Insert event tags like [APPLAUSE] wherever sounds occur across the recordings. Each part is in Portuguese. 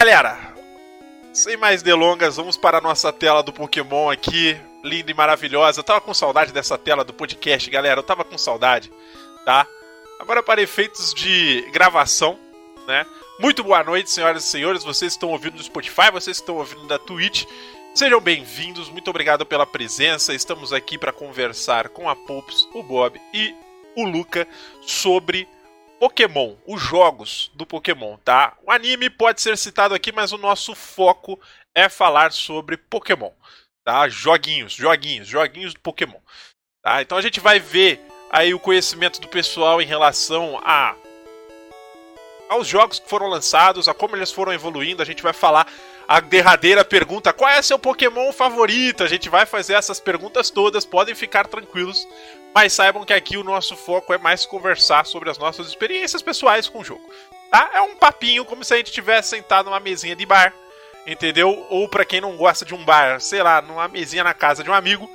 Galera, sem mais delongas, vamos para a nossa tela do Pokémon aqui, linda e maravilhosa. Eu tava com saudade dessa tela do podcast, galera. Eu tava com saudade, tá? Agora para efeitos de gravação, né? Muito boa noite, senhoras e senhores. Vocês estão ouvindo no Spotify, vocês estão ouvindo da Twitch. Sejam bem-vindos, muito obrigado pela presença. Estamos aqui para conversar com a Pops, o Bob e o Luca sobre Pokémon, os jogos do Pokémon, tá? O anime pode ser citado aqui, mas o nosso foco é falar sobre Pokémon, tá? Joguinhos, joguinhos, joguinhos do Pokémon. Tá? Então a gente vai ver aí o conhecimento do pessoal em relação a aos jogos que foram lançados, a como eles foram evoluindo, a gente vai falar a derradeira pergunta: qual é seu Pokémon favorito? A gente vai fazer essas perguntas todas, podem ficar tranquilos, mas saibam que aqui o nosso foco é mais conversar sobre as nossas experiências pessoais com o jogo. Tá? É um papinho como se a gente tivesse sentado numa mesinha de bar, entendeu? Ou para quem não gosta de um bar, sei lá, numa mesinha na casa de um amigo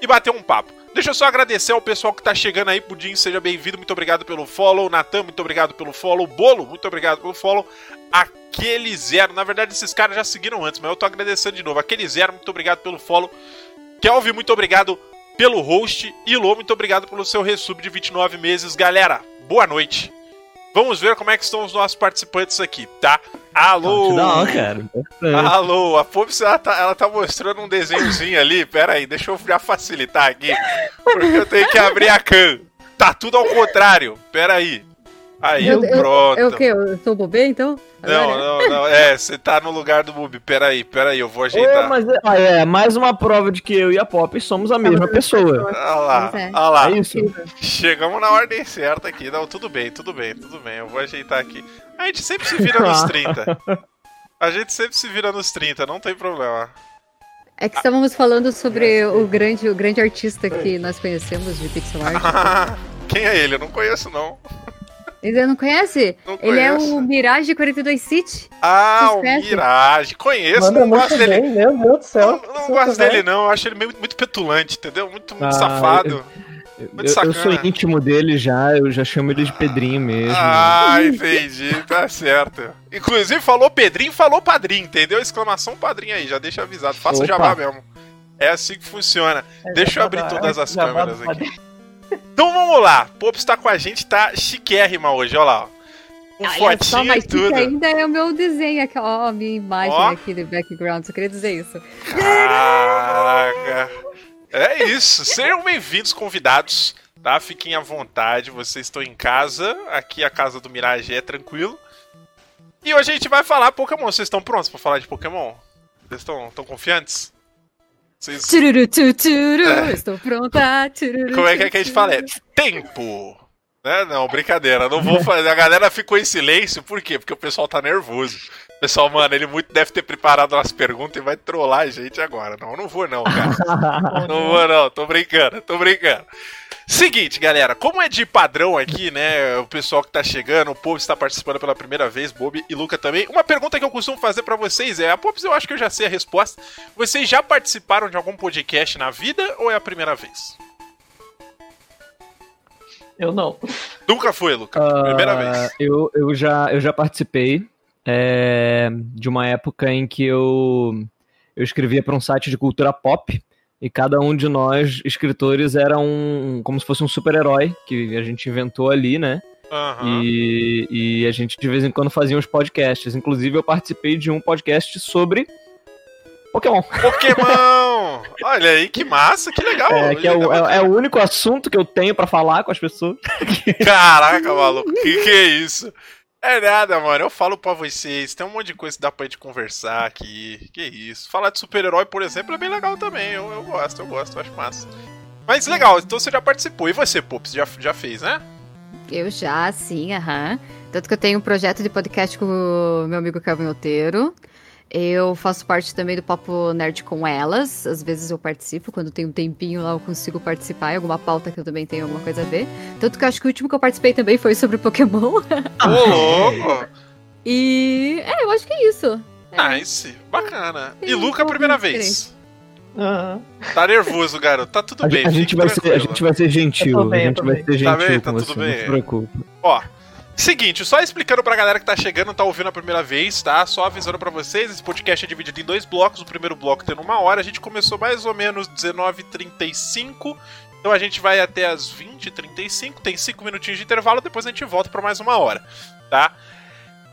e bater um papo. Deixa eu só agradecer ao pessoal que tá chegando aí. Pudim, seja bem-vindo. Muito obrigado pelo follow. Natan, muito obrigado pelo follow. Bolo, muito obrigado pelo follow. Aquele zero. Na verdade, esses caras já seguiram antes, mas eu tô agradecendo de novo. Aquele zero, muito obrigado pelo follow. Kelvin, muito obrigado pelo host. E Lô, muito obrigado pelo seu resub de 29 meses. Galera, boa noite. Vamos ver como é que estão os nossos participantes aqui, tá? Alô! Não, cara. Alô, a Pops ela tá, ela tá mostrando um desenhozinho ali. Pera aí, deixa eu já facilitar aqui. Porque eu tenho que abrir a can. Tá tudo ao contrário. Pera aí. Aí, Eu- pronto. É o quê? Eu sou bobê, então? Não, não, não. É, você tá no lugar do Bubi. Pera aí, pera aí, eu vou ajeitar. mas é, ah, é mais uma prova de que eu e a Pop somos a mesma pessoa. Olha lá, Pois é. olha lá. É isso? Chegamos na ordem certa aqui. Não, tudo bem, tudo bem, tudo bem. Eu vou ajeitar aqui. A gente sempre se vira nos 30. [LAUGHS] A gente sempre se vira nos 30, não tem problema. É que estávamos falando sobre o grande, o grande artista que nós conhecemos de pixel art. [LAUGHS] Quem é ele? Eu não conheço, não. Ele não conhece? Não Ele é conheço. o Mirage 42 City. Ah, o? Mirage. Conheço, Manda não gosto muito dele. bem, meu Deus do céu. Não, não gosto bem. dele, não. Eu acho ele meio, muito petulante, entendeu? Muito, muito Ah, safado. Eu, Muito eu sacana. sou íntimo dele já, eu já chamo ele de Pedrinho mesmo. Ah, entendi, tá certo. Inclusive, falou Pedrinho, falou padrinho, entendeu? Exclamação padrinho aí, já deixa avisado. Faça o Opa. jabá mesmo. É assim que funciona. É, Deixa eu abrir todas as câmeras aqui. Então vamos lá. Pops tá com a gente, tá chiquérrima hoje, olha lá. Com Olha só, fotinho e mas tudo. ainda é o meu desenho aqui, ó, a minha imagem Ó. aqui do background, só queria dizer isso. Caraca. É isso. Sejam bem-vindos, convidados. Tá? Fiquem à vontade. Vocês estão em casa. Aqui a casa do Mirage é tranquilo. E hoje a gente vai falar Pokémon. Vocês estão prontos pra falar de Pokémon? Vocês estão confiantes? Vocês... Tururu, tu, turu, É. estou pronta. tururu, Como é que, é que a gente fala? É tempo! Né? Não, brincadeira. Não vou fazer. A galera ficou em silêncio. Por quê? Porque o pessoal tá nervoso. O pessoal, mano, ele muito deve ter preparado umas perguntas e vai trollar a gente agora. Não, não vou não, cara. [LAUGHS] Não vou não, tô brincando, tô brincando. Seguinte, galera, como é de padrão aqui, né? O pessoal que tá chegando, o Povo está participando pela primeira vez, Bob e Luca também. Uma pergunta que eu costumo fazer pra vocês é: a Pops, eu acho que eu já sei a resposta. Vocês já participaram de algum podcast na vida ou é a primeira vez? Eu não. Nunca foi, Luca. Ah, Primeira vez. Eu, eu, já, eu já participei é, de uma época em que eu, eu escrevia para um site de cultura pop e cada um de nós, escritores, era um. como se fosse um super-herói que a gente inventou ali, né? Aham. E, e a gente de vez em quando fazia uns podcasts. Inclusive, eu participei de um podcast sobre Pokémon. Pokémon! [LAUGHS] Olha aí, que massa, que legal. É, que é o, é, é o único assunto que eu tenho pra falar com as pessoas. Caraca, maluco, que que é isso? É nada, mano. Eu falo pra vocês, tem um monte de coisa que dá pra gente conversar aqui. Que isso. Falar de super-herói, por exemplo, é bem legal também. Eu, eu gosto, eu gosto, eu acho massa. Mas legal, então você já participou. E você, Pops, já, já fez, né? Eu já, sim, aham. Tanto que eu tenho um projeto de podcast com o meu amigo Kelvin Oteiro. Eu faço parte também do Papo Nerd com elas. Às vezes eu participo, quando tem um tempinho lá eu consigo participar em alguma pauta que eu também tenho alguma coisa a ver. Tanto que eu acho que o último que eu participei também foi sobre Pokémon. [LAUGHS] Ô, louco! E é, eu acho que é isso. Nice, bacana. E Tem um Luca, a pouco primeira diferente. vez. Aham. Tá nervoso, garoto. Tá tudo A, bem. gente- a gente vai ser, a gente vai ser gentil. Eu tô bem, a gente vai bem. ser Tá gentil bem? com Tá você, tudo não bem. se preocupe. Ó, Seguinte, só explicando pra galera que tá chegando, tá ouvindo a primeira vez, tá? Só avisando pra vocês, esse podcast é dividido em dois blocos. O primeiro bloco tendo uma hora, a gente começou mais ou menos 19h35. Então a gente vai até as 20h35, tem 5 minutinhos de intervalo, depois a gente volta pra mais uma hora, tá?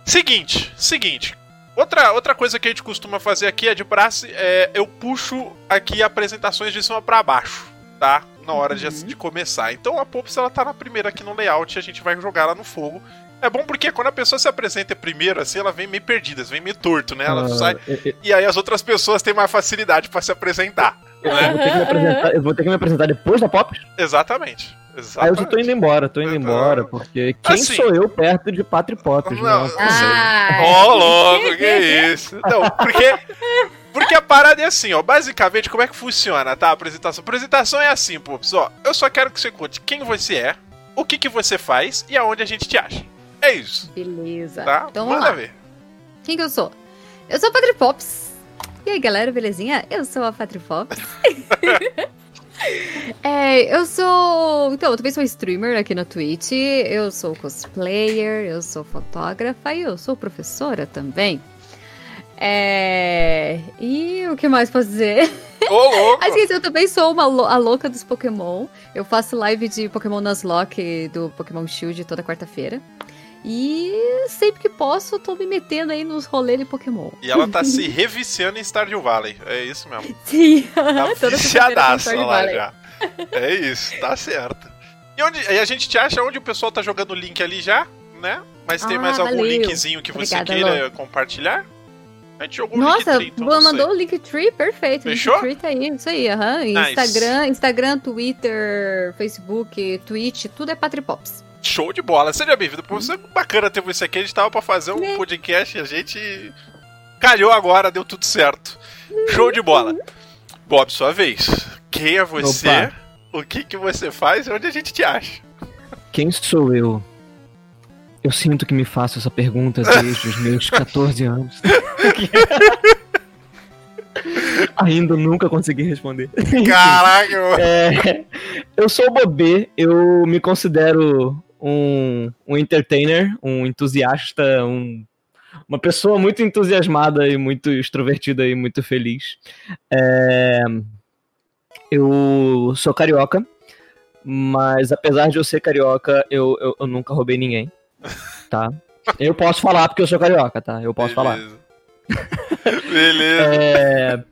Seguinte, seguinte. Outra, outra coisa que a gente costuma fazer aqui é de praxe, é, eu puxo aqui apresentações de cima pra baixo, tá? Na hora de, de começar. Então a Pops ela tá na primeira aqui no layout e a gente vai jogar ela no fogo. É bom porque quando a pessoa se apresenta primeiro, assim, ela vem meio perdida, vem meio torto, né? Ela Ah, sai. eu- eu- E aí as outras pessoas têm mais facilidade pra se apresentar. eu vou ter que me apresentar- eu vou ter que me apresentar depois da Pop? Exatamente. Aí eu Exatamente. já tô indo embora, tô indo Então, embora, porque quem assim- sou eu perto de Patri Pop? Não, né? Ah, Ó, [LAUGHS] louco, que isso? Não, porque. Porque a parada é assim, ó. Basicamente, como é que funciona, tá? A apresentação. A apresentação é assim, pô. Ó, eu só quero que você conte quem você é, o que, que você faz e aonde a gente te acha. É isso, beleza. tá? Então vamos Manda lá. ver. Quem que eu sou? Eu sou a Patri Pops. E aí, galera, belezinha? Eu sou a Patri Pops. [LAUGHS] é, eu sou. Então, eu também sou streamer aqui na Twitch. Eu sou cosplayer, eu sou fotógrafa e eu sou professora também. É. E o que mais posso dizer? Ô, louco! Esqueci, [LAUGHS] eu também sou uma lou- a louca dos Pokémon. Eu faço live de Pokémon Nuzlocke do Pokémon Shield toda quarta-feira. E sempre que posso, eu tô me metendo aí nos rolês de Pokémon. E ela tá se [LAUGHS] reviciando em Stardew Valley. É isso mesmo. Sim, Tá [LAUGHS] viciadaça lá já. É isso, tá certo. E, onde, e a gente te acha onde o pessoal tá jogando o link ali já, né? Mas tem Ah, mais algum valeu. linkzinho que você Obrigada, queira compartilhar? A gente jogou o Nossa, Linktree, então Luan não sei. mandou o Linktree, perfeito. Fechou? Linktree tá aí, isso aí, aham. Nice. Instagram, Instagram, Twitter, Facebook, Twitch, tudo é Patripops. Show de bola. Seja bem-vindo. Pô, Você é bacana ter você aqui. A gente tava pra fazer um Né? podcast e a gente calhou agora, deu tudo certo. Show de bola. Bob, sua vez. Quem é você? Opa. O que que você faz e onde a gente te acha? Quem sou eu? Eu sinto que me faço essa pergunta desde os meus [LAUGHS] 14 anos. [LAUGHS] Ainda nunca consegui responder. Caraca, mano. É, eu sou o Bobê, eu me considero um, um entertainer, um entusiasta, um- uma pessoa muito entusiasmada e muito extrovertida e muito feliz. É, eu sou carioca, mas apesar de eu ser carioca, eu, eu, eu nunca roubei ninguém, tá? Eu posso falar porque eu sou carioca, tá? Eu posso falar. Beleza. É...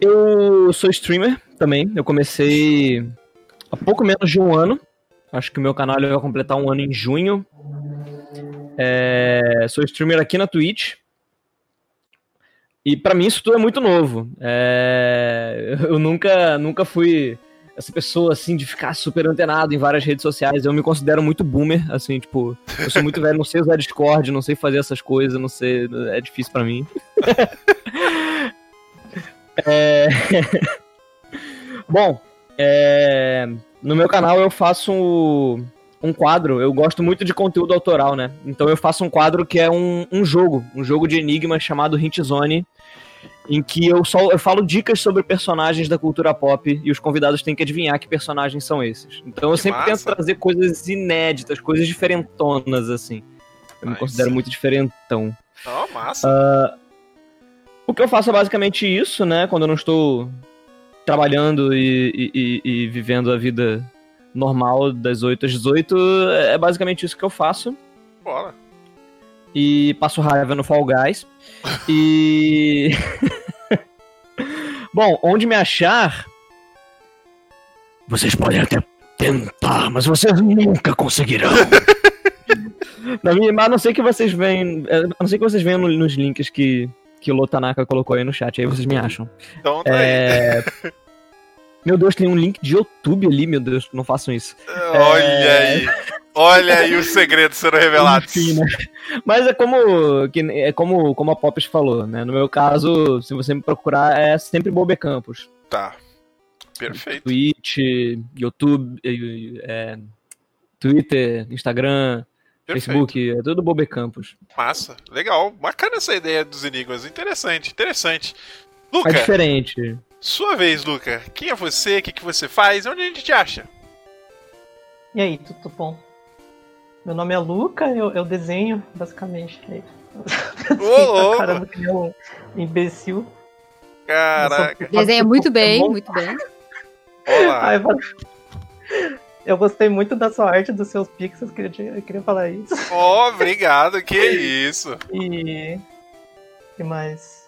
Eu sou streamer também. Eu comecei há pouco menos de um ano. Acho que o meu canal vai completar um ano em junho. É... Sou streamer aqui na Twitch. E pra mim isso tudo é muito novo. É... [LAUGHS] Eu nunca, nunca fui essa pessoa assim de ficar super antenado em várias redes sociais. Eu me considero muito boomer, assim, tipo, eu sou muito velho, não sei usar Discord, não sei fazer essas coisas, não sei, é difícil pra mim. [LAUGHS] É, [LAUGHS] Bom, é, no meu canal eu faço um, um quadro, eu gosto muito de conteúdo autoral, né? Então eu faço um quadro que é um, um jogo, um jogo de enigma chamado Hint Zone, em que eu só eu falo dicas sobre personagens da cultura pop e os convidados têm que adivinhar que personagens são esses. Então eu Que sempre massa. tento trazer coisas inéditas, coisas diferentonas, assim. Eu me Nice. considero muito diferentão. Ó, massa. Ah, O que eu faço é basicamente isso, né? Quando eu não estou trabalhando e, e- e- vivendo a vida normal das 8 às 18, é basicamente isso que eu faço. Bola. E passo raiva no Fall Guys. E. [LAUGHS] Bom, onde me achar. Vocês podem até tentar, mas vocês nunca conseguirão. [LAUGHS] Na minha, mas a não sei que vocês veem. A não sei que vocês venham no- nos links que, que o Lotanaka colocou aí no chat, aí vocês me acham. Então tá aí. É... Meu Deus, tem um link de YouTube ali, meu Deus, não façam isso. [LAUGHS] Olha aí. Olha aí os segredos sendo revelados. Enfim, né? Mas é como, que, é como, como a Pops falou, né? No meu caso, se você me procurar, é sempre Bobe Campos. Tá. Perfeito. Twitch, YouTube, é, Twitter, Instagram, Perfeito. Facebook, é tudo Bobe Campos. Massa. Legal. Bacana essa ideia dos enigmas. Interessante, interessante. É Luca, diferente. sua vez, Luca. Quem é você? O que, que você faz? Onde a gente te acha? E aí, tudo bom? Meu nome é Luca, eu, eu desenho, basicamente. É isso. Ô. [LAUGHS] Caramba, que nem um imbecil. Caraca. Desenha muito bem, muito bem. Olá. Ai, mano. Eu gostei muito da sua arte, dos seus pixels, queria, te- eu queria falar isso. Ó, obrigado, que [LAUGHS] isso. E. que mais?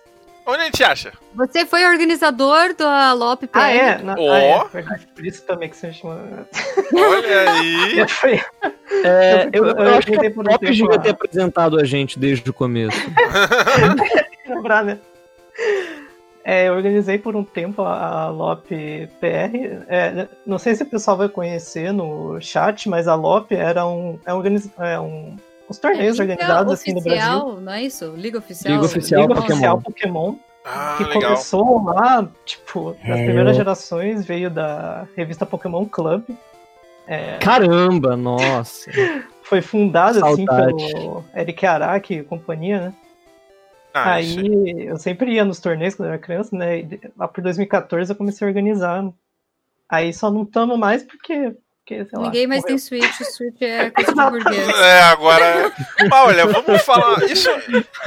Onde a gente acha? Você foi organizador da LOP PR. Ah, é? Na, Ó. ah, é. Por isso também que você me chama. Olha aí. [LAUGHS] Eu fui- É, Eu- eu, eu eu acho que um Pop tempo devia ter apresentado a gente desde o começo. [LAUGHS] [LAUGHS] lembrar, né? É, eu organizei por um tempo a, a LOP PR. É, não sei se o pessoal vai conhecer no chat, mas a LOP era um, é um, é um os torneios Liga organizados assim no Brasil. É oficial, não é isso? Liga oficial. Liga oficial Liga Pokémon. Oficial Pokémon, Ah, que legal. começou lá, tipo, nas É. primeiras gerações, veio da revista Pokémon Club. Caramba, nossa. [LAUGHS] Foi fundada assim pelo Eric Araki e companhia, né? Ah, Aí eu sempre ia nos torneios quando eu era criança, né? E lá por 2014 eu comecei a organizar. Aí só não tamo mais porque. Porque sei lá, Ninguém mais morreu. tem Switch, Switch é [LAUGHS] coisa de burguês. É, agora. Mas [LAUGHS] olha, vamos falar. Isso,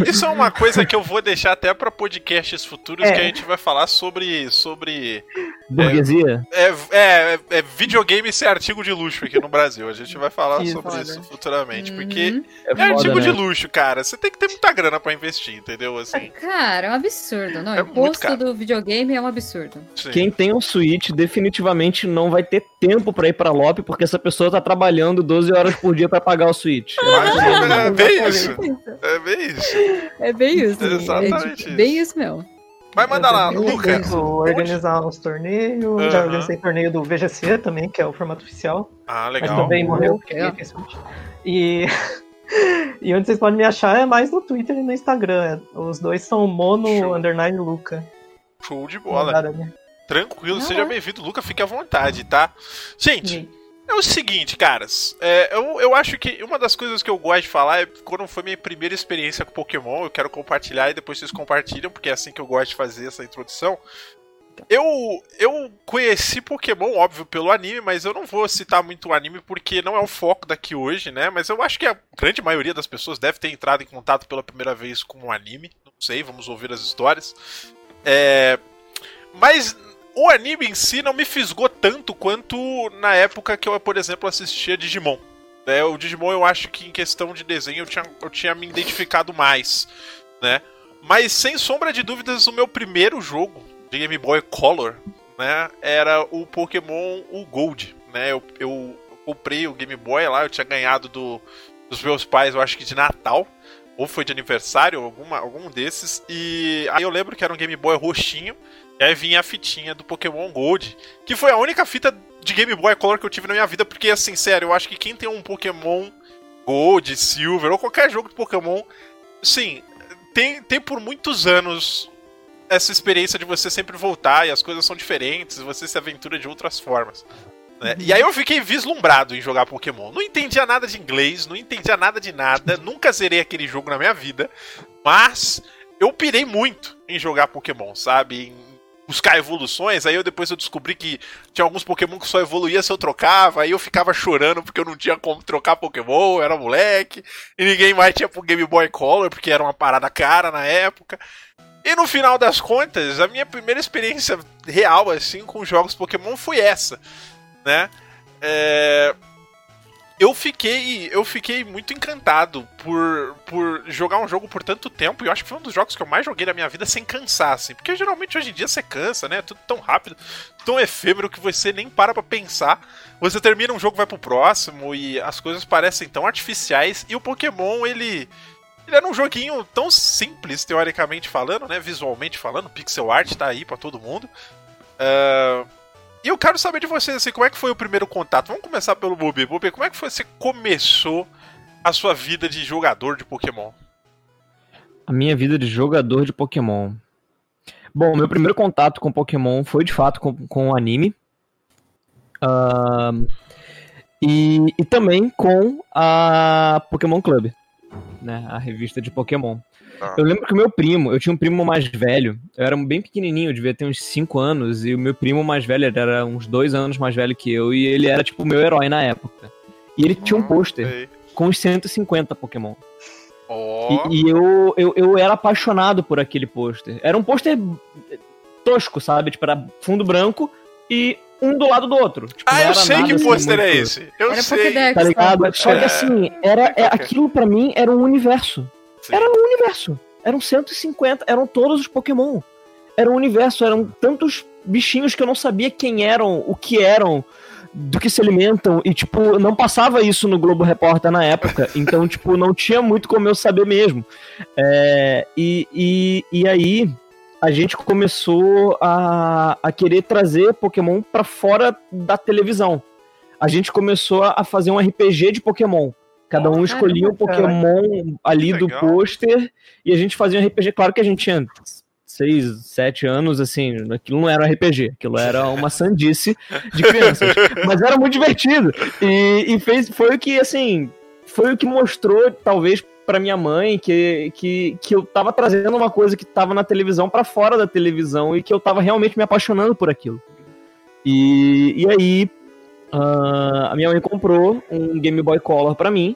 isso é uma coisa que eu vou deixar até pra podcasts futuros É. que a gente vai falar sobre. sobre Burguesia? é, é, é videogame ser artigo de luxo aqui no Brasil. A gente vai falar Isso. sobre Foda. isso futuramente. Porque Uhum. É, é foda, artigo né? de luxo, cara. Você tem que ter muita grana pra investir, entendeu? Assim. Cara, é um absurdo. Não, É o custo do videogame é um absurdo. sim. Quem tem um Switch definitivamente não vai ter tempo pra ir pra LOP porque essa pessoa tá trabalhando 12 horas por dia pra pagar o Switch. [LAUGHS] Mas é bem Exatamente. isso. É bem isso. É bem isso. Exatamente é tipo, isso. bem isso mesmo. Vai mandar lá, Eu Luca. tento organizar uns torneios. Já organizei torneio do VGC também, que é o formato oficial. Ah, Mas legal. também morreu porque Switch. E. [LAUGHS] E onde vocês podem me achar é mais no Twitter e no Instagram. Os dois são Mono Show. Underline Luca. Show de bola. Né? Tranquilo, Ah, seja é. bem-vindo, Luca. Fique à vontade, tá? Gente, E- É o seguinte, caras. é, eu, eu acho que uma das coisas que eu gosto de falar é quando foi minha primeira experiência com Pokémon. Eu quero compartilhar e depois vocês compartilham, porque é assim que eu gosto de fazer essa introdução. Eu, eu conheci Pokémon, óbvio, pelo anime, mas eu não vou citar muito o anime porque não é o foco daqui hoje, né? Mas eu acho que a grande maioria das pessoas deve ter entrado em contato pela primeira vez com o anime. Não sei, vamos ouvir as histórias. É, mas o anime em si não me fisgou tanto quanto na época que eu, por exemplo, assistia Digimon. né? o Digimon eu acho que em questão de desenho eu tinha, eu tinha me identificado mais, né? Mas sem sombra de dúvidas, o meu primeiro jogo de Game Boy Color, né, era o Pokémon o Gold, né? Eu, eu comprei o Game Boy lá, eu tinha ganhado do, dos meus pais, eu acho que de Natal, ou foi de aniversário, alguma, algum desses, e aí eu lembro que era um Game Boy roxinho, e aí vinha a fitinha do Pokémon Gold, que foi a única fita de Game Boy Color que eu tive na minha vida, porque assim, sério, eu acho que quem tem um Pokémon Gold, Silver, ou qualquer jogo de Pokémon, sim, tem, tem por muitos anos essa experiência de você sempre voltar e as coisas são diferentes, você se aventura de outras formas. né? E aí eu fiquei vislumbrado em jogar Pokémon. Não entendia nada de inglês, não entendia nada de nada, nunca zerei aquele jogo na minha vida, mas eu pirei muito em jogar Pokémon, sabe? Em buscar evoluções, aí eu depois eu descobri que tinha alguns Pokémon que só evoluía se eu trocava, aí eu ficava chorando porque eu não tinha como trocar Pokémon, eu era moleque, e ninguém mais tinha pro Game Boy Color, porque era uma parada cara na época. E no final das contas, a minha primeira experiência real, assim, com jogos Pokémon foi essa, né? É... Eu fiquei, eu fiquei muito encantado por, por jogar um jogo por tanto tempo, e eu acho que foi um dos jogos que eu mais joguei na minha vida sem cansar, assim. Porque geralmente hoje em dia você cansa, né? É tudo tão rápido, tão efêmero que você nem para pra pensar. Você termina um jogo, vai pro próximo, e as coisas parecem tão artificiais, e o Pokémon, ele. Ele era um joguinho tão simples, teoricamente falando, né? Visualmente falando, pixel art tá aí pra todo mundo. Ah, E eu quero saber de vocês, assim, como é que foi o primeiro contato? Vamos começar pelo Bubi. Bubi, como é que você começou a sua vida de jogador de Pokémon? A minha vida de jogador de Pokémon. Bom, meu primeiro contato com Pokémon foi de fato com, com o anime. Ahn, e, e também com a Pokémon Club, né? A revista de Pokémon. Ah. Eu lembro que o meu primo, eu tinha um primo mais velho, eu era bem pequenininho, eu devia ter uns 5 anos, e o meu primo mais velho ele era uns 2 anos mais velho que eu, e ele era tipo o meu herói na época. E ele tinha um pôster Sei. com os 150 Pokémon. Ó. E, e eu, eu, eu era apaixonado por aquele pôster. Era um pôster tosco, sabe? Tipo, era fundo branco e um do lado do outro. Tipo, Ah, eu sei nada que assim pôster é muito- esse. Eu Era sei. Pokédex. Tá ligado? Só que É. assim, era, é, é. aquilo pra mim era um universo. Sim. Era um universo. Eram 150, eram todos os Pokémon. Era um universo, eram tantos bichinhos que eu não sabia quem eram, o que eram, do que se alimentam. E, tipo, não passava isso no Globo Repórter na época. [LAUGHS] Então, tipo, não tinha muito como eu saber mesmo. É, e, e, e aí, a gente começou a, a querer trazer Pokémon pra fora da televisão. A gente começou a fazer um RPG de Pokémon. Cada um escolhia um Pokémon ali do pôster e a gente fazia um RPG. Claro que a gente tinha seis, sete anos, assim, aquilo não era um RPG, aquilo era uma sandice de crianças. [LAUGHS] Mas era muito divertido. E, e fez, foi o que, assim, foi o que mostrou, talvez, pra minha mãe, que, que, que eu tava trazendo uma coisa que tava na televisão pra fora da televisão e que eu tava realmente me apaixonando por aquilo. E, e aí, ah, a minha mãe comprou um Game Boy Color pra mim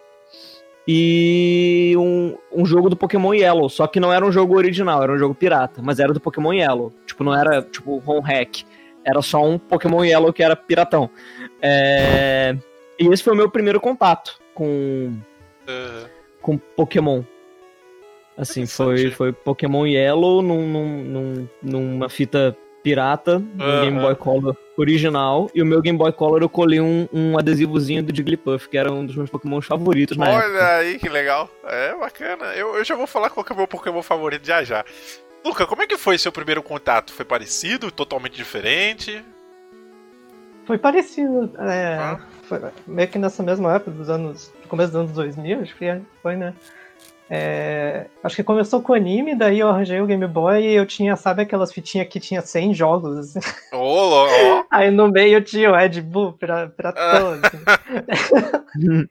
e um, um jogo do Pokémon Yellow, só que não era um jogo original, era um jogo pirata, mas era do Pokémon Yellow. Tipo, não era tipo home hack, era só um Pokémon Yellow que era piratão. É, E esse foi o meu primeiro contato com, com Pokémon. Assim, foi, foi Pokémon Yellow num, num- num- numa fita pirata, um Aham. Game Boy Color original, e o meu Game Boy Color eu colei um, um adesivozinho do Jigglypuff, que era um dos meus Pokémon favoritos na época. Olha aí que legal. É bacana. Eu, eu já vou falar qual que é o meu Pokémon favorito já já. Luca, como é que foi seu primeiro contato? Foi parecido? Totalmente diferente? Foi parecido. É, Ah. foi meio que nessa mesma época, dos anos. começo dos anos 2000, acho que foi, né? É, acho que começou com o anime, daí eu arranjei o Game Boy e eu tinha, sabe aquelas fitinhas que tinha 100 jogos? assim? Ó, ó. [LAUGHS] Aí no meio tinha o Red Bull, pira- piratão. assim. [LAUGHS]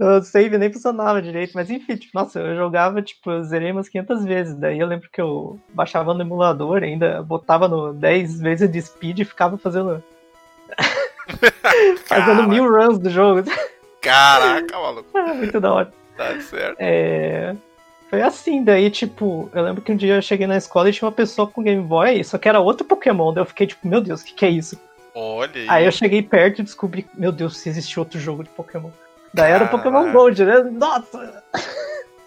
o save nem funcionava direito, mas enfim, tipo, nossa, eu jogava, tipo, eu zerei umas 500 vezes. Daí eu lembro que eu baixava no emulador, ainda botava no 10 vezes de speed e ficava fazendo. [LAUGHS] fazendo mil runs do jogo. Caraca, maluco. Muito da hora. Tá certo. É, Foi assim, daí, tipo, eu lembro que um dia eu cheguei na escola e tinha uma pessoa com Game Boy, só que era outro Pokémon. Daí eu fiquei, tipo, meu Deus, o que, que é isso? Olha aí. Aí eu cheguei perto e descobri, meu Deus, se existe outro jogo de Pokémon. Daí era o. Pokémon Gold, né? Nossa!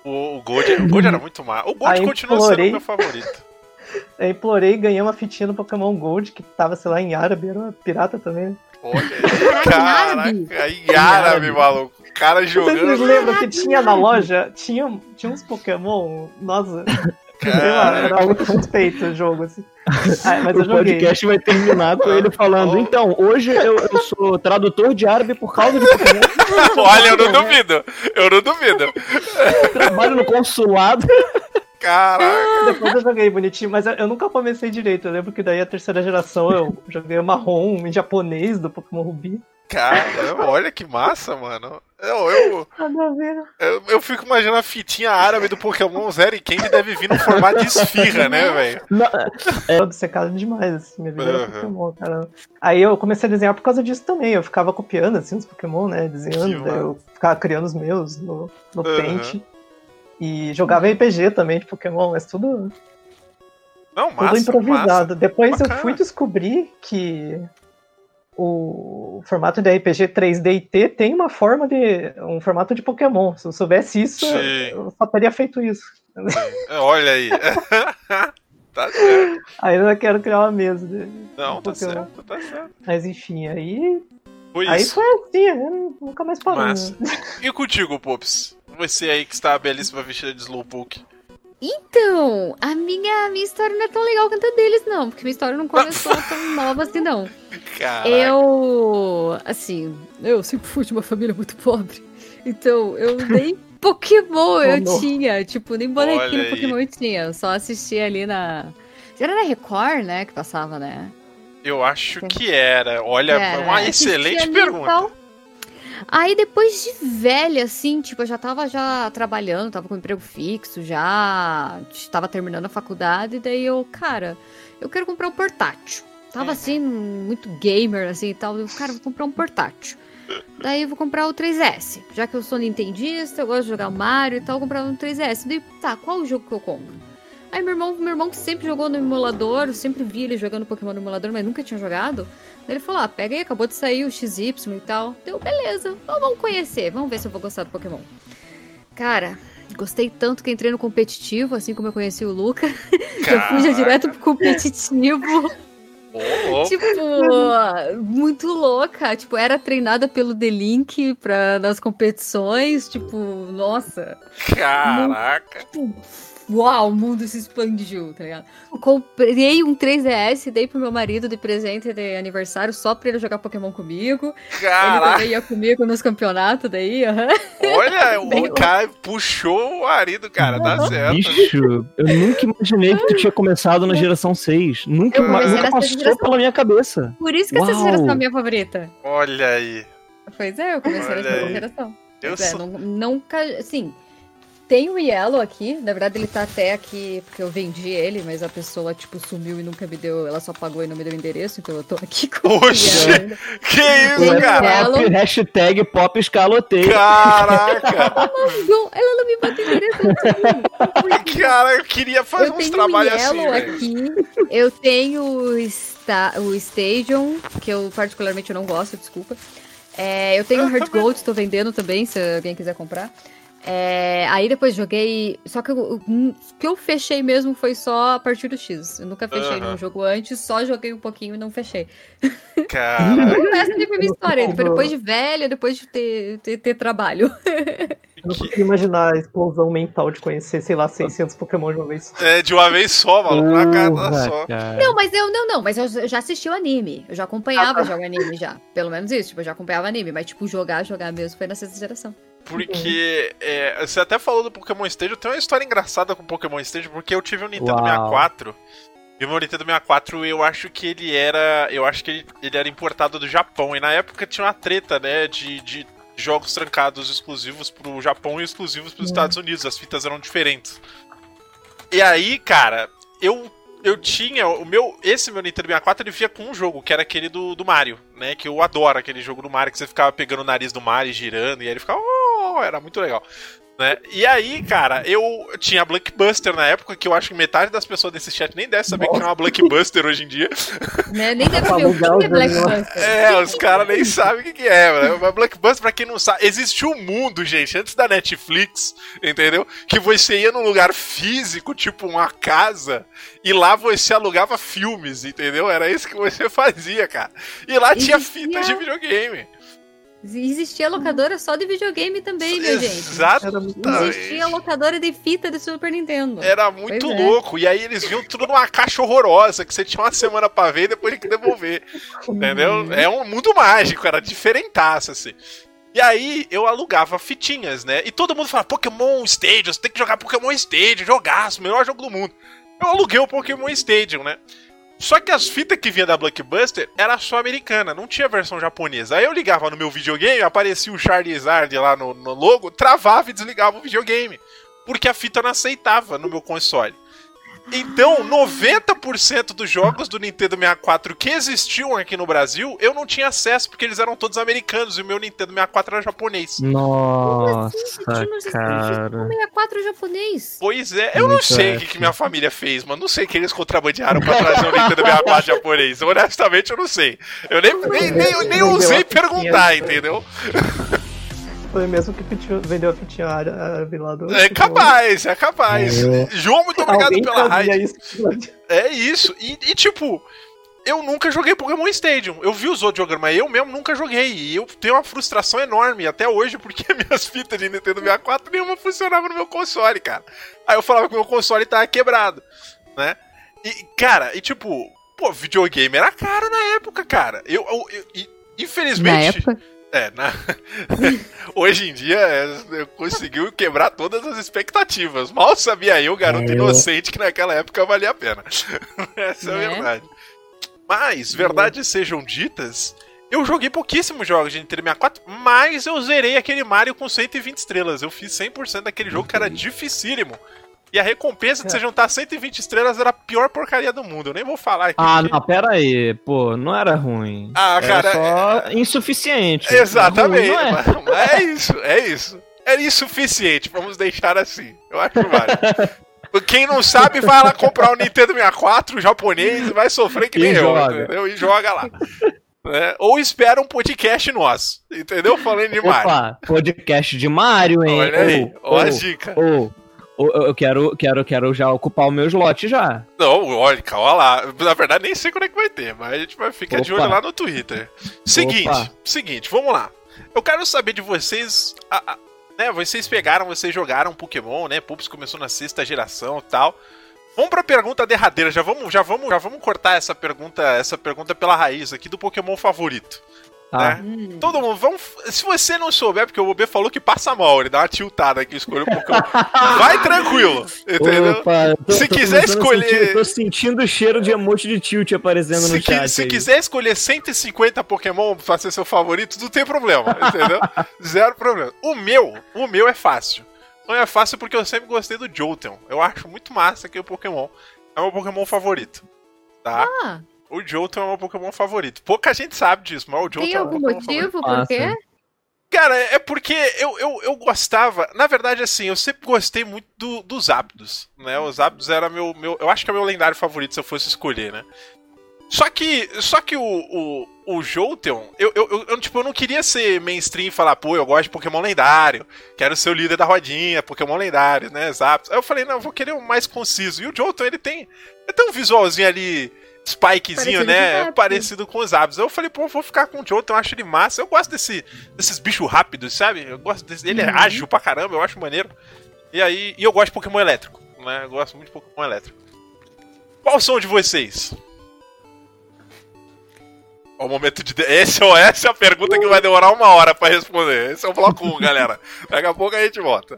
O, o Gold, o Gold era muito mal. O Gold Aí continua implorei. sendo meu favorito. [LAUGHS] Eu implorei e ganhei uma fitinha no Pokémon Gold, que tava, sei lá, em árabe, era uma pirata também. Olha aí. Caraca, em árabe, maluco. Cara Vocês jogando. lembram que tinha na loja? Tinha, tinha uns Pokémon, nossa, sei lá, era muito respeito o jogo, assim. Ah, mas eu o joguei. podcast vai terminar com ele falando. Oh. Então, hoje eu, eu sou tradutor de árabe por causa de Pokémon. [LAUGHS] Olha, eu não duvido. Eu não duvido. Trabalho no consulado. Caraca. Depois eu joguei bonitinho, mas eu, eu nunca comecei direito. Eu lembro que daí a terceira geração eu joguei o marrom em japonês do Pokémon Ruby. Caramba, olha que massa, mano. Eu, eu, eu, eu fico imaginando a fitinha árabe do Pokémon Zero e Candy deve vir no formato de esfirra, né, velho? Não, É obcecado demais, assim, minha vida era Uhum. Pokémon, cara. Aí eu comecei a desenhar por causa disso também. Eu ficava copiando, assim, os Pokémon, né? Que Desenhando, massa. eu ficava criando os meus no, no Uhum. Paint. E jogava RPG também de Pokémon, mas tudo, Não, tudo massa, improvisado. Depois Bacana. eu fui descobrir que o formato de RPG 3D e T tem uma forma de. um formato de Pokémon. Se eu soubesse isso, Sim. eu só teria feito isso. massa. Olha aí. [LAUGHS] tá certo. Ainda quero criar uma mesa de Não, tá certo, tá certo. Mas enfim, aí. Foi Aí isso. foi assim, eu nunca mais parou. Né? E contigo, Pops? Você aí que está a belíssima vestida de Slowpoke. Então, a minha, minha história não é tão legal quanto a deles, não. Porque minha história não começou [LAUGHS] tão nova assim, não. Caraca. Eu, assim, eu sempre fui de uma família muito pobre. Então, eu [LAUGHS] nem Pokémon eu não. tinha. Tipo, nem Olha bonequinho aí. Pokémon eu tinha. Eu só assistia ali na. Era na Record, né? Que passava, né? Eu acho que era. Olha, Era, uma excelente pergunta. Aí depois de velha, assim, tipo, eu já tava já trabalhando, tava com emprego fixo, já tava terminando a faculdade, e daí eu, cara, eu quero comprar um portátil. Tava Uhum. assim, muito gamer, assim e tal. Eu, cara, vou comprar um portátil. Daí eu vou comprar o 3S. Já que eu sou nintendista, eu gosto de jogar Mario e tal, eu vou comprar um 3S. Daí, tá, qual o jogo que eu compro? Aí meu irmão, meu irmão que sempre jogou no emulador, eu sempre vi ele jogando Pokémon no emulador, mas nunca tinha jogado. Ele falou: ah, pega aí, acabou de sair o XY e tal. Deu, beleza, então vamos conhecer, vamos ver se eu vou gostar do Pokémon. Cara, gostei tanto que entrei no competitivo, assim como eu conheci o Luca. [LAUGHS] eu fui já direto pro competitivo. Oh, tipo, muito louca. Tipo, era treinada pelo The Link pra, nas competições. Tipo, nossa. Caraca. Muito, tipo, uau, o mundo se expandiu, tá ligado? Comprei um 3DS, dei pro meu marido de presente de aniversário só pra ele jogar Pokémon comigo. Caraca. Ele também ia comigo nos campeonatos daí, aham. Olha, [LAUGHS] o cara puxou o marido, cara, tá certo. Bicho, eu nunca imaginei que tu tinha começado na geração 6. Nunca, nunca passou pela minha cabeça. Por isso que Uau. essa geração é a minha favorita. Olha aí. Pois é, eu comecei Olha nessa geração. Eu é, sou... nunca, assim, tem o Yellow aqui, na verdade ele tá até aqui porque eu vendi ele, mas a pessoa, tipo, sumiu e nunca me deu, ela só pagou e não me deu o endereço, então eu tô aqui com Oxi, o Yellow. Que isso, cara? Pop, hashtag pop escaloteio. Caraca! [LAUGHS] ela, não, me bateu o endereço. Cara, eu queria fazer eu uns trabalhos assim, Eu tenho aqui, eu tenho o, sta o Stadium, que eu particularmente não gosto, desculpa. É, eu tenho o Heart Gold, estou vendendo também, se alguém quiser comprar. É, aí depois joguei. Só que o que eu fechei mesmo foi só a partir do X. Eu nunca fechei uhum. nenhum jogo antes, só joguei um pouquinho e não fechei. Cara. [LAUGHS] Essa foi a minha história. Foi depois de velha, depois de ter, ter, ter trabalho. [LAUGHS] Eu não consigo imaginar a explosão mental de conhecer, sei lá, 600 Pokémon de uma vez só. É, de uma vez só, maluco. Uma cara só. Não, mas eu não, não, mas eu já assisti o anime. Eu já acompanhava ah, tá. jogar anime já. Pelo menos isso, tipo, eu já acompanhava anime. Mas, tipo, jogar, jogar mesmo foi na sexta geração. Porque é, você até falou do Pokémon Stadium, tem uma história engraçada com o Pokémon Stadium, porque eu tive um Nintendo Uau. 64. E o meu Nintendo 64, eu acho que ele era. Eu acho que ele, ele era importado do Japão. E na época tinha uma treta, né? De, de jogos trancados exclusivos pro Japão e exclusivos pros Estados Unidos. As fitas eram diferentes. E aí, cara, eu eu tinha o meu esse meu Nintendo 64 ele via com um jogo que era aquele do, do Mario, né? Que eu adoro aquele jogo do Mario que você ficava pegando o nariz do Mario e girando e aí ele ficava oh, era muito legal. Né? E aí, cara, eu tinha Blockbuster na época, que eu acho que metade das pessoas desse chat nem deve saber Nossa. que é uma Blockbuster hoje em dia. Né? Nem deve saber o que é Blockbuster. É, os caras nem sabem o que é, mano. Mas Blockbuster, pra quem não sabe, existiu um mundo, gente, antes da Netflix, entendeu? Que você ia num lugar físico, tipo uma casa, e lá você alugava filmes, entendeu? Era isso que você fazia, cara. E lá tinha fitas de videogame. Existia locadora só de videogame também, minha gente. Exatamente. Existia locadora de fita de Super Nintendo. Era muito pois é. louco. É. E aí eles viam tudo numa caixa horrorosa que você tinha uma semana pra ver e depois tinha que devolver. Entendeu? Uhum. É um mundo mágico, era diferentaço, assim. E aí eu alugava fitinhas, né? E todo mundo fala, Pokémon Stadium, você tem que jogar Pokémon Stadium, jogaço, melhor jogo do mundo. Eu aluguei o Pokémon Stadium, né? Só que as fitas que vinha da Blockbuster era só americana, não tinha versão japonesa. Aí eu ligava no meu videogame, aparecia o Charizard lá no, no logo, travava e desligava o videogame. Porque a fita não aceitava no meu console. Então, 90% dos jogos do Nintendo 64 que existiam aqui no Brasil, eu não tinha acesso porque eles eram todos americanos e o meu Nintendo 64 era japonês. Nossa, assim? cara. O 64 japonês? Pois é, eu não sei o que, que, minha família fez, mano. Não sei o que eles contrabandearam pra trazer o Nintendo 64 japonês. Honestamente, eu não sei. Eu nem, nem, nem, nem ousei perguntar, entendeu? Foi mesmo que vendeu a fitinha árabe lá do. É capaz, é capaz. É. João, muito obrigado Alguém pela raid. É isso. E, e, tipo, eu nunca joguei Pokémon Stadium. Eu vi os outros jogando, mas eu mesmo nunca joguei. E eu tenho uma frustração enorme até hoje, porque [LAUGHS] minhas fitas de Nintendo 64 nenhuma funcionava no meu console, cara. Aí eu falava que o meu console tava quebrado, né? E, cara, e tipo, pô, videogame era caro na época, cara. Eu, eu, eu infelizmente. Na época? É, na... [LAUGHS] hoje em dia é, conseguiu quebrar todas as expectativas. Mal sabia eu, garoto é. inocente, que naquela época valia a pena. [LAUGHS] Essa é a né? verdade. Mas, verdades sejam ditas, eu joguei pouquíssimos jogos de Nintendo 64, mas eu zerei aquele Mario com 120 estrelas. Eu fiz 100% daquele jogo que era dificílimo. E E a recompensa de você juntar 120 estrelas era a pior porcaria do mundo. Eu nem vou falar aqui. Ah, porque- não, pera aí. Pô, não era ruim. Ah, Era cara, só insuficiente. Exatamente. Ruim, é? é isso, é isso. É insuficiente, vamos deixar assim. Eu acho válido. Quem não sabe, vai lá comprar o Nintendo 64, o japonês, e vai sofrer que E nem eu, joga. entendeu? E joga lá. Né? Ou espera um podcast nosso, entendeu? Falando de Mario. Opa, podcast de Mario, hein? Olha aí, Ô, ó ô, as dicas. ô, eu quero, quero, quero já ocupar o meu slot já. Não, olha, calma lá. Na verdade, nem sei quando é que vai ter, mas a gente vai ficar de Opa. olho lá no Twitter. Seguinte, Opa. seguinte, vamos lá. Eu quero saber de vocês. a- a- né, vocês pegaram, vocês jogaram Pokémon, né? Pups começou na sexta geração e tal. Vamos pra pergunta derradeira. Já vamos, já vamos, já vamos cortar essa pergunta, essa pergunta pela raiz aqui do Pokémon favorito. Tá. Né? Hum. Todo mundo, vamos. Se você não souber, porque o Bobê falou que passa mal, ele dá uma tiltada aqui, escolheu o Pokémon. [LAUGHS] Vai tranquilo, entendeu? Opa, tô- Se tô quiser escolher- sentir- tô sentindo o cheiro de emote de tilt aparecendo Se, no chat. se aí. quiser escolher 150 Pokémon pra ser seu favorito, não tem problema, entendeu? [LAUGHS] Zero problema. O meu, o meu é fácil. Não é fácil porque eu sempre gostei do Jolteon. Eu acho muito massa que o Pokémon é o meu Pokémon favorito. Tá? Ah, O Jolteon é o meu Pokémon favorito. Pouca gente sabe disso, mas o Jolteon tem é o algum meu Pokémon motivo favorito. por Ah, quê? Cara, é porque eu, eu, eu gostava. Na verdade, assim, eu sempre gostei muito do- dos Zapdos, né? Os Zapdos era meu, meu. Eu acho que é meu lendário favorito se eu fosse escolher, né? Só que. Só que o. O, o Jolteon, eu, eu, eu, eu, tipo, eu não queria ser mainstream e falar, pô, eu gosto de Pokémon lendário, quero ser o líder da rodinha, Pokémon lendário, né? Zapdos. Aí eu falei, não, eu vou querer um mais conciso. E o Jolteon, ele tem. Ele tem um visualzinho ali. Spikezinho, Parecido né? Parecido com os Zapdos. Eu falei, pô, vou ficar com o Jolteon, eu acho ele massa. Eu gosto desse, desses bichos rápidos, sabe? Eu gosto desse. Ele é Uhum. ágil pra caramba, eu acho maneiro. E aí. E eu gosto de Pokémon elétrico, né? Eu gosto muito de Pokémon elétrico. Qual são de vocês? Ó, O momento de. Esse, ó, essa é a pergunta que vai demorar uma hora pra responder. Esse é o bloco 1, galera. Daqui a pouco a gente volta.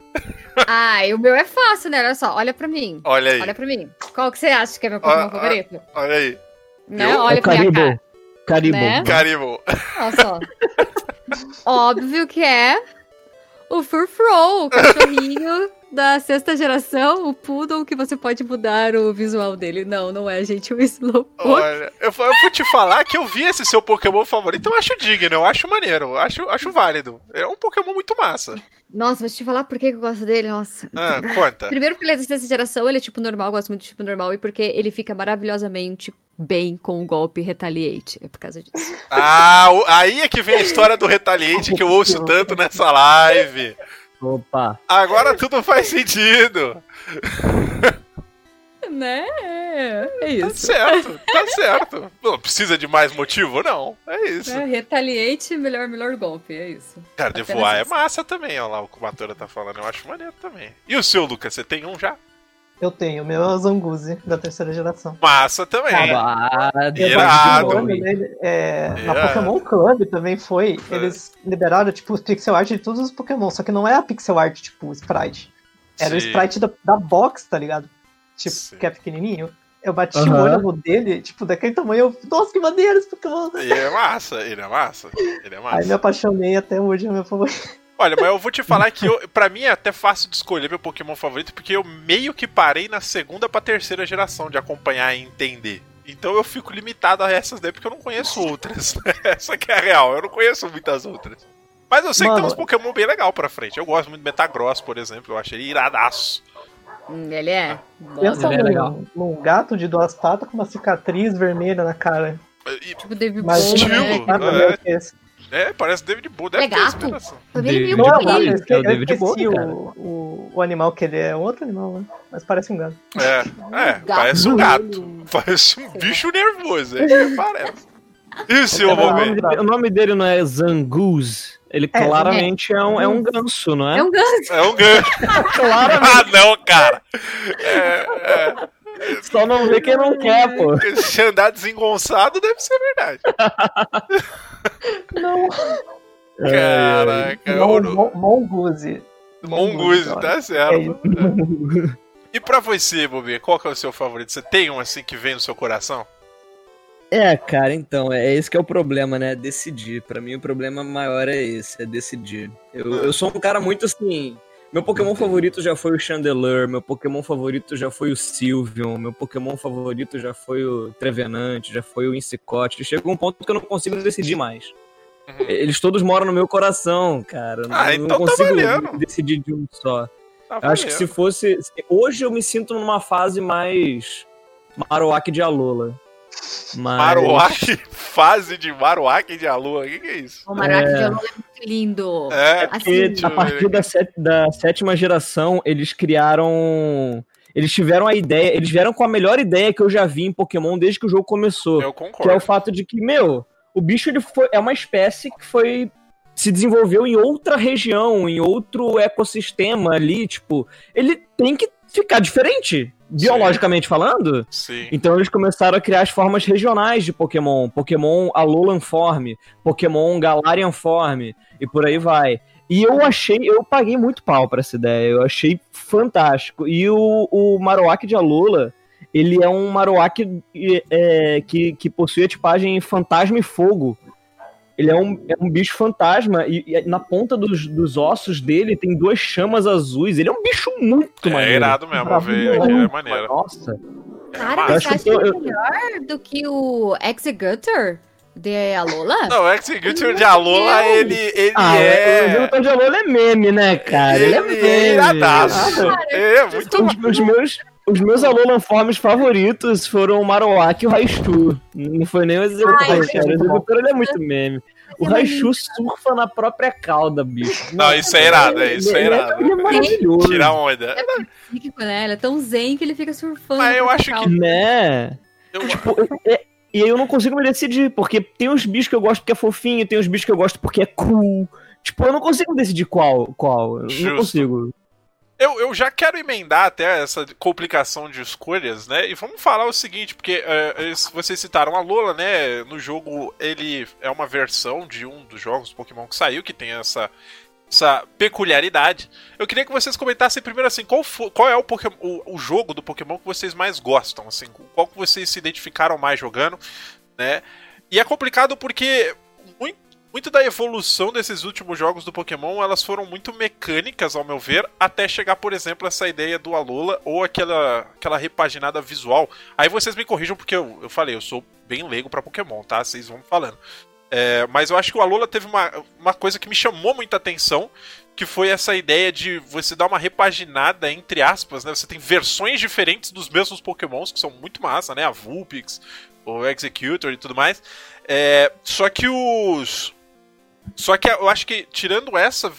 Ah, e o meu é fácil, né? Olha só, olha pra mim. Olha aí. Olha pra mim. Qual que você acha que é meu Pokémon Ah, ah. favorito? Olha aí. Né? eu? Olha É pra Caribou. Caribou. Né? Caribou. Olha só. [LAUGHS] Óbvio que é o Furfrou, o cachorrinho [LAUGHS] da sexta geração, o Poodle, que você pode mudar o visual dele. Não, não é, gente, o Slowpoke. Olha, eu, eu vou te falar que eu vi esse seu Pokémon favorito, eu acho digno, eu acho maneiro, eu acho, acho válido. É um Pokémon muito massa. Nossa, vou te falar por que que eu gosto dele, nossa. Ah, conta. Primeiro porque ele é da sexta geração, ele é tipo normal, eu gosto muito de tipo normal, e porque ele fica maravilhosamente bem com o golpe Retaliate. É por causa disso. [LAUGHS] Ah, aí é que vem a história do Retaliante que eu ouço [LAUGHS] tanto nessa live. Opa. Agora tudo faz sentido. né? É Tá isso. certo, tá certo. Não precisa de mais motivo, não. É isso. É, retaliate, melhor, melhor golpe, é isso. Cara, de voar é massa também, ó lá o que o Matura tá falando, eu acho maneiro também. E o seu, Lucas, você tem um já? Eu tenho, o meu é o Zanguzi, da terceira geração. Massa também. Ah, Irado. O nome é, na. Pokémon Club também foi. É. Eles liberaram, tipo, os pixel art de todos os Pokémon, só que não é a pixel art, tipo, sprite. Era o Sim. sprite da, da box, tá ligado? Tipo, Sim. que é pequenininho. Eu bati Aham. o olho no dele, tipo, daquele tamanho. Eu, Nossa, que maneiro esse Pokémon. Ele é massa, ele é massa. Ele é Aí massa. me apaixonei até hoje, é o meu favorito. Olha, mas eu vou te falar que eu, pra mim é até fácil de escolher meu Pokémon favorito, porque eu meio que parei na segunda pra terceira geração de acompanhar e entender. Então eu fico limitado a essas daí porque eu não conheço [LAUGHS] outras. [LAUGHS] Essa que é a real, eu não conheço muitas outras. Mas eu sei que Mano, tem uns Pokémon bem legal pra frente. Eu gosto muito do Metagross, por exemplo, eu achei ele iradaço. Hum, ele é. Pensa ele é legal. num gato de duas patas com uma cicatriz vermelha na cara. E- Tipo David Mas Bowie, estilo, né? é. É, parece David Bowie, deve É gato? é meio David Bowie. esqueci, É o David Bowie, o, o, o animal que ele é. Um outro animal, né? Mas parece um gato. É, é, gato. parece um gato. Parece um bicho nervoso, é isso que parece. E o nome, o nome dele não é Zangoose. Ele É, claramente é, um, é um ganso, não é? É um ganso. É um gancho. [LAUGHS] Ah, não, cara. É, é. Só não vê quem não quer, pô. [LAUGHS] Se andar desengonçado, deve ser verdade. Não, Caraca, Mon- eu não- Mon- Mongoose. Mongoose, olha. tá É certo. isso. [LAUGHS] E pra você, Bobi, qual que é o seu favorito? Você tem um assim que vem no seu coração? É, cara, então, é esse que é o problema, né? Decidir. Pra mim, o problema maior é esse, é decidir. Eu, eu sou um cara muito assim. Meu Pokémon favorito já foi o Chandelure, meu Pokémon favorito já foi o Sylveon, meu Pokémon favorito já foi o Trevenant, já foi o Incicote. Chega um ponto que eu não consigo decidir mais. Uhum. Eles todos moram no meu coração, cara. Ah, não, então tá não consigo valendo. decidir de um só. Tá Eu acho que se fosse. Hoje eu me sinto numa fase mais. Marowak de Alola. Mas... Marowak, [LAUGHS] fase de Marowak de Alua. O que, que é isso? O Maraca É. de Alola é muito lindo. É, Porque Assim, a partir da, set- da sétima geração, eles criaram. Eles tiveram a ideia. Eles vieram com a melhor ideia que eu já vi em Pokémon desde que o jogo começou. eu Que é o concordo. fato de que, meu, o bicho ele foi, é uma espécie que foi. Se desenvolveu em outra região, em outro ecossistema ali, tipo, ele tem que ficar diferente, biologicamente falando. Sim. Então eles começaram a criar as formas regionais de Pokémon. Pokémon Alolan Form, Pokémon Galarian Form, e por aí vai. E eu achei, eu paguei muito pau pra essa ideia, eu achei fantástico. E o, o Marowak de Alola, ele é um Marowak é, que, que possui a tipagem Fantasma e Fogo. Ele é um, é um bicho fantasma e, e na ponta dos, dos ossos dele tem duas chamas azuis. Ele é um bicho muito É maneiro. irado mesmo, eu vi aqui, é maneiro. Nossa. Cara, você que acha que eu- é melhor do que o Executor de Alola? [LAUGHS] Não, o Executor de Alola, ele, ele Ah, é. o Executor de Alola é meme, né, cara? Ele, é meme. é iradaço. Ah, Ele é muito Os, os meus, os meus Alolan Forms favoritos foram o Marowak e o Raichu. Não foi nem o Executor, Ai, cara. O Executor ele é muito meme. O É Raichu surfa na própria cauda, bicho. Não, isso é irado, é, isso é Ele irado. Ele é maravilhoso. Tira onda. Psíquico, né? Ele é tão zen que ele fica surfando. Mas eu acho que-. Né? Eu- Tipo, é- e aí eu não consigo me decidir, porque tem uns bichos que eu gosto porque é fofinho, tem uns bichos que eu gosto porque é cool. Tipo, eu não consigo decidir qual. qual. Eu Justo. não consigo. Eu, eu já quero emendar até essa complicação de escolhas, né? E vamos falar o seguinte, porque é, vocês citaram a Lola, né? No jogo, ele é uma versão de um dos jogos Pokémon que saiu, que tem essa, essa peculiaridade. Eu queria que vocês comentassem primeiro assim, qual, fo- qual é o, Pokémon, o, o jogo do Pokémon que vocês mais gostam, assim, qual que vocês se identificaram mais jogando, né? E é complicado porque muito, da evolução desses últimos jogos do Pokémon, elas foram muito mecânicas, ao meu ver, até chegar, por exemplo, essa ideia do Alola ou aquela, aquela repaginada visual. Aí vocês me corrijam porque eu, eu falei, eu sou bem leigo pra Pokémon, tá? Vocês vão falando. É, mas eu acho que o Alola teve uma, uma coisa que me chamou muita atenção, que foi essa ideia de você dar uma repaginada, entre aspas, né? Você tem versões diferentes dos mesmos Pokémons, que são muito massa, né? A Vulpix, o Executor e tudo mais. É, só que os. Só que eu acho que, tirando essa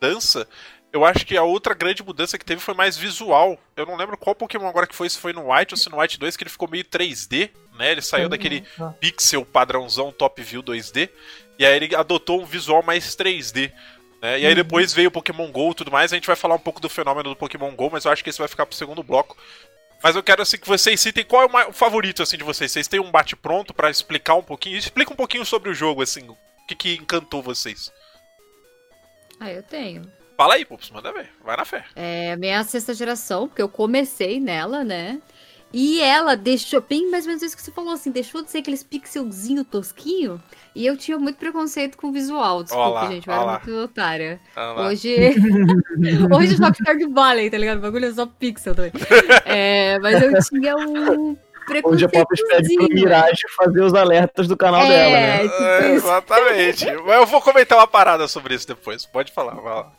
mudança, eu acho que a outra grande mudança que teve foi mais visual. Eu não lembro qual Pokémon agora que foi, se foi no White ou se no White 2, que ele ficou meio 3D, né? Ele saiu daquele Ah, pixel padrãozão top view 2D, e aí ele adotou um visual mais 3D. Né? E aí depois veio o Pokémon GO e tudo mais, a gente vai falar um pouco do fenômeno do Pokémon GO, mas eu acho que esse vai ficar pro segundo bloco. Mas eu quero assim que vocês citem qual é o, favorito assim de vocês. Vocês têm um bate pronto pra explicar um pouquinho? Explica um pouquinho sobre o jogo assim, o que, que encantou vocês. Ah, eu tenho. Fala aí, Pups, manda ver. Vai na fé. É a minha sexta geração, porque eu comecei nela, né? E ela deixou, bem mais ou menos isso que você falou, assim, deixou de ser aqueles pixelzinho tosquinho. E eu tinha muito preconceito com o visual. Desculpa, lá, gente, eu ó era muito otária. Ah, lá. Hoje. [LAUGHS] Hoje eu jogo Stardew Valley, tá ligado? O bagulho é só pixel também. [LAUGHS] É, mas eu tinha um Onde a Pop pede pro. Mirage fazer os alertas do canal É, dela, né? tipo É, exatamente. Mas eu vou comentar uma parada sobre isso depois. Pode falar, vai lá.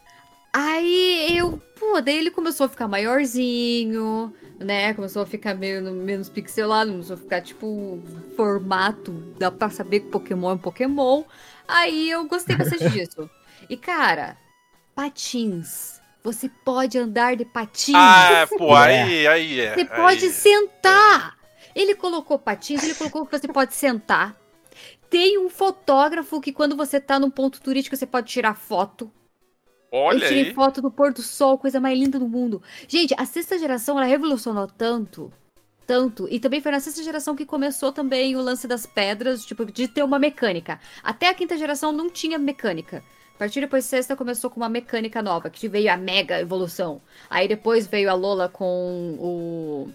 Aí eu, pô, daí ele começou a ficar maiorzinho, né? Começou a ficar meio, menos pixelado, começou a ficar tipo formato, dá pra saber que Pokémon é um Pokémon. Aí eu gostei bastante [LAUGHS] disso. E cara, patins. Você pode andar de patins. Ah, é, pô, [LAUGHS] aí, aí é. Você aí pode é. sentar. Ele colocou patins, ele colocou que você pode sentar. Tem um fotógrafo que quando você tá num ponto turístico você pode tirar foto. Olha eu tirei aí. foto do pôr do sol, coisa mais linda do mundo. Gente, a sexta geração ela revolucionou tanto, tanto, e também foi na sexta geração que começou também o lance das pedras, tipo, de ter uma mecânica. Até a quinta geração não tinha mecânica. A partir depois sexta começou com uma mecânica nova, que veio a mega evolução. Aí depois veio a Lola com o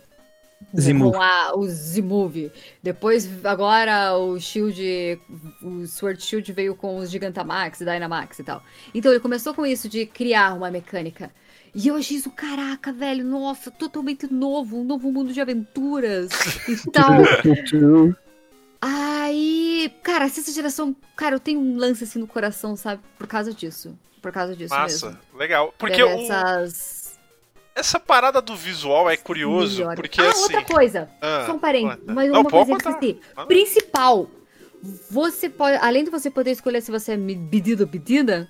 Zimove. Com a, o Z-Move. Depois, agora, o Shield. O Sword Shield veio com os Gigantamax, Dynamax e tal. Então, ele começou com isso de criar uma mecânica. E eu achei isso, caraca, velho, nossa, totalmente novo, um novo mundo de aventuras e [LAUGHS] tal. Aí, cara, a sexta geração, cara, eu tenho um lance assim no coração, sabe? Por causa disso. Por causa disso Massa, mesmo. legal. Porque Ter o- essas... essa parada do visual é curioso, melhores. porque ah, assim. outra coisa. Ah, Só um parênteses. conta. Mas Não, uma coisa que contar. esqueci. Manda. Principal. Você pode, além de você poder escolher se você é pedido ou pedida,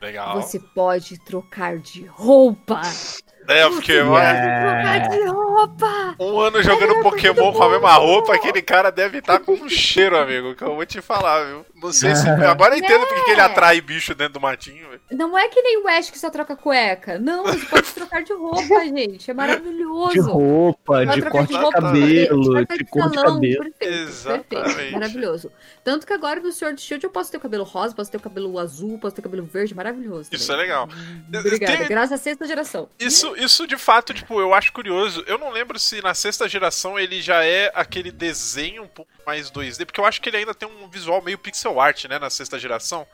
Legal. você pode trocar de roupa. É, porque mano, de roupa. um ano jogando Pokémon com a mesma roupa, aquele cara deve estar com um cheiro, amigo, que eu vou te falar, viu? Não sei se. Agora eu entendo porque que ele atrai bicho dentro do matinho, velho. Não é que nem o Ash que só troca cueca. Não, você pode [LAUGHS] trocar de roupa, gente. É maravilhoso. De roupa, Pode de trocar corte de roupa, cabelo, troca de cor de salão, cabelo. Perfeito, Exatamente. perfeito. Maravilhoso. Tanto que agora no Sword Shield eu posso ter o cabelo rosa, posso ter o cabelo azul, posso ter o cabelo verde. Maravilhoso. Isso é legal. Obrigada. Tem- Graças à sexta geração. Isso, isso de fato, tipo, eu acho curioso. Eu não lembro se na sexta geração ele já é aquele desenho um pouco mais 2D, porque eu acho que ele ainda tem um visual meio pixel art, né, na sexta geração.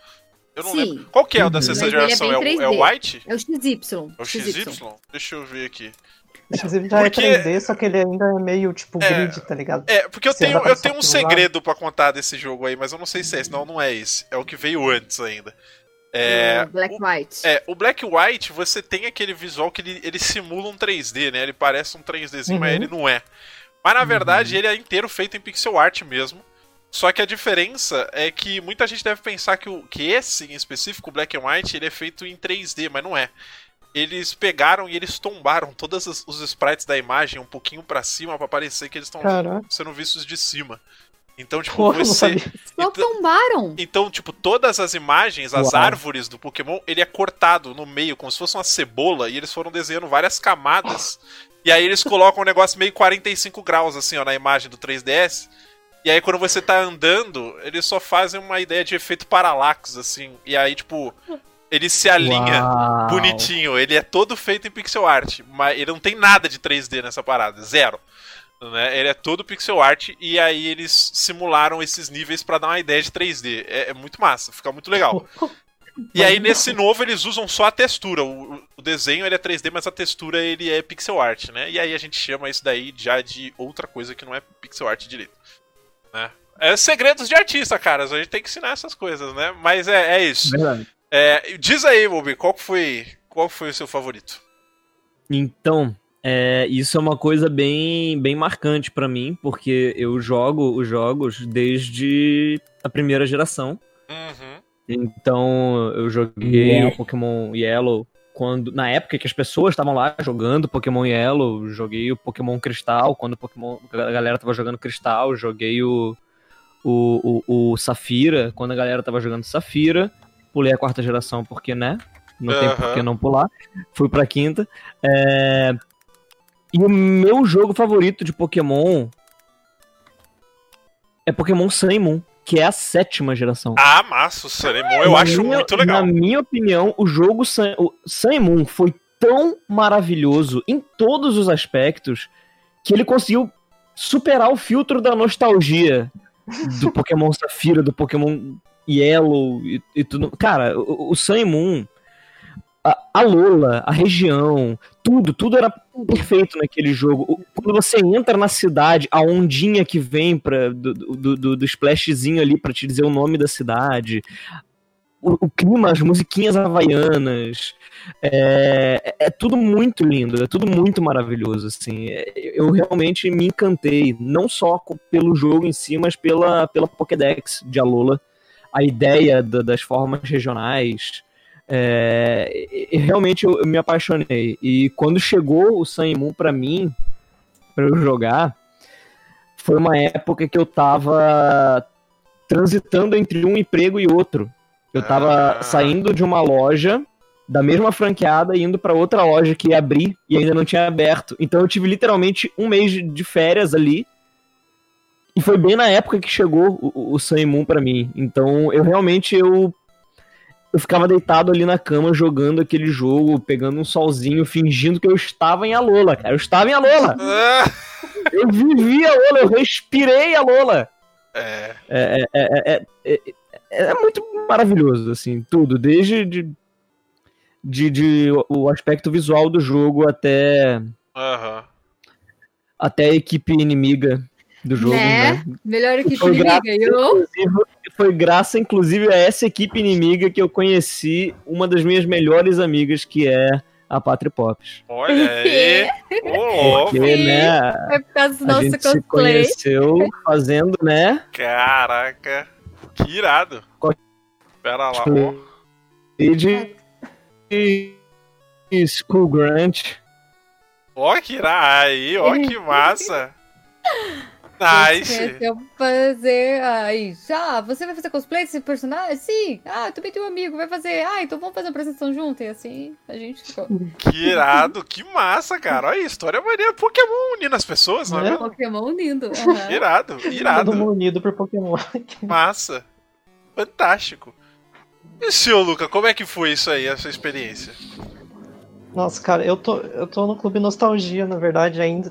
Eu não Sim. lembro. Qual que é o da Uhum. sexta Mas é geração? É, é o 3D. White? É o XY. É o XY? Deixa eu ver aqui. Inclusive já Porque- é 3D, só que ele ainda é meio tipo É. grid, tá ligado? É, porque eu Você tenho, eu tenho um segredo pra contar desse jogo aí, mas eu não sei se é esse. Não, não é esse. É o que veio antes ainda. É, O Black White. É, o Black White, você tem aquele visual que ele, ele simula um 3D, né? Ele parece um 3Dzinho, mas Uhum. ele não é. Mas na verdade, ele é inteiro feito em pixel art mesmo. Só que a diferença é que muita gente deve pensar que, o, que esse em específico, o Black and White, ele é feito em 3D, mas não é. Eles pegaram e eles tombaram todos os, os sprites da imagem um pouquinho pra cima pra parecer que eles estão sendo vistos de cima. Então, tipo, Pô, você. Só então- tombaram. Então, tipo, todas as imagens, as Uau. árvores do Pokémon, ele é cortado no meio, como se fosse uma cebola, e eles foram desenhando várias camadas. E aí eles colocam um negócio meio 45 graus, assim, ó, na imagem do 3DS. E aí quando você tá andando, eles só fazem uma ideia de efeito paralax, assim. E aí, tipo, ele se alinha Uau. bonitinho. Ele é todo feito em pixel art, mas ele não tem nada de 3D nessa parada, zero. Né? Ele é todo pixel art e aí eles simularam esses níveis pra dar uma ideia de 3D. É, é muito massa, fica muito legal. E aí nesse novo eles usam só a textura. O, o desenho ele é 3D, mas a textura ele é pixel art, né? E aí a gente chama isso daí já de outra coisa que não é pixel art direito. Né? É segredos de artista, caras. A gente tem que ensinar essas coisas, né? Mas é, é isso. É, diz aí, Bobi, qual foi, qual foi o seu favorito? Então, é, isso é uma coisa bem, bem marcante pra mim, porque eu jogo os jogos desde a primeira geração. Uhum. Então, eu joguei o Pokémon Yellow quando na época que as pessoas estavam lá jogando Pokémon Yellow, joguei o Pokémon Cristal, quando o Pokémon, a galera tava jogando Cristal, joguei o, o, o, o Safira, quando a galera tava jogando Safira, pulei a quarta geração porque, né? Não tem Aham. por que não pular. Fui pra quinta. É, E o meu jogo favorito de Pokémon é Pokémon Sun e Moon, que é a sétima geração. Ah, massa, o Sanemon eu Na acho minha- muito legal. Na minha opinião, o jogo Sun, o Sun e Moon foi tão maravilhoso em todos os aspectos que ele conseguiu superar o filtro da nostalgia do Pokémon Safira, do Pokémon Yellow e, e tudo. Cara, o, o Sun e Moon, a, a Lola, a região, tudo, tudo era perfeito naquele jogo. Quando você entra na cidade, a ondinha que vem pra, do, do, do, do splashzinho ali pra te dizer o nome da cidade, o, o clima, as musiquinhas havaianas, é, é tudo muito lindo, é tudo muito maravilhoso, assim. É, Eu realmente me encantei, não só pelo jogo em si, mas pela, pela Pokédex de Alola, a ideia da- das formas regionais, é, realmente eu, eu me apaixonei. E quando chegou o Sun Moon pra mim, pra eu jogar, foi uma época que eu tava transitando entre um emprego e outro. Eu tava Ah. saindo de uma loja da mesma franqueada e indo pra outra loja que ia abrir e ainda não tinha aberto. Então eu tive literalmente um mês de- férias ali. E foi bem na época que chegou o, o Sun Moon pra mim. Então eu realmente eu eu ficava deitado ali na cama jogando aquele jogo, pegando um solzinho, fingindo que eu estava em Alola, cara. Eu estava em Alola. Ah, [LAUGHS] Eu vivi a Lola, eu respirei a Lola. É. É, é, é, é, é muito maravilhoso, assim, tudo, desde de, de, de o aspecto visual do jogo até Aham. até a equipe inimiga do jogo, Né? né? Melhor equipe inimiga. Eu? Inclusive, foi graça, inclusive, a essa equipe inimiga que eu conheci uma das minhas melhores amigas, que é a Patri Pops. Olha [LAUGHS] aí. Ô, louco. Porque, né, É por causa do a nosso gente se cosplay. conheceu fazendo, né, Caraca. Que irado. Qual- Pera lá, ó. e de, de School Grant. Ó, que irado. Aí, ó, que massa. [LAUGHS] Nice. Eu fazer aí. Ah, você vai fazer cosplay desse personagem? Sim. Ah, eu também tenho um amigo, vai fazer. Ah, então vamos fazer uma apresentação junto. E assim a gente ficou. Que irado. Que massa, cara. Olha aí, história maneira. Pokémon unindo as pessoas, não é É. mesmo? Pokémon lindo. aham. Irado, Todo irado. mundo unido por Pokémon. Massa. Fantástico. E o senhor, Luca, como é que foi isso aí, a sua experiência? Nossa, cara, eu tô, eu tô no Clube Nostalgia, na verdade, ainda.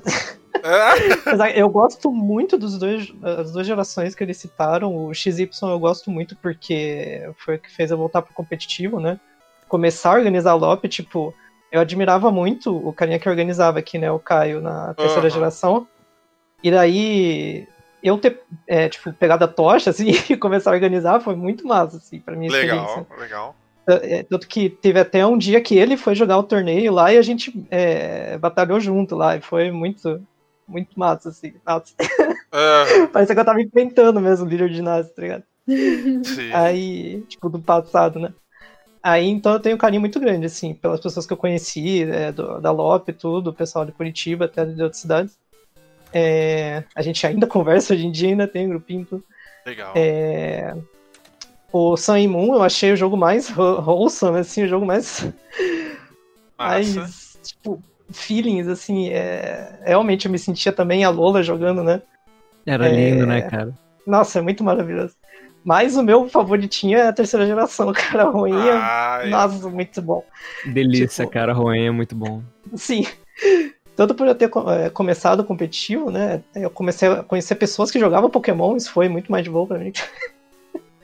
Que eu gosto muito dos dois, das duas gerações que eles citaram. O XY eu gosto muito porque foi o que fez eu voltar pro competitivo, né? Começar a organizar LOP, tipo, eu admirava muito o carinha que organizava aqui, né? O Caio, na terceira Aham. geração. E daí, eu ter, é, tipo, pegado a tocha, [LAUGHS] assim, e começar a organizar foi muito massa, assim, pra minha experiência. legal, legal. É, Tanto que teve até um dia que ele foi jogar o torneio lá e a gente é, batalhou junto lá. E foi muito, muito massa, assim. Ah, [LAUGHS] parecia que eu tava enfrentando mesmo o líder de ginásio, tá ligado? sim. Aí, tipo, do passado, né? Aí, então, eu tenho um carinho muito grande, assim, pelas pessoas que eu conheci, é, do- da LOP e tudo, o pessoal de Curitiba, até de outras cidades. É, a gente ainda [LAUGHS] conversa hoje em dia, ainda tem um grupinho tudo. Legal. É, O Sun e Moon eu achei o jogo mais who- [LAUGHS] wholesome, assim, o jogo mais, Massa. mais tipo, feelings, assim, é... realmente eu me sentia também a Lola jogando, né? Era É. lindo, né, cara? Nossa, é muito maravilhoso. Mas o meu favoritinho é a terceira geração, [LAUGHS] cara, ruim é... Ai, Nossa, muito bom. Delícia, tipo- cara. Roen é muito bom. Sim. [LAUGHS] Tanto por eu ter eh, começado o competitivo, né? Eu comecei a conhecer pessoas que jogavam Pokémon, isso foi muito mais de boa pra mim.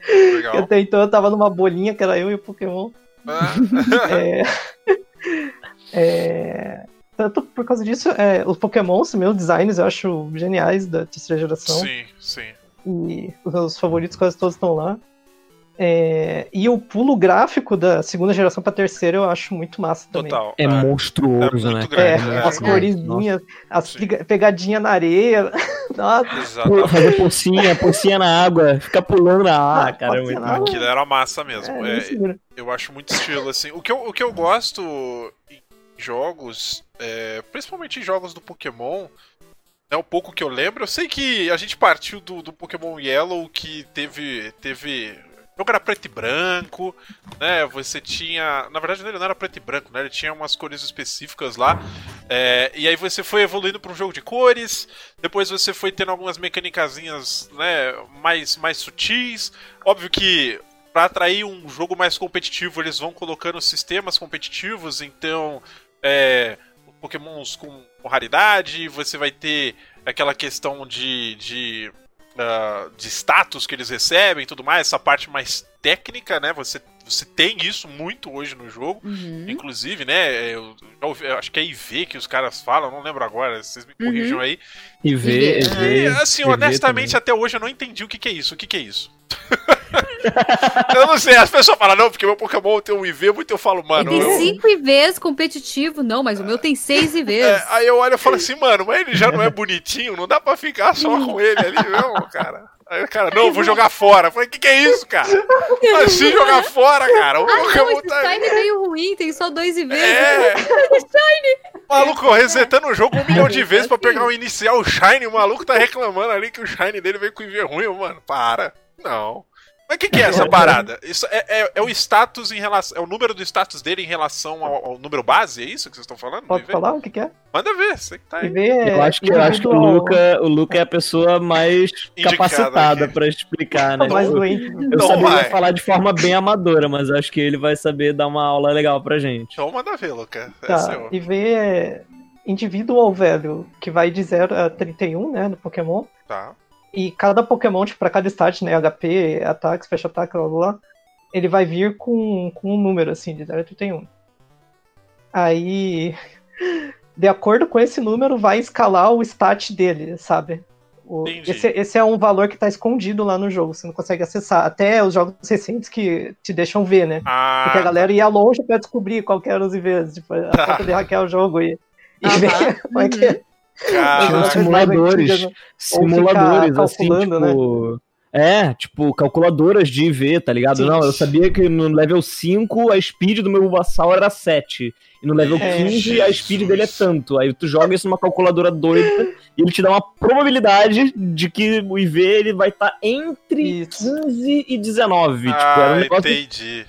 legal. [LAUGHS] Até então eu tava numa bolinha que era eu e o Pokémon. Ah, É, é, tanto por causa disso, é, os Pokémons, meus designs, eu acho geniais da terceira geração. sim, sim. E os meus favoritos quase todos estão lá. É, e o pulo gráfico da segunda geração pra terceira eu acho muito massa também. Total. É Ah, monstruoso, É né? É, grande, né? as É. coresinhas, as Sim. pega- pegadinha na areia. [LAUGHS] Nossa, Pô. Fazer pocinha, pocinha na água, ficar pulando na água, Ah, cara. É muito. Aquilo era massa mesmo. é, É, segura. eu acho muito estilo, assim. O que eu, o que eu gosto jogos, é, principalmente jogos do Pokémon, é o pouco que eu lembro. Eu sei que a gente partiu do, do Pokémon Yellow, que teve. teve. Jogo era preto e branco, né? Você tinha. Na verdade, ele não era preto e branco, né? Ele tinha umas cores específicas lá. É, e aí você foi evoluindo para um jogo de cores. Depois você foi tendo algumas mecânicazinhas, né? Mais, mais sutis. Óbvio que para atrair um jogo mais competitivo, eles vão colocando sistemas competitivos, então é, pokémons com, com raridade, você vai ter aquela questão de, de, ah, de status que eles recebem e tudo mais, essa parte mais técnica, né? Você, você tem isso muito hoje no jogo. Uhum. Inclusive, né? Eu, eu acho que é IV que os caras falam, não lembro agora, vocês me corrijam aí. E E e ver. ver. E, assim, ver honestamente, também. até hoje eu não entendi o que, que é isso. O que, que é isso? [LAUGHS] [LAUGHS] eu não sei, as pessoas falam, não, porque meu Pokémon tem um IV, muito eu falo, mano. Ele eu- tem 5 IVs competitivo, não, mas o meu tem 6 IVs. É, aí eu olho e falo assim, mano, mas ele já não é bonitinho, não dá pra ficar só com ele ali, não, cara. Aí o cara, não, eu vou jogar fora. Eu falei, que que é isso, cara? Assim jogar fora, cara. O Ah, não, Pokémon esse tá. Shine é meio ruim, tem só 2 IVs. É. [LAUGHS] Maluco, resetando o jogo um milhão de vezes pra pegar o inicial o Shine, o maluco tá reclamando ali que o Shine dele veio com IV ruim, mano. Para. Não. Mas o que, que é essa parada? Isso é, é- é o status em relação. É o número do status dele em relação ao, ao número base? É isso que vocês estão falando? Pode falar o que, que é? Manda ver, você que tá aí. É Eu acho que, eu acho que o, Luca, o Luca é a pessoa mais Indicada capacitada aqui. pra explicar, né? [LAUGHS] mais Eu- doente. Eu saberia vai. falar de forma bem amadora, mas acho que ele vai saber dar uma aula legal pra gente. Então manda ver, Luca. É Tá, seu. IV é, individual velho, que vai de 0 a 31, né, no Pokémon. Tá. E cada Pokémon, tipo, pra cada stat, né, HP, ataque, special attack, blá, blá, blá, ele vai vir com, com um número, assim, de 0 a 31. Aí, [LAUGHS] de acordo com esse número, vai escalar o stat dele, sabe? O- esse, esse é um valor que tá escondido lá no jogo, você não consegue acessar. Até os jogos recentes que te deixam ver, né? Ah, Porque a galera ia longe pra descobrir qual que eram os IVs, tipo, a [LAUGHS] Tá. ponto de hackear o jogo e, e Aham. ver como é que é. Cara, Tinha As uns coisas mais simuladores. né? Simuladores, assim, né? tipo. É, tipo, calculadoras de IV, tá ligado? Sim. Não, eu sabia que no level 5 a speed do meu Bulbasaur era 7. E no level É. 15 a speed dele é tanto. Aí tu joga isso numa calculadora doida e ele te dá uma probabilidade de que o IV ele vai estar entre Isso. 15 e 19. tipo, era um ah, negócio entendi.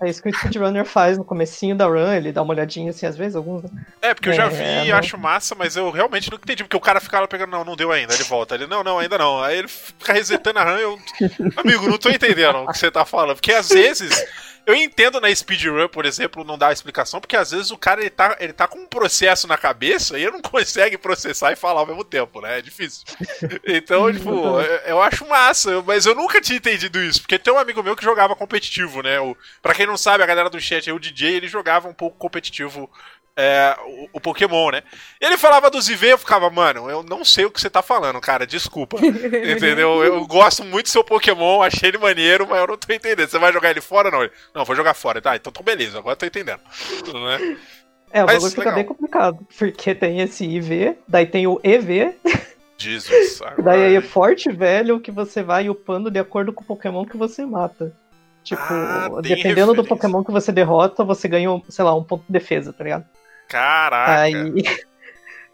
É isso que o speedrunner faz no comecinho da run, ele dá uma olhadinha assim, às vezes, alguns. né? É, porque eu já É, vi e não. acho massa, mas eu realmente não entendi. Porque o cara ficava pegando, não, não deu ainda. Ele volta. Ele, não, não, ainda não. Aí ele fica resetando a RAM. Eu, amigo, não tô entendendo o que você tá falando. Porque às vezes, eu entendo na speedrun, por exemplo, não dá explicação, porque às vezes o cara ele tá, ele tá com um processo na cabeça e ele não [LAUGHS] consegue processar e falar ao mesmo tempo, né? É difícil. Então, tipo, eu, eu acho massa, mas eu nunca tinha entendido isso. Porque tem um amigo meu que jogava competitivo, né? O, pra quem não sabe, a galera do chat, aí, o DJ, ele jogava um pouco competitivo é, o, o Pokémon, né? Ele falava dos IV, eu ficava, mano, eu não sei o que você tá falando, cara, desculpa. [LAUGHS] Entendeu? Eu gosto muito do seu Pokémon, achei ele maneiro, mas eu não tô entendendo. Você vai jogar ele fora ou não? Ele, não, vou jogar fora. Tá, então tô beleza, agora eu tô entendendo. Né? É, o Mas bagulho fica legal. bem complicado, porque tem esse IV, daí tem o EV, Jesus. [LAUGHS] daí aí é forte velho que você vai upando de acordo com o Pokémon que você mata. Tipo, Ah, dependendo do referência. Pokémon que você derrota, você ganha, sei lá, um ponto de defesa, tá ligado? Caraca. Aí. [LAUGHS]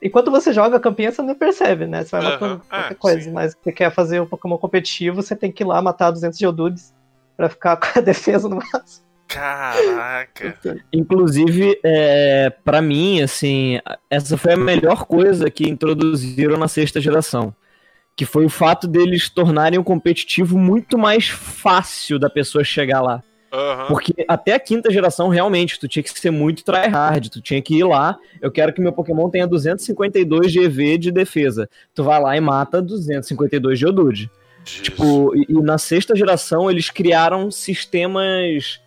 Enquanto você joga a campinha, você não percebe, né? Você vai matando é, qualquer coisa. sim. Mas se você quer fazer o Pokémon competitivo, você tem que ir lá matar 200 Geodudes pra ficar [LAUGHS] com a defesa no máximo. Caraca. Inclusive, é, para mim, assim, essa foi a melhor coisa que introduziram na sexta geração. Que foi o fato deles tornarem o competitivo muito mais fácil da pessoa chegar lá. Porque até a quinta geração, realmente, tu tinha que ser muito tryhard. Tu tinha que ir lá, eu quero que meu Pokémon tenha 252 de EV de defesa. Tu vai lá e mata 252 de. Jesus. Tipo, e, e na sexta geração eles criaram sistemas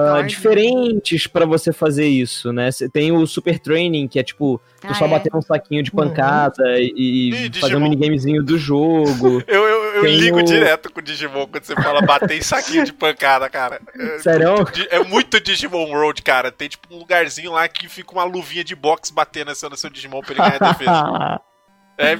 Ordem. diferentes pra você fazer isso, né? Você tem o Super Training, que é tipo, tu Ah, só é. bater um saquinho de pancada e, e Ih, fazer um minigamezinho do jogo. [LAUGHS] Eu, eu, eu ligo o- direto com o Digimon quando você fala bater em saquinho de pancada, cara. É, Sério? Di- É muito Digimon World, cara. Tem tipo um lugarzinho lá que fica uma luvinha de boxe batendo assim no seu Digimon pra ele ganhar defesa. [LAUGHS] É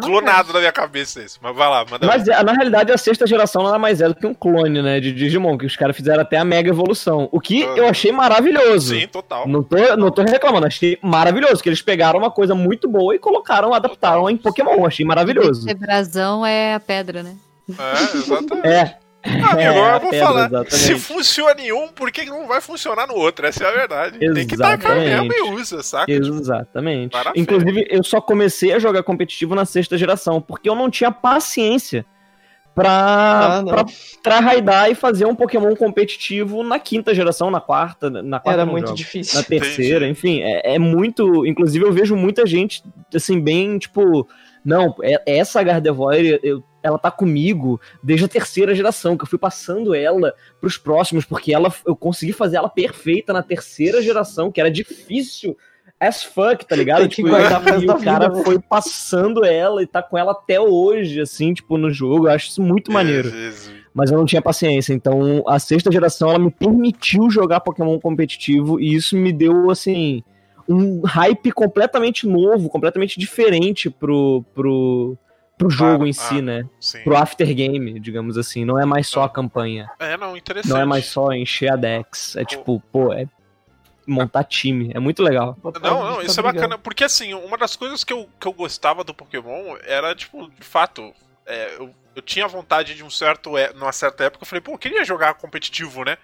clonado na minha cabeça isso. Mas vai lá, manda Mas é, na realidade a sexta geração nada mais é do que um clone, né, de Digimon, que os caras fizeram até a mega evolução. O que Aham. eu achei maravilhoso. Sim, total. Não tô, não tô reclamando, achei maravilhoso, que eles pegaram uma coisa muito boa e colocaram, adaptaram em Pokémon, achei maravilhoso. Esse brasão é a pedra, né? É, exatamente. É. Amigo, é, eu vou pedra, falar. exatamente. Se funciona em um, por que não vai funcionar no outro? Essa é a verdade. Tem que tacar Exatamente. mesmo e usa, saca? Exatamente. Inclusive, eu só comecei a jogar competitivo na sexta geração, porque eu não tinha paciência pra, Ah, pra, pra raidar e fazer um Pokémon competitivo na quinta geração, na quarta, na quarta Era muito jogo. difícil. na terceira, enfim, é, é muito. Inclusive, eu vejo muita gente, assim, bem, tipo, não, é- essa Gardevoir, eu- ela tá comigo desde a terceira geração, que eu fui passando ela pros próximos, porque ela, eu consegui fazer ela perfeita na terceira geração, que era difícil as fuck, tá ligado? Tipo, e o cara vida, né? foi passando ela e tá com ela até hoje, assim, tipo, no jogo. Eu acho isso muito maneiro Jesus. mas eu não tinha paciência. Então, a sexta geração ela me permitiu jogar Pokémon competitivo e isso me deu assim um hype completamente novo, completamente diferente pro pro pro jogo Claro, em si, ah, né? Sim. Pro aftergame, digamos assim. Não é mais só a campanha, É, não, interessante. não é mais só encher a Dex. É tipo, pô, é montar time. É muito legal. Não, não, bicho isso é bacana. Porque assim, uma das coisas que eu, que eu gostava do Pokémon era, tipo, de fato, é, eu, eu tinha vontade de um certo. é- Numa certa época, eu falei, pô, eu queria jogar competitivo, né?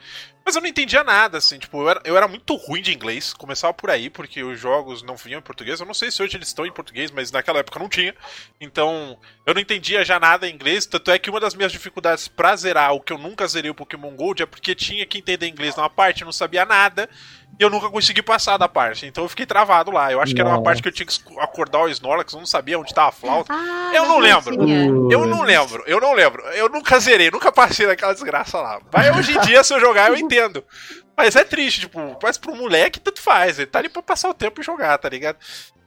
Mas eu não entendia nada, assim, tipo, eu era, eu era muito ruim de inglês. Começava por aí, porque os jogos não vinham em português. Eu não sei se hoje eles estão em português, mas naquela época não tinha. Então, eu não entendia já nada em inglês. Tanto é que uma das minhas dificuldades pra zerar, o que eu nunca zerei o Pokémon Gold, é porque tinha que entender inglês numa parte, eu não sabia nada. E eu nunca consegui passar da parte. Então eu fiquei travado lá. Eu acho que era uma parte que eu tinha que acordar o Snorlax, eu não sabia onde tava a flauta. Ah, Eu não lembro. flautinha. Eu não lembro, eu não lembro. Eu nunca zerei, nunca passei daquela desgraça lá. Mas hoje em dia, se eu jogar, eu entendo. Mas é triste, tipo, mas pro moleque, tanto faz. Ele tá ali pra passar o tempo e jogar, tá ligado?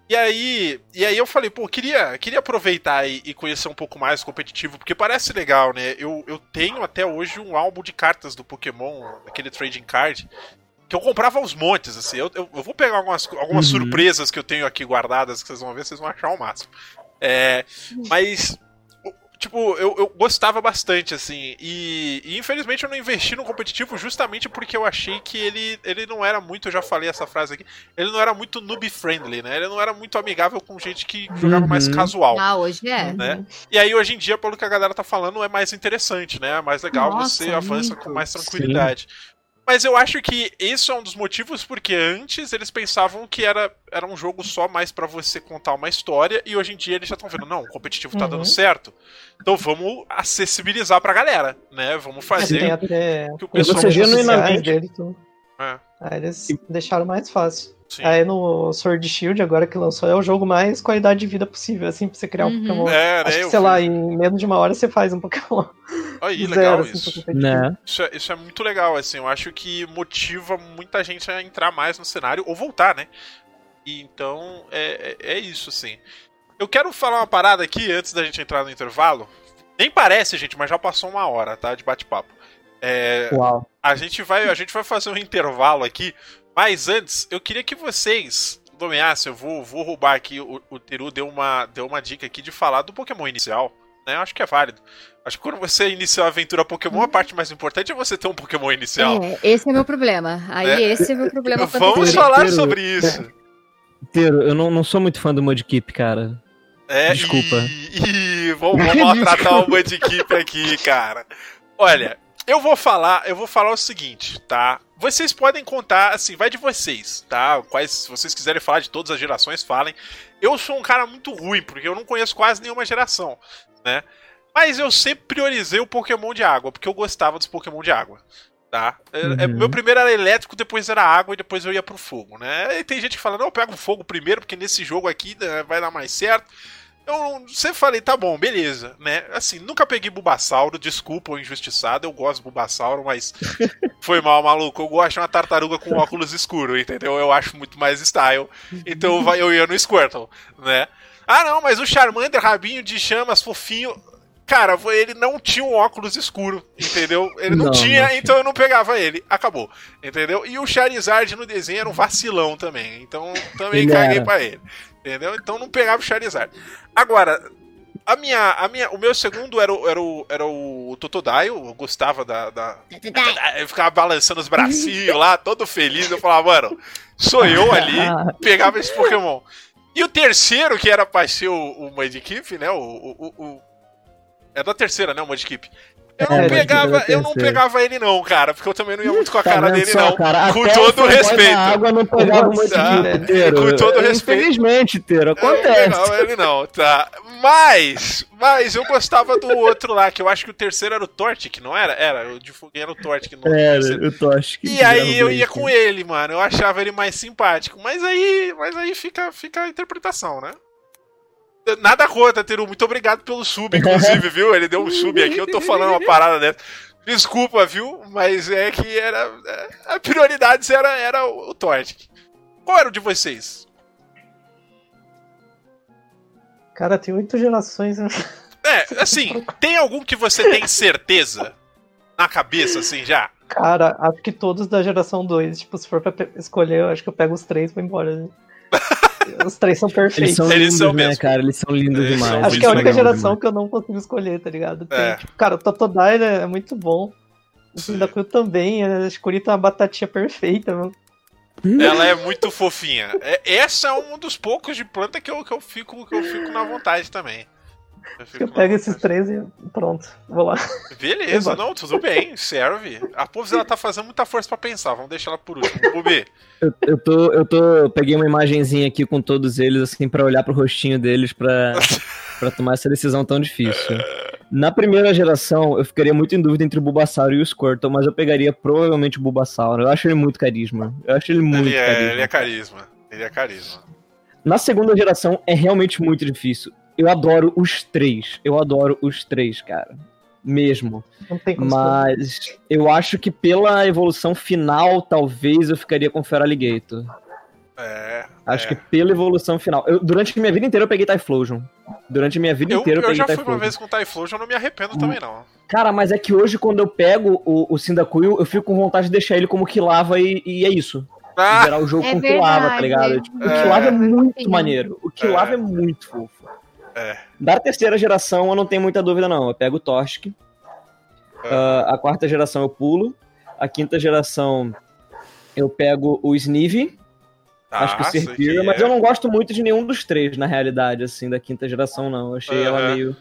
E aí, e aí eu falei, pô, queria, queria aproveitar e, e conhecer um pouco mais o competitivo, porque parece legal, né? Eu, eu tenho até hoje um álbum de cartas do Pokémon, aquele trading card, que eu comprava aos montes, assim. Eu, eu, eu vou pegar algumas, algumas Uhum. surpresas que eu tenho aqui guardadas, que vocês vão ver, vocês vão achar o máximo. É, mas, tipo, eu, eu gostava bastante, assim, e, e infelizmente eu não investi no competitivo justamente porque eu achei que ele, ele não era muito, eu já falei essa frase aqui, ele não era muito noob-friendly, né? Ele não era muito amigável com gente que jogava mais Uhum. casual. Ah, hoje é. né? E aí, hoje em dia, pelo que a galera tá falando, é mais interessante, né? É mais legal, Nossa, você avança muito. com mais tranquilidade. Mas eu acho que esse é um dos motivos porque antes eles pensavam que era, era um jogo só mais pra você contar uma história e hoje em dia eles já estão vendo, não, o competitivo tá Uhum. dando certo. Então vamos acessibilizar pra galera, né? Vamos fazer até que o E pessoal você genuinamente- dele, tudo. É. Aí eles deixaram mais fácil. Sim. Aí no Sword Shield, agora que lançou, é o jogo mais qualidade de vida possível, assim, pra você criar um Uhum. Pokémon. É, Acho né? que, sei vi. lá, em menos de uma hora você faz um Pokémon. Aí, [LAUGHS] Zero, legal assim, isso. Né? Isso é, isso é muito legal, assim. Eu acho que motiva muita gente a entrar mais no cenário ou voltar, né? E então é, é, é isso, assim. Eu quero falar uma parada aqui antes da gente entrar no intervalo. Nem parece, gente, mas já passou uma hora, tá? De bate-papo. É, Uau. a gente vai a gente vai fazer um intervalo aqui, mas antes eu queria que vocês nomeassem, eu vou, vou roubar aqui, o, o Teru deu uma, deu uma dica aqui de falar do Pokémon inicial, né? Eu acho que é válido. Acho que quando você inicia a aventura Pokémon, a parte mais importante é você ter um Pokémon inicial. É, esse é meu problema. Aí É. esse é meu problema. [LAUGHS] Vamos falar Teru, sobre isso. Teiro, eu não, não sou muito fã do Mudkip, cara. É, Desculpa. E, e vamos, vamos [LAUGHS] maltratar o Mudkip aqui, cara. Olha, eu vou falar, eu vou falar o seguinte, tá? Vocês podem contar, assim, vai de vocês, tá? Quais, se vocês quiserem falar de todas as gerações, falem. Eu sou um cara muito ruim, porque eu não conheço quase nenhuma geração, né? Mas eu sempre priorizei o Pokémon de água, porque eu gostava dos Pokémon de água. Tá? É- é- Uhum. meu primeiro era elétrico, depois era água e depois eu ia pro fogo, né? E tem gente que fala, não, eu pego o fogo primeiro, porque nesse jogo aqui né, vai dar mais certo. Eu sempre falei, tá bom, beleza, né? Assim, nunca peguei Bulbasauro, desculpa o injustiçado, eu gosto do Bulbasauro, mas [LAUGHS] foi mal, maluco. Eu gosto de uma tartaruga com óculos escuros, entendeu? Eu acho muito mais style. Então eu ia no Squirtle, né? Ah, não, mas o Charmander, rabinho de chamas, fofinho. Cara, ele não tinha um óculos escuro, entendeu? Ele não, Não, tinha, não então eu não pegava ele. Acabou, entendeu? E o Charizard no desenho era um vacilão também, então também Ele caguei era. pra ele, entendeu? Então não pegava o Charizard. Agora, a minha, a minha, o meu segundo era o, era o, era o Totodile, eu gostava da, da, eu ficava balançando os bracinhos lá, todo feliz. Eu falava, mano, sou eu ali, [LAUGHS] pegava esse Pokémon. E o terceiro, que era pra ser o, o Mudkip, né? O, o, o, o- É da terceira, né? O Mudkip. Eu não É, pegava, eu não pegava ele, não, cara, porque eu também não ia muito com a Tá cara dele, só, não. cara? Com todo fanboy respeito. da água não pegava o né? Teiro. Com todo respeito. Infelizmente, Teiro, Eu não acontece. pegava ele, não, tá. Mas, mas eu gostava do outro lá, que eu acho que o terceiro era o Tortic, não era? Era, o de foguinho era o Tortic. Não, Era, eu tô acho que. E aí eu ia com ele, mano. Eu achava ele mais simpático. Mas aí, mas aí fica, fica a interpretação, né? Nada contra, Teru. Muito obrigado pelo sub, inclusive, viu? Ele deu um sub aqui, eu tô falando uma parada dessa. Desculpa, viu? Mas é que era. é, A prioridade era, era o, Tortic. Qual era o de vocês? Cara, tem oito gerações. né? É, assim, tem algum que você tem certeza na cabeça, assim, já? Cara, acho que todos da geração 2. Tipo, se for pra escolher, eu acho que eu pego os três e vou embora. né? [LAUGHS] Os três são Eles perfeitos. são Eles lindos, são né, mesmo. cara? Eles são lindos Eles demais. são Acho que é a são única geração demais. que eu não consigo escolher, tá ligado? Tem, É. tipo, cara, o Totodile é muito bom. O Cyndaquil também. A Escurita é uma batatinha perfeita, mano. Ela é muito fofinha. É- essa é um dos poucos de planta que eu, que eu, fico, que eu fico na vontade também. Eu, pego esses três e pronto, vou lá. Beleza, não, tudo bem, serve. A Pubs ela tá fazendo muita força pra pensar, vamos deixar ela por último. Bubi, Eu, eu tô, eu tô, eu peguei uma imagenzinha aqui com todos eles, assim, pra olhar pro rostinho deles pra, [LAUGHS] pra tomar essa decisão tão difícil. Na primeira geração, eu ficaria muito em dúvida entre o Bulbasaur e o Squirtle, mas eu pegaria provavelmente o Bulbasaur. Eu acho ele muito carisma. Eu acho ele muito Ele é, carisma. ele é carisma. Ele é carisma. Na segunda geração, é realmente muito difícil. Eu adoro os três. Eu adoro os três, cara. Mesmo. Não tem como. Mas eu acho que pela evolução final, talvez eu ficaria com o Feraligator. É. Acho é. que pela evolução final. Eu, durante a minha vida inteira eu peguei Typhlosion. Durante a minha vida Eu, inteira eu, eu peguei já fui uma Typhlosion. vez com Typhlosion, eu não me arrependo também, não. Cara, mas é que hoje quando eu pego o, o Cyndaquil, eu fico com vontade de deixar ele como Kilava e, e é isso. Ah, Zerar o jogo É com Kilava, tá verdade. ligado? Tipo, o É. Kilava é muito maneiro. O Kilava É. é. muito fofo. É. Da terceira geração eu não tenho muita dúvida não. Eu pego o Torsk. Ah, a quarta geração eu pulo. A quinta geração eu pego o Sneevee. Acho que o Ah, Serpira, mas é. eu não gosto muito de nenhum dos três, na realidade, assim, da quinta geração, não. Eu achei ela meio.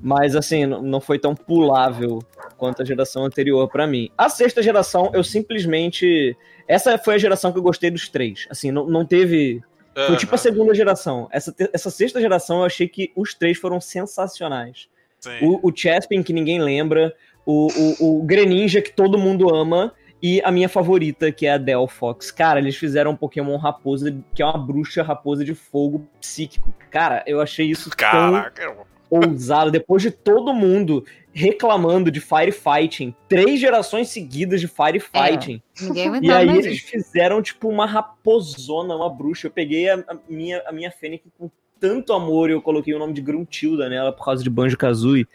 Mas, assim, não foi tão pulável quanto a geração anterior pra mim. A sexta geração, eu simplesmente. Essa foi a geração que eu gostei dos três. Assim, não, não teve. Foi tipo a segunda geração. Essa, essa sexta geração eu achei que os três foram sensacionais. sim. O, o Chespin, que ninguém lembra. O, o, o Greninja, que todo mundo ama. E a minha favorita, que é a Delphox. Cara, eles fizeram um Pokémon raposa, que é uma bruxa raposa de fogo psíquico. Cara, eu achei isso tão Caraca, ousado. Depois de todo mundo reclamando de Firefighting, três gerações seguidas de Firefighting. Ninguém E aí eles fizeram, tipo, uma raposona, uma bruxa. Eu peguei a, a minha, a minha Fênix com tanto amor e eu coloquei o nome de Gruntilda nela por causa de Banjo-Kazooie.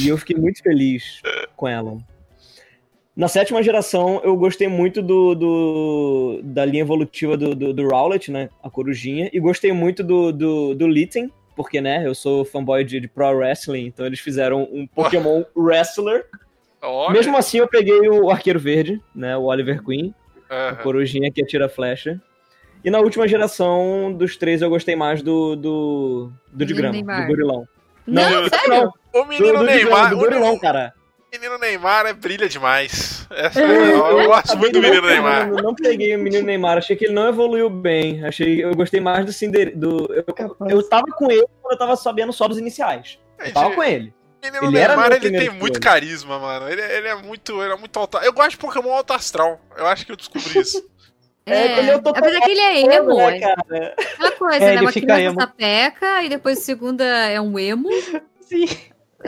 E eu fiquei muito feliz com ela. Na sétima geração, eu gostei muito do, do- da linha evolutiva do, do, do Rowlet, né? A corujinha. E gostei muito do, do, do Litten, porque, né? Eu sou fanboy de, de Pro Wrestling, então eles fizeram um Pokémon [LAUGHS] Wrestler. Olha. Mesmo assim, eu peguei o Arqueiro Verde, né? O Oliver Queen a Aham. corujinha que atira flecha. E na última geração dos três eu gostei mais do do, do de grama, do gorilão. Não, Não, sério? O Do, menino do, de Neymar. grama, do o gorilão, cara. Menino Neymar é, brilha demais. Essa- É, eu gosto muito do menino Neymar. pegando, Não peguei o menino Neymar, achei que ele não evoluiu bem. Achei, eu gostei mais do Cinder, do eu, eu tava com ele quando eu tava sabendo só dos iniciais. Eu tava com ele. Menino Ele Neymar, ele tem muito carisma, mano. Ele, ele é muito, ele é muito alto. Eu gosto de Pokémon alto astral. Eu acho que eu descobri isso. [LAUGHS] É, ele é Apesar que ele é emo, né, é cara? aquela coisa, É, né? ele Uma fica criança emo. sapeca, e depois segunda é um emo, [LAUGHS] Sim.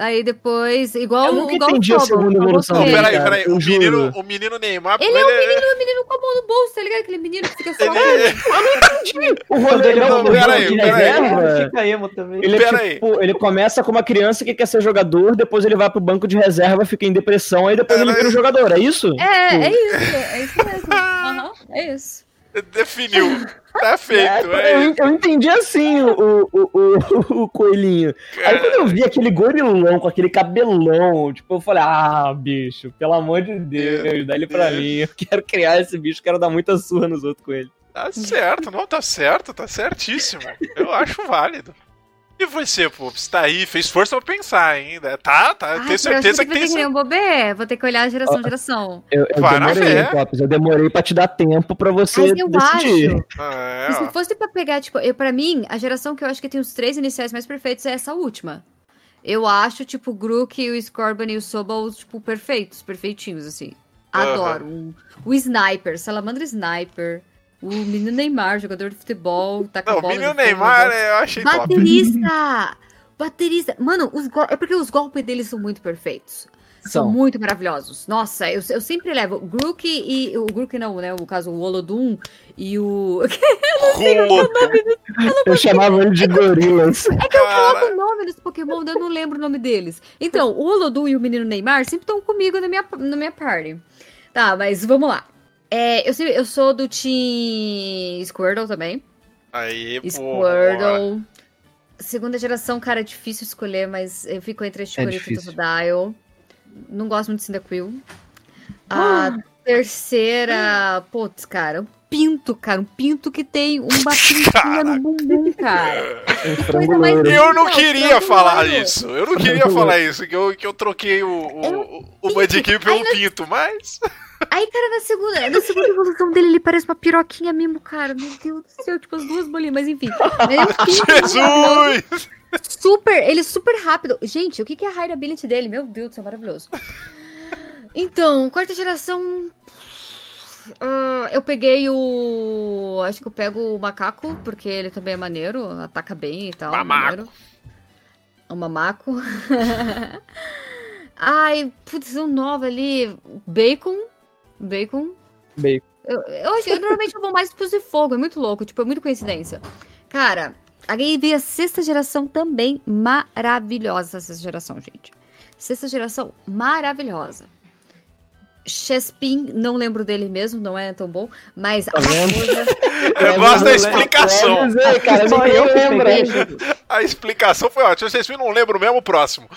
Aí depois, igual, Eu nunca igual entendi o a segunda o evolução dele, peraí, cara, peraí. eu O menino, o menino Neymar. Ele é um menino, um menino com a mão no bolso, tá ligado? Aquele menino que fica só... Ele, O rolê ele não, não, no peraí, jogo de peraí. reserva, Ele fica emo também. Ele, é tipo, ele começa como uma criança que quer ser jogador, depois ele vai pro banco de reserva, fica em depressão, aí depois Pera ele vira um jogador, é isso? É, é isso, é isso mesmo. [LAUGHS] Aham, é isso. Definiu. Tá feito. É, É, eu, eu entendi assim o, o, o, o coelhinho. Aí quando eu vi aquele gorilão com aquele cabelão, tipo, eu falei, ah, bicho, pelo amor de Deus, dá ele pra Deus. mim. Eu quero criar esse bicho, quero dar muita surra nos outros com ele. Tá certo, não, tá certo, tá certíssimo. Eu acho válido. E você, pô, você tá aí, fez força pra pensar ainda. Tá, tá, Ai, tenho eu certeza que ter tem. que nem um bobê. Vou ter que olhar geração, geração. Eu, eu Vai na demorei. Pops, eu demorei pra te dar tempo pra você Mas eu decidir. acho É, E se fosse pra pegar, tipo, eu, pra mim, a geração que eu acho que tem os três iniciais mais perfeitos é essa última. Eu acho, tipo, o Grook, o Scorpion e o Sobol, tipo, perfeitos, perfeitinhos, assim. Adoro. O, o Sniper, Salamandra Sniper, o menino Neymar, jogador de futebol, tá com a Não, o bola menino Neymar gosto. é, eu achei top. Baterista! Baterista! Mano, os é porque os golpes deles são muito perfeitos. São, São. muito maravilhosos. Nossa, eu, eu sempre levo o Grook e. O Grook não, né? O caso, o Olodum e o. Rolo, Eu chamava ele de gorilas. cara. Coloca o nome dos Pokémon, eu não lembro o nome deles. Então, o Olodum e o menino Neymar sempre estão comigo na minha, na minha party. Tá, mas vamos lá. É, eu, sei- eu sou do Team Squirtle também. Aí, pô. Squirtle. Segunda geração, cara, é difícil escolher, mas eu fico entre a Chikorita e difícil. Totodile. Não gosto muito de Cyndaquil. A terceira, putz, cara, um pinto, cara. Um pinto que tem uma pintinha no bumbum, cara. Um coisa frango mais louro. Eu não queria falar isso. Eu não queria falar isso. Que eu, que eu troquei o, É o, o pelo Pinto, mas. Aí cara, na segunda, na segunda evolução dele, ele parece uma piroquinha mesmo, cara. Meu Deus do céu, tipo as duas bolinhas, mas enfim. [LAUGHS] Jesus! Super, ele é super rápido. Gente, o que, que é a high ability dele? Meu Deus do céu, maravilhoso. Então, quarta geração. Uh, eu peguei o. Acho que eu pego o macaco, porque ele também é maneiro, ataca bem e tal. Mamaco. O mamaco. [LAUGHS] Ai, putz, um novo ali. Bacon. Bacon. Bacon. Eu, eu, acho, eu normalmente eu vou mais pros de fogo, é muito louco, tipo, é muito coincidência. Cara, aí veio a sexta geração também maravilhosa, essa sexta geração, gente. Sexta geração maravilhosa. Chespin, não lembro dele mesmo, não é tão bom, mas Tá vendo? coisa- Eu gosto da explicação. Eu dizer, cara, Só eu peguei. A explicação foi ótima. Vocês não lembram mesmo o próximo.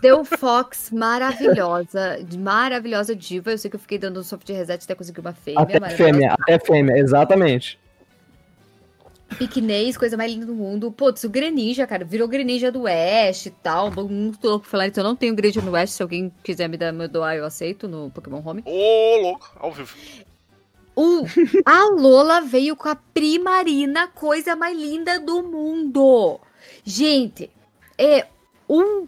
Deu Fox, maravilhosa, maravilhosa diva. Eu sei que eu fiquei dando um soft reset até conseguir uma fêmea. Até fêmea, até fêmea, exatamente. Piquenês, coisa mais linda do mundo. Putz, o Greninja, cara, virou Greninja do Oeste e tal. Muito louco falar isso. Eu não tenho Greninja no Oeste. Se alguém quiser me dar, me doar, eu aceito no Pokémon Home. Ô, louco, ao vivo. O, a Lola veio com a Primarina, coisa mais linda do mundo. Gente, é um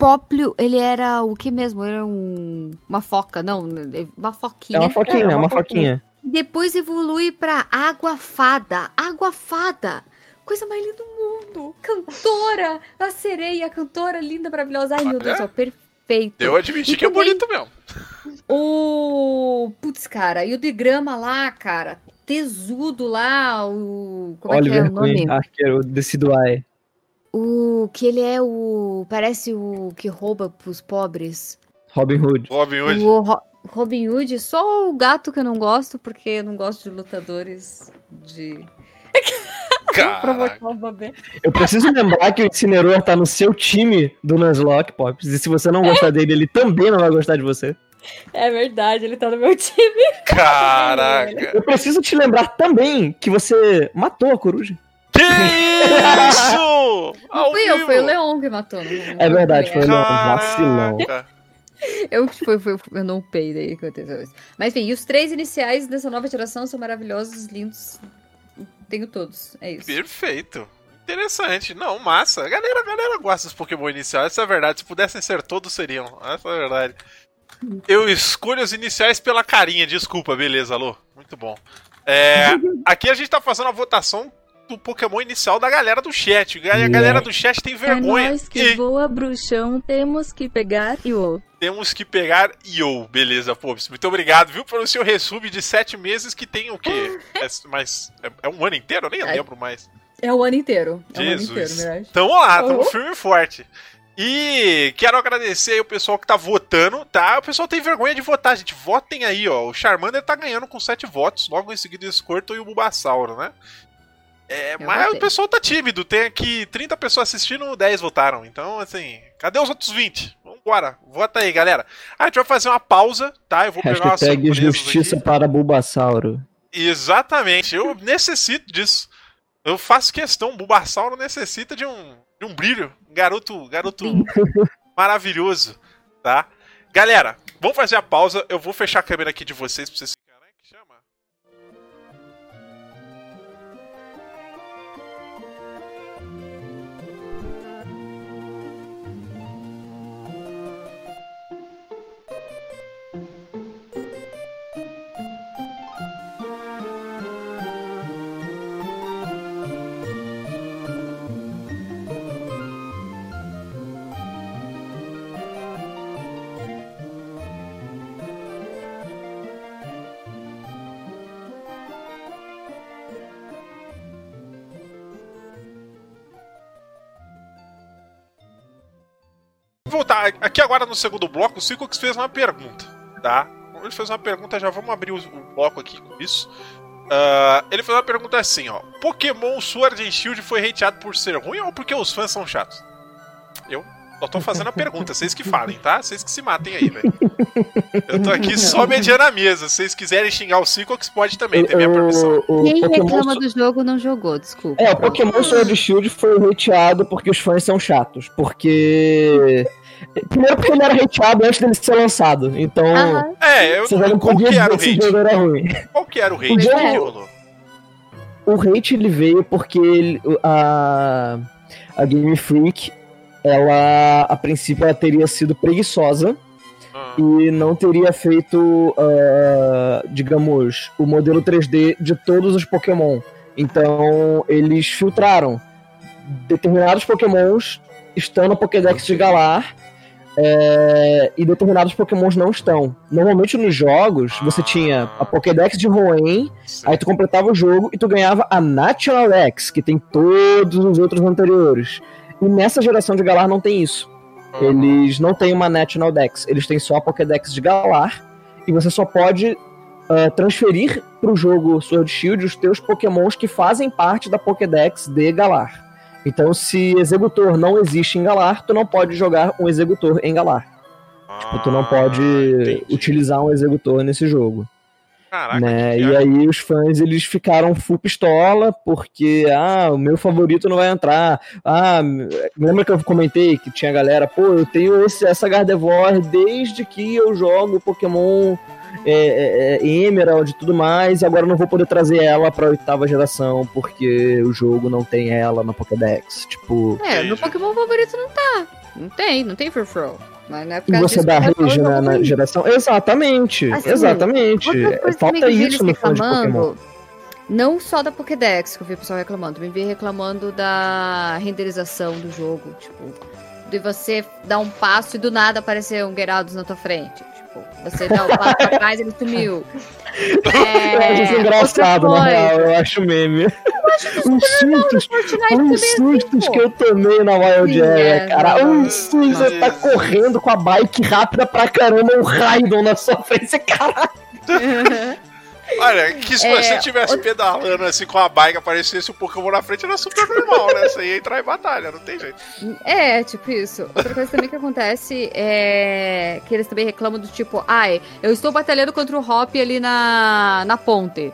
Póplio, ele era o que mesmo? Era um, uma foca, não, uma foquinha. É uma foquinha, É, é uma uma foquinha. Depois evolui pra Água Fada. Água Fada. Coisa mais linda do mundo. Cantora. A sereia, cantora linda, maravilhosa. Ai, meu Deus do céu, perfeito. Eu admiti E que é também- bonito mesmo. O. Putz, cara, e o de grama lá, cara. Tesudo lá, o. Como é que é Oliver o nome? Queen, arqueiro, Decidueye. O que ele é o. Parece o que rouba pros pobres. Robin Hood. Robin Hood. O Robin Hood, só o gato que eu não gosto, porque eu não gosto de lutadores de. [LAUGHS] Caraca. Provocar o bebê. Eu preciso lembrar que o Incineroar tá no seu time do Nuzlocke, Pops. E se você não gostar dele, ele também não vai gostar de você. É verdade, ele tá no meu time. [LAUGHS] Caraca. Eu preciso te lembrar também que você matou a coruja. Que isso? Ao Fui eu, foi o Leon que matou. não- não É verdade, foi o Leon. Caraca. Vacilão. Eu que foi, foi, eu não pei daí que aconteceu isso. Mas enfim, e os três iniciais dessa nova geração são maravilhosos, lindos. Tenho todos, é isso. Perfeito. Interessante. Não, massa. A galera, a galera gosta dos Pokémon iniciais, essa é a verdade. Se pudessem ser todos, seriam. Essa é a verdade. Eu escolho os iniciais pela carinha, desculpa, beleza, alô. Muito bom. É, aqui a gente tá fazendo a votação do Pokémon inicial da galera do chat. A galera do chat tem vergonha. É nós que E voa, bruxão, temos que pegar e o. temos que pegar Yo. Beleza, Pops. Muito obrigado, viu, pelo seu resub de sete meses que tem o quê? [LAUGHS] É, mas é, é um ano inteiro? Eu nem É. lembro mais. É o ano inteiro. É o ano Jesus. inteiro. Então vamos lá, tamo Uhum. firme e forte. E quero agradecer aí o pessoal que tá votando, tá? O pessoal tem vergonha de votar, gente. Votem aí, ó. O Charmander tá ganhando com 7 votos, logo em seguida o Squirtle e o Bulbasauro, né? É, Eu mas votei. o pessoal tá tímido. Tem aqui 30 pessoas assistindo, 10 votaram. Então, assim, cadê os outros 20? Vambora, vota aí, galera. A gente vai fazer uma pausa, tá? Eu vou pegar Hashtag surpresas justiça aqui. para Bulbasauro. Exatamente, eu necessito disso. Eu faço questão, Bulbasauro necessita de um, de um brilho. Um Garoto, garoto [LAUGHS] maravilhoso, tá? Galera, vamos fazer a pausa. Eu vou fechar a câmera aqui de vocês pra vocês voltar aqui agora no segundo bloco. O Silcox fez uma pergunta, tá? Ele fez uma pergunta, já vamos abrir o, o bloco aqui com isso. Ah, ele fez uma pergunta assim, ó. Pokémon Sword and Shield foi hateado por ser ruim ou porque os fãs são chatos? Eu? Só tô fazendo a pergunta, vocês que falem, tá? Vocês que se matem aí, velho. Eu tô aqui só [LAUGHS] mediando a mesa. Se vocês quiserem xingar o Ciclox, pode também, tem minha permissão. O, o Quem Pokémon reclama do jogo não jogou, desculpa. É, o Pokémon Sword Shield foi hateado porque os fãs são chatos. Porque. Primeiro porque ele era hateado antes dele ser lançado. Então. Aham. É, eu Você já não qual que era o o hate? jogo era ruim. Qual que era o hate O que jogo- rolou? O hate ele veio porque ele- a, a Game Freak, ela a princípio ela teria sido preguiçosa Ah, e não teria feito, ah, digamos, o modelo 3D de todos os Pokémon. Então eles filtraram determinados Pokémons estão no Pokédex de Galar é, e determinados Pokémons não estão. Normalmente nos jogos você tinha a Pokédex de Hoenn Aí tu completava o jogo e tu ganhava a National Dex, que tem todos os outros anteriores. E nessa geração de Galar não tem isso. Eles não têm uma National Dex, eles têm só a Pokédex de Galar. E você só pode ah, transferir pro jogo Sword Shield os teus Pokémons que fazem parte da Pokédex de Galar. Então, se Executor não existe em Galar, tu não pode jogar um Executor em Galar. Tipo, tu não pode Ah, entendi. utilizar um Executor nesse jogo Caraca, né? E aí os fãs eles ficaram full pistola porque ah, o meu favorito não vai entrar. Ah, lembra que eu comentei que tinha galera, pô, eu tenho esse, essa Gardevoir desde que eu jogo Pokémon é, é, é, Emerald e tudo mais, e agora eu não vou poder trazer ela pra oitava geração porque o jogo não tem ela na Pokédex. Tipo, É, meu Entendi. Pokémon favorito não tá. Não tem, não tem Furfrou. Mas não é por e causa você disso dá rage jogo na, na geração. Exatamente, Assim, exatamente. Falta isso no fã de Pokémon. não só da Pokédex, que eu vi o pessoal reclamando, também vi reclamando da renderização do jogo, tipo, de você dar um passo e do nada aparecer um Gyarados na tua frente. Você dá um passo pra trás e ele sumiu. [LAUGHS] É, Eu acho isso engraçado, outra na real, eu acho meme. Os [LAUGHS] sustos, Fortnite os também é sustos assim, que pô. eu tomei na Wild Sim, Area, é, cara. não, Um susto, você tá correndo com a bike rápida pra caramba, um Raidon na sua frente, caralho. [LAUGHS] Olha, que se É, você tivesse pedalando assim com a bike, aparecesse um Pokémon na frente, era super normal, né? Você ia entrar em batalha, não tem jeito. É, tipo isso. Outra coisa também que acontece é que eles também reclamam do tipo, ai, eu estou batalhando contra o Hop ali na, na ponte.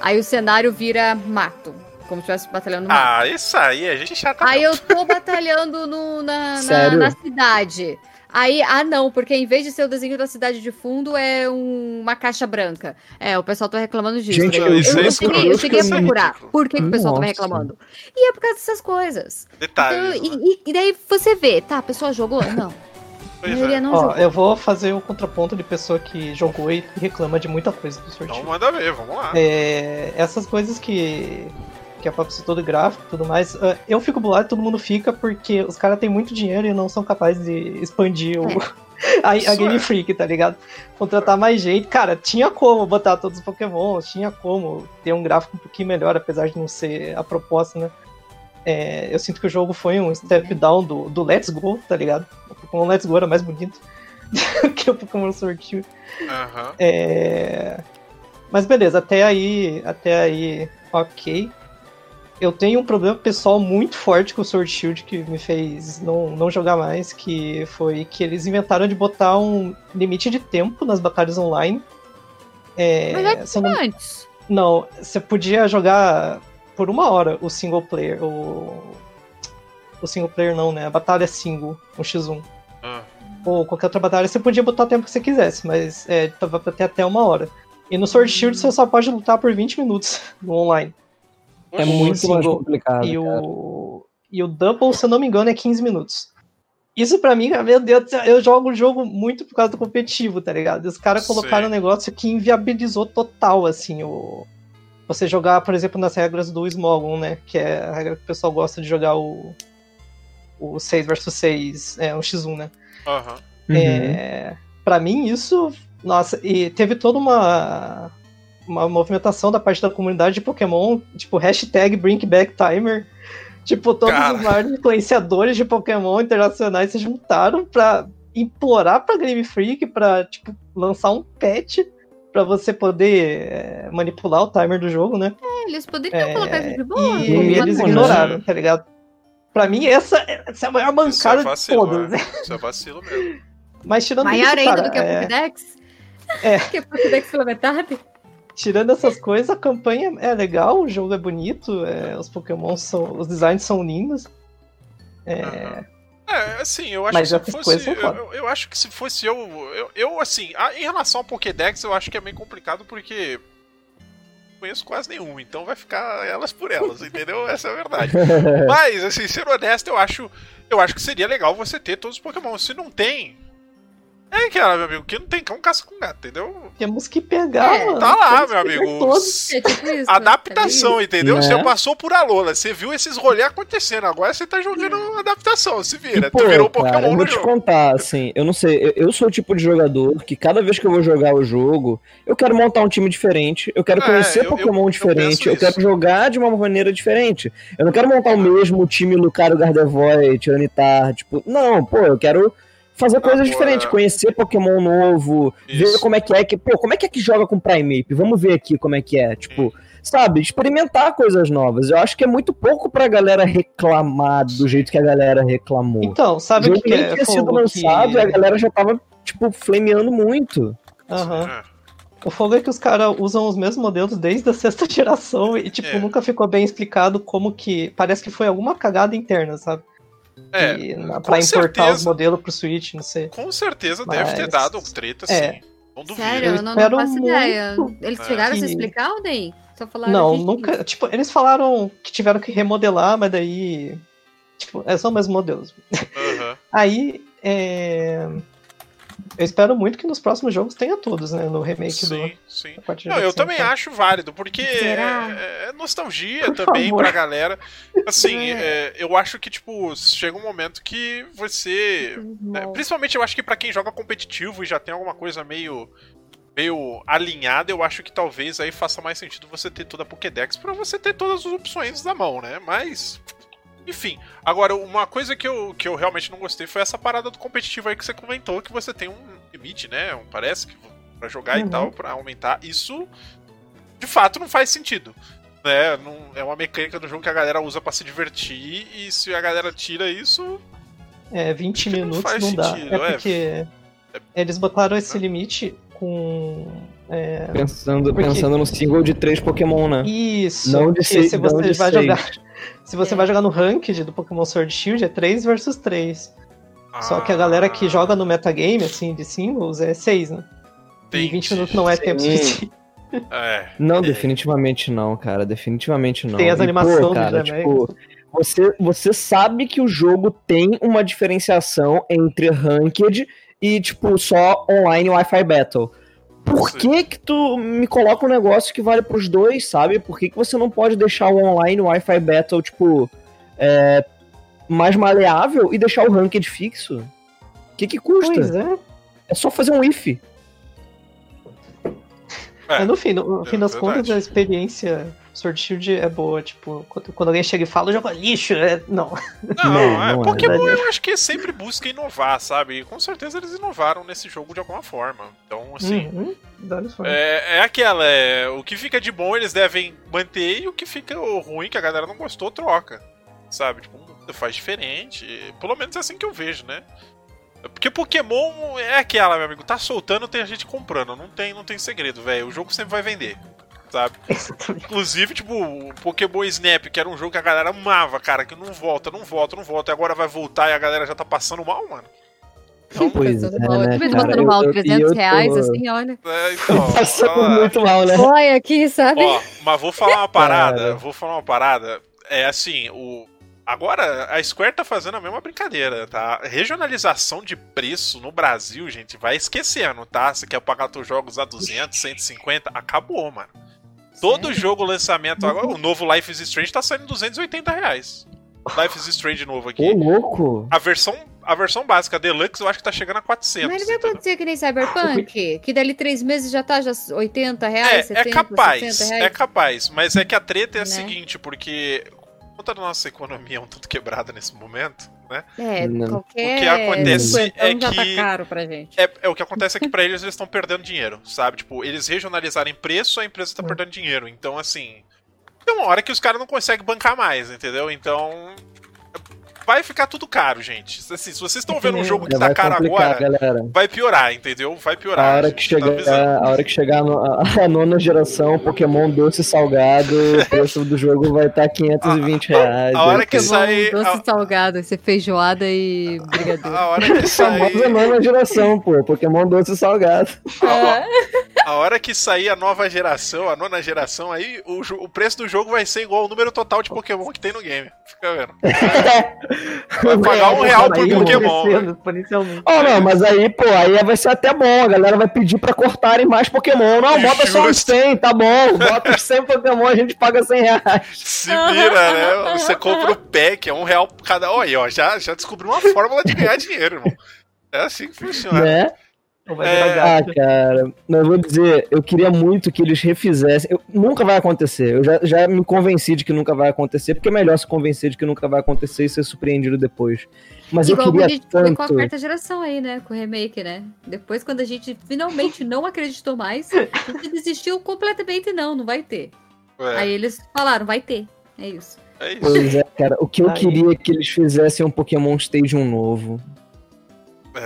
Aí o cenário vira mato. Como se estivesse batalhando no mato. Ah, isso aí, a gente chata. Aí mesmo. eu tô batalhando no, na, na, na cidade. Aí, ah não, porque em vez de ser o desenho da cidade de fundo, é um- uma caixa branca. É, o pessoal tá reclamando disso. Gente, eu, eu eu, isso cheguei, eu cheguei a é procurar. Por que, que o pessoal tava Nossa. reclamando? E é por causa dessas coisas. Detalhes. Então, né? e, e- daí você vê, tá, a pessoa jogou? Não. É. não Ó, eu vou fazer o contraponto de pessoa que jogou e reclama de muita coisa do sorteio. Então manda ver, vamos lá. É, essas coisas que, que a Papo citou do gráfico e tudo mais, ah, eu fico bolado e todo mundo fica porque os caras têm muito dinheiro e não são capazes de expandir o, [LAUGHS] a, a Isso Game é. Freak, tá ligado? Contratar mais gente. Cara, tinha como botar todos os Pokémon, tinha como ter um gráfico um pouquinho melhor, apesar de não ser a proposta, né? É, eu sinto que o jogo foi um step down do, do Let's Go, tá ligado? O Pokémon Let's Go era mais bonito [LAUGHS] que o Pokémon Sword Shield. Aham. É... Mas beleza, até aí, até aí, ok. Eu tenho um problema pessoal muito forte com o Sword Shield que me fez não, não jogar mais, que foi que eles inventaram de botar um limite de tempo nas batalhas online. É, Mas é não, Antes. não, você podia jogar por uma hora o single player, o, o single player não, né? A batalha single, um x1 Ah. ou qualquer outra batalha, você podia botar o tempo que você quisesse, mas é, tava pra ter até uma hora. E no Sword Shield você só pode lutar por 20 minutos [LAUGHS] no online. É O muito mais single complicado. E o, e o Double, se eu não me engano, é 15 minutos. Isso pra mim, meu Deus eu jogo o jogo muito por causa do competitivo, tá ligado? Os caras Sim. colocaram um negócio que inviabilizou total, assim, o... Você jogar, por exemplo, nas regras do Smogon, né? Que é a regra que o pessoal gosta de jogar o... O 6 versus 6, é um x1, né? Aham. Uhum. É, para mim, isso. Nossa, e teve toda uma. Uma movimentação da parte da comunidade de Pokémon, tipo, hashtag BrinkBackTimer. Tipo, todos Cara. os maiores influenciadores de Pokémon internacionais se juntaram pra implorar pra Game Freak pra, tipo, lançar um patch pra você poder é, manipular o timer do jogo, né? É, eles poderiam É, colocar isso de boa. e não eles ignoraram, tá ligado? Pra mim, essa, essa é a maior Isso é mancada de vacilo, todas. né? Isso é vacilo mesmo. Mas tirando Maior isso, ainda cara, do que a é, Pokédex? É. [LAUGHS] Que a Pokédex pela metade? Tirando essas coisas, a campanha é legal, o jogo é bonito, é, os Pokémon são. Os designs são lindos. É. É, assim, eu acho Mas que se fosse. Eu, eu- acho que se fosse eu. Eu, eu, assim, em relação ao Pokédex, eu acho que é meio complicado porque. não Conheço quase nenhum, então vai ficar elas por elas, entendeu? [LAUGHS] Essa é a verdade. Mas, assim, ser honesto, eu acho. Eu acho que seria legal você ter todos os Pokémon. Se não tem. É aquela, meu amigo, que não tem cão caça com gato, entendeu? temos que pegar. É, mano, Tá lá, meu que amigo. Todos. É tipo isso. Adaptação, entendeu? Né? Você passou por Alola, você viu esses rolês acontecendo, agora você tá jogando adaptação, se vira. E, pô, tu virou um cara, Pokémon eu no vou te jogo. contar, assim, eu não sei, eu, eu sou o tipo de jogador que cada vez que eu vou jogar o jogo, eu quero montar um time diferente, eu quero É, conhecer eu- Pokémon eu diferente, eu, quero isso. jogar de uma maneira diferente. Eu não quero montar o mesmo time Lucario, Gardevoir, Tiranitar, tipo, não, pô, eu quero fazer coisas Agora- diferentes, conhecer Pokémon novo, ver Isso. como é que é que, pô, como é que é que joga com Primeape? Vamos ver aqui como é que é, tipo, sabe, experimentar coisas novas. Eu acho que é muito pouco pra galera reclamar do jeito que a galera reclamou. Então, sabe o jogo que, que nem é tinha sido lançado que... e a galera já tava, tipo, flameando muito. Aham. É. O fogo é que os caras usam os mesmos modelos desde a [LAUGHS] sexta geração e, tipo, É. nunca ficou bem explicado como que. Parece que foi alguma cagada interna, sabe? É, E, pra importar certeza. os modelos pro Switch, não sei. com certeza deve ter Mas- dado treta, É. sim. Não duvido. Sério, eu não, não faço muito ideia. Eles É. chegaram a se explicar ou nem? Só falaram Não, "Gente, nunca. Tipo, eles falaram que tiveram que remodelar, mas daí. Tipo, é só os mesmos modelos. Aham. Aí, é... eu espero muito que nos próximos jogos tenha todos, né? No remake do. Sim, sim. Não, eu também acho válido, porque é, é nostalgia Por também favor. pra galera. Assim, É. é, eu acho que, tipo, chega um momento que você. é, Mal. principalmente eu acho que pra quem joga competitivo e já tem alguma coisa meio. meio alinhada, eu acho que talvez aí faça mais sentido você ter toda a Pokédex pra você ter todas as opções na mão, né? Mas. Enfim, agora, uma coisa que eu, que eu realmente não gostei foi essa parada do competitivo aí que você comentou, que você tem um limite, né? Um, parece que pra jogar e Uhum. tal, pra aumentar. Isso, de fato, não faz sentido. Né? Não, é uma mecânica do jogo que a galera usa pra se divertir, e se a galera tira isso. É, 20 Acho que não minutos faz não, dá. sentido, é é. porque eles botaram esse limite com. É, Pensando, Porque- pensando no single de três Pokémon, né? Isso. Não de porque seis- se não você de vai seis. jogar. [LAUGHS] Se você É. vai jogar no ranked do Pokémon Sword e Shield, é 3 versus 3. Só que a galera que Ah, joga no metagame, assim, de singles, é 6, né? E entendi. 20 minutos não é tempo suficiente. É. Não, É. definitivamente não, cara. Definitivamente não. Tem as E, animações pô, do cara, tipo, você, você sabe que o jogo tem uma diferenciação entre ranked e, tipo, só online Wi-Fi Battle. Por Sim. que que tu me coloca um negócio que vale pros dois, sabe? Por que que você não pode deixar o online Wi-Fi Battle, tipo, é, mais maleável e deixar o ranked fixo? O que que custa? Pois é. É só fazer um if. É. Mas no fim, no, no É fim das verdade. contas, a experiência Sword Shield é boa. Tipo, quando, alguém chega e fala, o jogo é lixo. É, não. Não, [LAUGHS] Não, é. não é. Pokémon eu acho que sempre busca inovar, sabe? E com certeza eles inovaram nesse jogo de alguma forma. Então, assim. Uhum. É, é aquela, é, o que fica de bom eles devem manter e o que fica ruim, que a galera não gostou, troca. Sabe? Tipo, faz diferente. Pelo menos é assim que eu vejo, né? Porque Pokémon é aquela, meu amigo, tá soltando, tem a gente comprando. Não tem, não tem segredo, velho. O jogo sempre vai vender. Sabe? [LAUGHS] Inclusive, tipo, o Pokémon Snap, que era um jogo que a galera amava, cara, que não volta, não volta, não volta, e agora vai voltar e a galera já tá passando mal, mano. Então, Pois é, mal. né, cara? Eu- mal eu- e 300 eu tô- reais, assim, olha. é, então, [LAUGHS] Passando muito mal, né? Olha aqui, sabe? Ó, mas vou falar uma parada, vou falar uma parada. É assim, o. Agora, a Square tá fazendo a mesma brincadeira, tá? Regionalização de preço no Brasil, gente, vai esquecendo, tá? Você quer pagar teus jogos a 200, 150, acabou, mano. Todo jogo lançamento agora, o novo Life is Strange tá saindo 280 reais. Life is Strange novo Ô, aqui. louco! A versão, a versão básica, Deluxe, eu acho que tá chegando a 400. Mas não vai entendeu? acontecer que nem Cyberpunk, [LAUGHS] que dali três meses já tá já 80 reais, É, 70, é capaz, 60 reais. é capaz, mas é que a treta é a Né? seguinte, porque conta da nossa economia é um tanto quebrada nesse momento, né? É, qualquer O que acontece é tá que- caro pra gente. É, é o que acontece é que pra eles eles estão perdendo dinheiro, sabe? Tipo, eles regionalizarem preço, a empresa tá Hum. perdendo dinheiro. Então, assim, tem uma hora que os caras não conseguem bancar mais, entendeu? Então, vai ficar tudo caro, gente. Assim, se vocês estão vendo um [LAUGHS] jogo que tá caro agora, galera. vai piorar, entendeu? Vai piorar. A hora gente, que tá chegar, avisando. a hora que chegar no- a, [LAUGHS] a nona geração, Pokémon doce e salgado, o preço do jogo vai estar [LAUGHS] 520 reais. a hora que Pokémon sair. doce A, salgado, vai ser feijoada e brigadeiro. a hora que sair. nona geração, pô. Pokémon doce e salgado. A hora que sair a nova geração, a nona geração, aí o, o preço do jogo vai ser igual ao número total de Pokémon que tem no game. Fica vendo. [LAUGHS] Vai pagar um real por Aí, Pokémon. né? Oh, não, mas aí, pô, aí vai ser até bom. A galera vai pedir pra cortarem mais Pokémon. Não, bota só uns Justo. 100, tá bom. Bota os 100 Pokémon, a gente paga 100 reais. Se vira, né? Você compra o pack, é um real por cada. Olha, ó, já, já descobriu uma fórmula de ganhar dinheiro, irmão. É assim que funciona. Né? É. Ah, cara, mas eu vou dizer, eu queria muito que eles refizessem. Eu- nunca vai acontecer. Eu já, já me convenci de que nunca vai acontecer, porque é melhor se convencer de que nunca vai acontecer e ser surpreendido depois. Mas Igual eu quando a queria gente foi com a tanto. quarta geração aí, né? Com o remake, né? Depois, quando a gente finalmente não acreditou mais, a gente desistiu completamente, não, não vai ter. É, Aí eles falaram, vai ter. É isso. é isso. Pois é, cara. O que eu Aí. queria é que eles fizessem um Pokémon Stadium novo.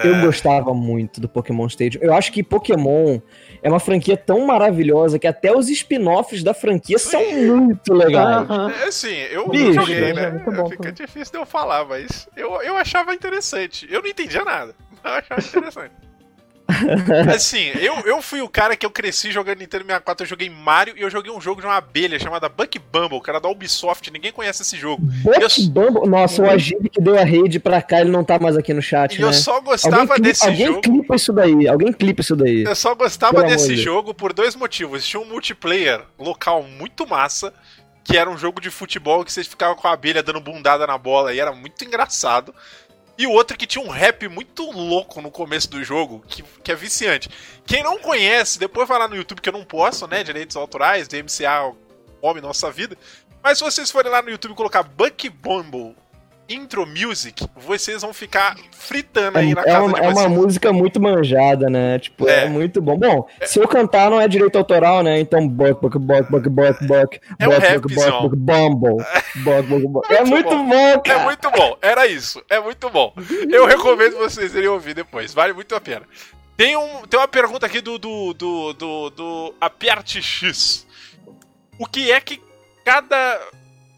Eu É, gostava muito do Pokémon Stadium. Eu acho que Pokémon é uma franquia tão maravilhosa que até os spin-offs da franquia são muito legais. É assim, eu Bicho, joguei, né? é muito bom, Fica difícil de eu falar, mas eu, eu achava interessante. Eu não entendia nada, mas [LAUGHS] eu achava interessante. [LAUGHS] assim, eu, eu fui o cara que eu cresci jogando Nintendo 64, eu joguei Mario e eu joguei um jogo de uma abelha chamada Buck Bumble, cara da Ubisoft, ninguém conhece esse jogo. Buck Eu- Bumble. Nossa, o Agib que deu a rede pra cá, ele não tá mais aqui no chat, E né? eu só Alguém, gostava cli- desse alguém jogo. clipa isso daí, alguém clipa isso daí. Eu só gostava Pelo desse jogo por dois motivos. Tinha um multiplayer local muito massa, que era um jogo de futebol que vocês ficavam com a abelha dando bundada na bola e era muito engraçado. E o outro que tinha um rap muito louco no começo do jogo, que, que é viciante. Quem não conhece, depois vai lá no YouTube, que eu não posso, né? Direitos autorais, DMCA come nossa vida. Mas se vocês forem lá no YouTube colocar Bucky Bumble Intro Music, vocês vão ficar fritando aí na É, casa uma, de é vocês. uma música muito manjada, né? Tipo, é. É. muito bom. Bom, se eu cantar não é direito autoral, né? Então, buck, buck, buck, buck, buck, buck, É um buck, buck, buck, buck, bumble, buck, buck, buck. É Muito bom. É cara. muito bom, era isso, é muito bom. Eu recomendo vocês irem ouvir depois, vale muito a pena. Tem, um, tem uma pergunta aqui do, do, do, do, do Aperte X. O que é que cada.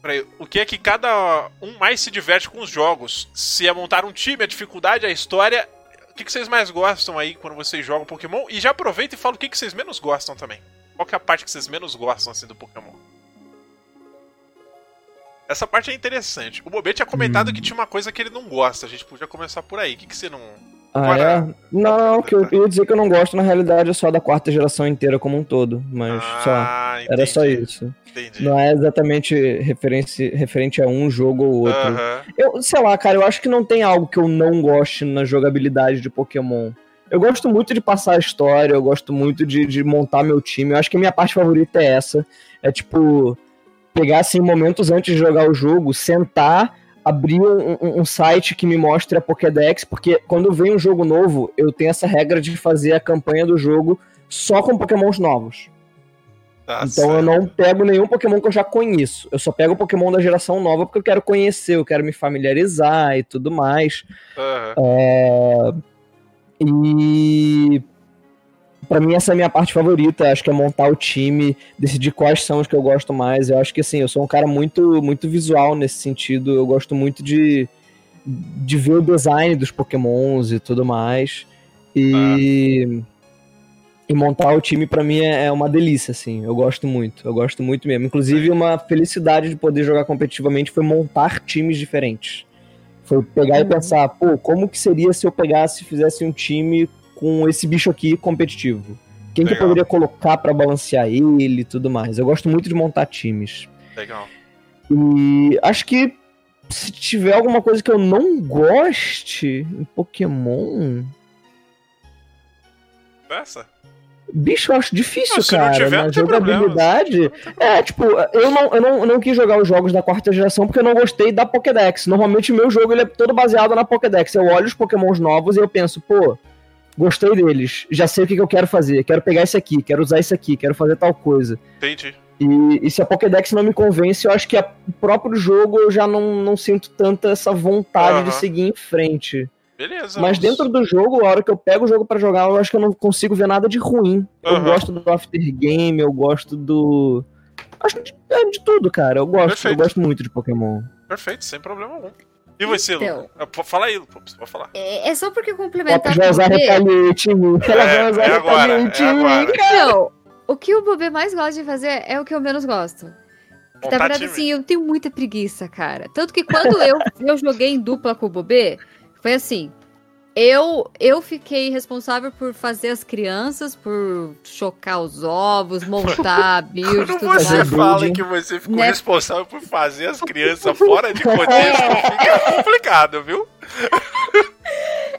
Peraí, o que é que cada um mais se diverte com os jogos? Se é montar um time, a dificuldade, a história. O que, que vocês mais gostam aí quando vocês jogam Pokémon? E já aproveita e fala o que, que vocês menos gostam também. Qual que é a parte que vocês menos gostam assim do Pokémon? Essa parte é interessante. O Bobê tinha comentado que tinha uma coisa que ele não gosta. A gente podia começar por aí. O que, que você não. Ah, Agora- é? Não, o que eu, eu ia dizer que eu não gosto, na realidade, é só da quarta geração inteira como um todo. Mas só. Ah, Era só entendi, isso. Entendi. Não é exatamente referente, referente a um jogo ou outro. Eu, sei lá, cara, eu acho que não tem algo que eu não goste na jogabilidade de Pokémon. Eu gosto muito de passar a história, eu gosto muito de, de montar meu time. Eu acho que a minha parte favorita é essa. É tipo, pegar assim, momentos antes de jogar o jogo, sentar, abrir um, um- um site que me mostre a Pokédex, porque quando vem um jogo novo, eu tenho essa regra de fazer a campanha do jogo só com Pokémons novos. Tá Então eu certo. não pego nenhum Pokémon que eu já conheço. Eu só pego o Pokémon da geração nova porque eu quero conhecer, eu quero me familiarizar e tudo mais. Aham. É, E pra mim essa é a minha parte favorita, acho que é montar o time, decidir quais são os que eu gosto mais. Eu acho que assim, eu sou um cara muito muito visual nesse sentido, eu gosto muito de de ver o design dos Pokémons e tudo mais. E e montar o time pra mim é é uma delícia assim. Eu gosto muito, eu gosto muito mesmo. Inclusive uma felicidade de poder jogar competitivamente foi montar times diferentes. Foi pegar e Uhum. pensar, pô, como que seria se eu pegasse e fizesse um time com esse bicho aqui competitivo? Quem que eu Legal. poderia colocar pra balancear ele e tudo mais? Eu gosto muito de montar times. Legal. E acho que se tiver alguma coisa que eu não goste em Pokémon, Essa? bicho, eu acho difícil, Não, cara. tiver, na jogabilidade. É, tipo, eu não, eu, não, eu não quis jogar os jogos da quarta geração porque eu não gostei da Pokédex. Normalmente o meu jogo ele é todo baseado na Pokédex. Eu olho os Pokémons novos e eu penso, pô, gostei deles. Já sei o que, que eu quero fazer. Quero pegar esse aqui, quero usar esse aqui, quero fazer tal coisa. Entendi. E, e se a Pokédex não me convence, eu acho que a- o próprio jogo eu já não, não sinto tanta essa vontade de Aham. seguir em frente. Beleza. Mas dentro do jogo, a hora que eu pego o jogo pra jogar, eu acho que eu não consigo ver nada de ruim. Eu Aham. gosto do aftergame, eu gosto do. Acho de, é de tudo, cara. Eu gosto, Perfeito. eu gosto muito de Pokémon. Perfeito, sem problema algum. E você, Então. Lu? Ah, pô, Fala aí, você pode falar. É, é só porque complementar vai com usar em mim. Ela É, vai usar é é em mim, agora. cara. Então, o que o Bobê mais gosta de fazer é o que eu menos gosto. Que, na verdade, assim, eu tenho muita preguiça, cara. Tanto que quando eu, eu joguei em dupla com o Bobê, foi assim. Eu, eu fiquei responsável por fazer as crianças, por chocar os ovos, montar a [LAUGHS] build Quando tudo você mais. Fala que você ficou Né? responsável por fazer as crianças fora de contexto, [LAUGHS] fica complicado, viu?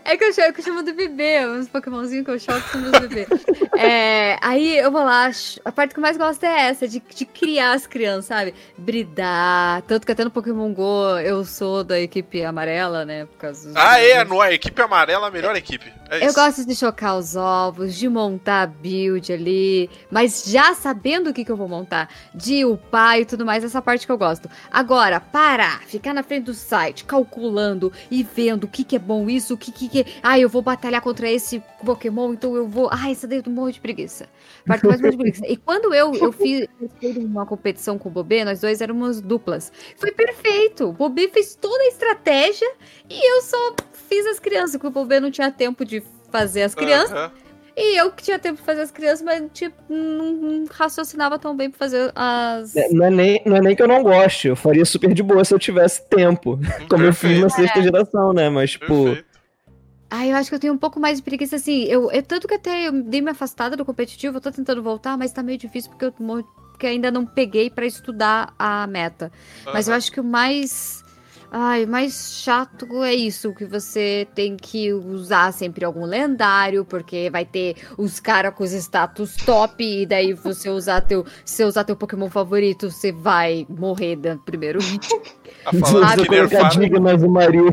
É que eu chamo, que eu chamo do bebê, uns Pokémonzinhos que eu choco são meus bebês. É, aí eu vou lá, a parte que eu mais gosto é essa, de, de criar as crianças, sabe? Bridar. Tanto que até no Pokémon GO eu sou da equipe amarela, né? Por causa dos- Ah, é, no, a equipe amarela, a melhor equipe. É. Eu gosto de chocar os ovos, de montar a build ali, mas já sabendo o que, que eu vou montar, de upar e tudo mais, essa parte que eu gosto. Agora, parar, ficar na frente do site, calculando e vendo o que, que é bom isso, o que, que, que. Ah, eu vou batalhar contra esse Pokémon, então eu vou. Ah, isso daí eu morro de preguiça. Parte mais de preguiça. E quando eu, [LAUGHS] eu fiz uma competição com o Bobê, nós dois éramos duplas. Foi perfeito. O Bobê fez toda a estratégia e eu só fiz as crianças, porque o Bobê não tinha tempo de fazer as crianças. Aham. E eu que tinha tempo de fazer as crianças, mas tipo, não, raciocinava tão bem pra fazer as. É, Não é, nem, não é nem que eu não goste, eu faria super de boa se eu tivesse tempo. Como eu fiz na sexta geração, né? Mas, tipo, perfeito. Ah, eu acho que eu tenho um pouco mais de preguiça, assim. Eu, eu- tanto que até eu dei me afastada do competitivo, eu tô tentando voltar, mas tá meio difícil porque eu morro- porque ainda não peguei pra estudar a meta. Mas eu acho que o mais. Ai, mais chato é isso, que você tem que usar sempre algum lendário, porque vai ter os caras com os status top, e daí você usar teu. Se você usar teu Pokémon favorito, você vai morrer [LAUGHS] no primeiro falando eu que colocar. Dignas do Mario.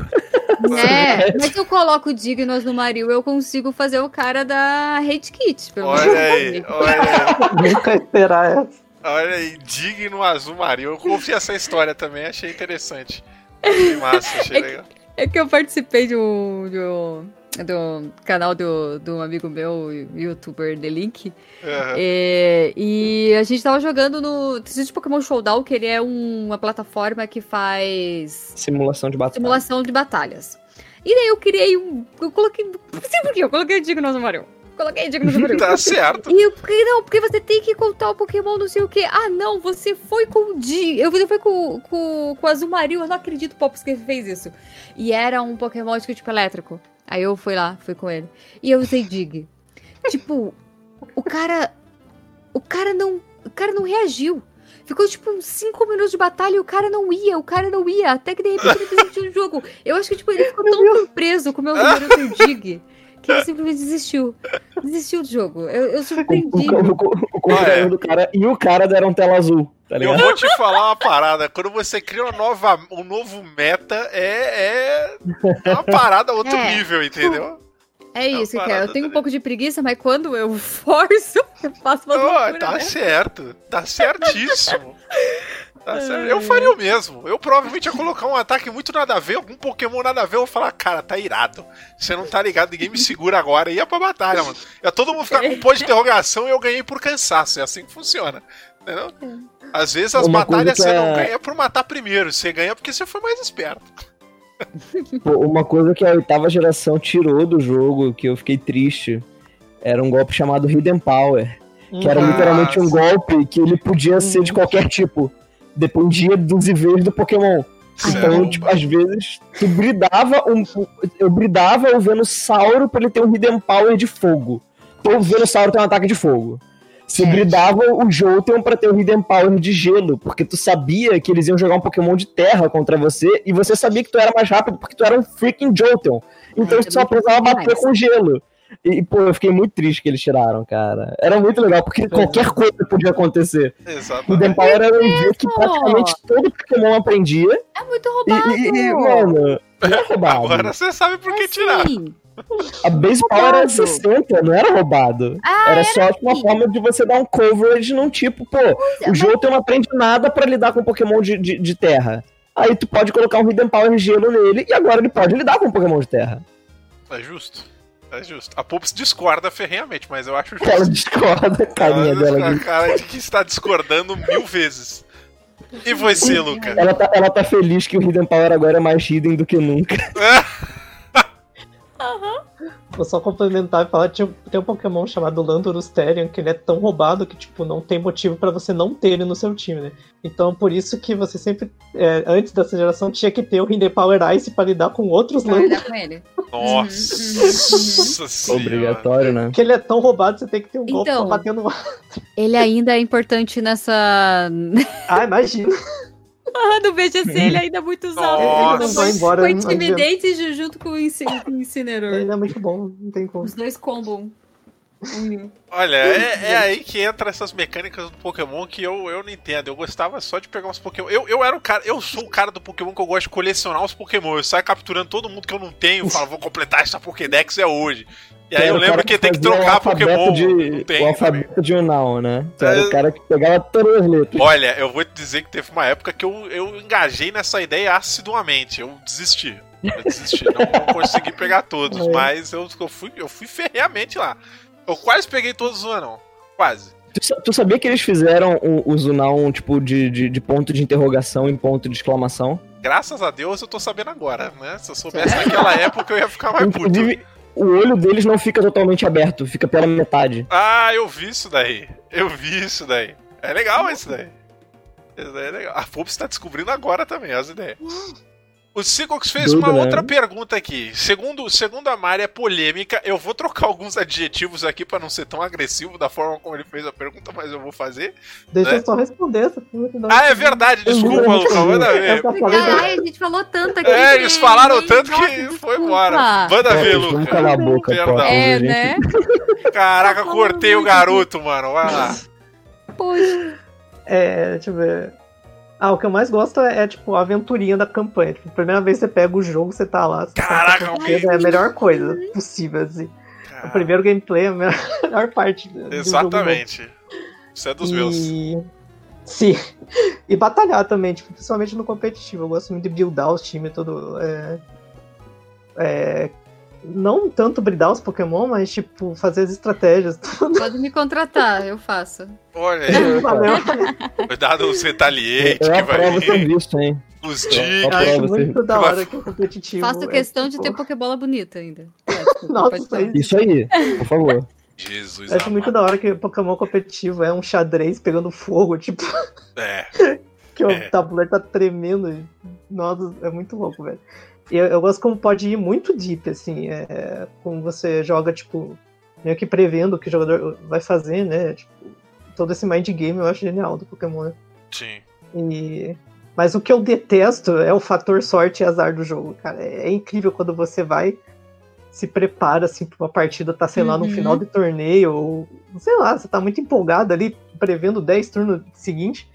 É, mas se eu coloco Dignos no Mario, eu consigo fazer o cara da Hate Kit. Pelo menos. Olha aí, [LAUGHS] olha aí. Nunca esperar essa. Olha aí, digno azul marinho. Eu confio essa história também, achei interessante. Achei massa, achei legal. É que eu participei de um, de um- do canal do, do amigo meu, youtuber The Link. Aham. É, e a gente tava jogando no. Existe Pokémon Showdown, que ele é um- uma plataforma que faz Simulação de batalha. simulação de batalhas. E daí eu criei um. Eu coloquei. Não sei por quê, eu coloquei Dignos no Mario. Coloquei Dignos no Mario. [LAUGHS] Tá certo. E eu, porque não, porque você tem que contar o Pokémon, não sei o quê. Ah, não, você foi com o Di. Eu foi com, com, com o Azumarill. Eu não acredito, Pops, que ele fez isso. E era um Pokémon de tipo elétrico. Aí eu fui lá, fui com ele. E eu usei Dig. tipo, o cara. O cara não. O cara não reagiu. Ficou tipo uns 5 minutos de batalha e o cara não ia, o cara não ia. Até que de repente ele desistiu do jogo. Eu acho que tipo, ele ficou tão surpreso com o meu número do Dig. [LAUGHS] Que ele simplesmente desistiu. Desistiu do jogo. Eu, eu O, surpreendi. o, o, o Ah, é. do cara e o cara deram tela azul, tá Eu vou te falar uma parada. Quando você cria uma nova, um novo meta, é, é uma parada outro É. nível, entendeu? É isso, uma cara. Eu tenho um também. pouco de preguiça, mas quando eu [LAUGHS] forço, eu faço uma Oh, loucura, tá né? certo. Tá certíssimo. Tá certo. Eu faria o mesmo. Eu provavelmente ia colocar um ataque muito nada a ver, algum Pokémon nada a ver. Eu ia falar, cara, tá irado. Você não tá ligado, ninguém me segura agora. E ia pra batalha, mano. Ia todo mundo ficar com um ponto de interrogação e eu ganhei por cansaço. É assim que funciona. Entendeu? Às vezes as Uma batalhas você não é- ganha por matar primeiro. Você ganha porque você foi mais esperto. Uma coisa que a oitava geração tirou do jogo, que eu fiquei triste, era um golpe chamado Hidden Power. Que era Nossa. literalmente um golpe que ele podia ser de qualquer tipo. Dependia dos IVs do Pokémon. Então, tipo, às vezes, tu bridava um. Eu bridava o Venusauro pra ele ter um Hidden Power de fogo. Então o Venusauro tem um ataque de fogo. Você bridava o Jolteon pra ter um Hidden Power de gelo, porque tu sabia que eles iam jogar um Pokémon de terra contra você, e você sabia que tu era mais rápido porque tu era um freaking Jolteon. Então Ai, tu só é precisava bater demais. com gelo. E, pô, eu fiquei muito triste que eles tiraram, cara. Era muito legal, porque qualquer coisa podia acontecer. O Exatamente. Power era um IV que praticamente todo Pokémon aprendia. É muito roubado. e- e, mano, é roubado. Agora você sabe por que tirar. Assim, A base power era 60, não era roubado. Ah, era só tipo, uma forma de você dar um coverage num tipo, pô, o jogo não aprende nada pra lidar com Pokémon de, de, de terra. Aí tu pode colocar um Hidden Power gelo nele e agora ele pode lidar com Pokémon de terra. É justo. É justo. A Pups discorda ferrenhamente, mas eu acho justo. Ela discorda, carinha Ela- dela. A cara de que está discordando mil vezes. E você, Luca? Ela tá, ela tá feliz que o Hidden Power agora é mais hidden do que nunca. [LAUGHS] Vou só complementar e falar, tinha- tem um Pokémon chamado Landorusterian, que ele é tão roubado que, tipo, não tem motivo pra você não ter ele no seu time, né? Então, por isso que você sempre, é, antes dessa geração, tinha que ter o Hidden Power Ice pra lidar com outros Vai Landorus. lidar com ele. Nossa senhora. Obrigatório, né? Porque ele é tão roubado, você tem que ter um golpe Então. pra bater no Ele ainda é importante nessa. Ah, imagina. [LAUGHS] do VGC, ele ainda é muito usado. Nossa. Não vai embora. Com não adianta. Intimidate ju- junto com o Inci- com o Incineroar. Ele é muito bom, não tem como. Os dois combam. Olha, é, é aí que entra essas mecânicas do Pokémon que eu, eu não entendo. Eu gostava só de pegar uns Pokémon. Eu, eu era o cara, eu sou o cara do Pokémon que eu gosto de colecionar os Pokémon. Eu saio capturando todo mundo que eu não tenho e falo, vou completar essa Pokédex é hoje. E aí eu lembro cara que tem que trocar Pokémon. De, não o tem. alfabeto de Unal, né? Tu era É. o cara que pegava todas as letras. Olha, eu vou te dizer que teve uma época que eu, eu engajei nessa ideia assiduamente. Eu desisti. Eu desisti. não, não consegui pegar todos, [LAUGHS] É. mas eu, eu, fui, eu fui ferreamente lá. Eu quase peguei todos os anão. Quase. Tu, tu sabia que eles fizeram o, o Zunal um tipo de, de, de ponto de interrogação em ponto de exclamação? Graças a Deus eu tô sabendo agora, né? Se eu soubesse naquela época eu ia ficar mais puto. Inclusive, o olho deles não fica totalmente aberto, fica pela metade. Ah, eu vi isso daí. Eu vi isso daí. É legal isso daí. Isso daí é legal. A Fobs tá descobrindo agora também as ideias. O Sigox fez uma né? outra pergunta aqui. Segundo, segundo a Mari, é polêmica. Eu vou trocar alguns adjetivos aqui pra não ser tão agressivo da forma como ele fez a pergunta, mas eu vou fazer. Deixa Né? eu só responder essa pergunta. não. Ah, é verdade, desculpa, Luca, manda ver. Ai, a gente falou tanto aqui. É, eles falaram tanto Nossa, que foi embora. Manda ver, É, vamos Luca. calar a boca, Perdão. É, né? Caraca, cortei o garoto, mano. Vai lá. Poxa. É, deixa eu ver. Ah, o que eu mais gosto é, é, tipo, a aventurinha da campanha. Tipo, primeira vez que você pega o jogo, você tá lá. Você tá Caraca, alguém- certeza, é a melhor coisa possível, assim. O primeiro gameplay é a melhor, [LAUGHS] parte do. Exatamente. Isso é dos meus. E... Sim. E batalhar também, tipo, principalmente no competitivo. Eu gosto muito de buildar os times todo. É... é, Não tanto bridar os Pokémon, mas tipo, fazer as estratégias. Tudo. [LAUGHS] Pode me contratar, eu faço. Olha aí, Valeu. [LAUGHS] cuidado os retaliate Eu que vai vir, serviço, hein? os você- muito da hora que o competitivo. Faço é, questão de tipo, ter Pokébola bonita ainda. [LAUGHS] É, Nossa. Isso aí, por favor. Jesus Eu acho muito amado. da hora que Pokémon competitivo é um xadrez pegando fogo, tipo, É, que o É. tabuleiro tá tremendo. Nossa, é muito louco, velho. Eu, eu gosto como pode ir muito deep, assim, é, como você joga, tipo, meio que prevendo o que o jogador vai fazer, né? Tipo, todo esse mind game eu acho genial do Pokémon. né? sim. E... Mas o que eu detesto é o fator sorte e azar do jogo, cara. É, é incrível quando você vai, se prepara, assim, pra uma partida, tá, sei lá, no Uhum. final de torneio, ou sei lá, você tá muito empolgado ali, prevendo 10 turnos seguinte.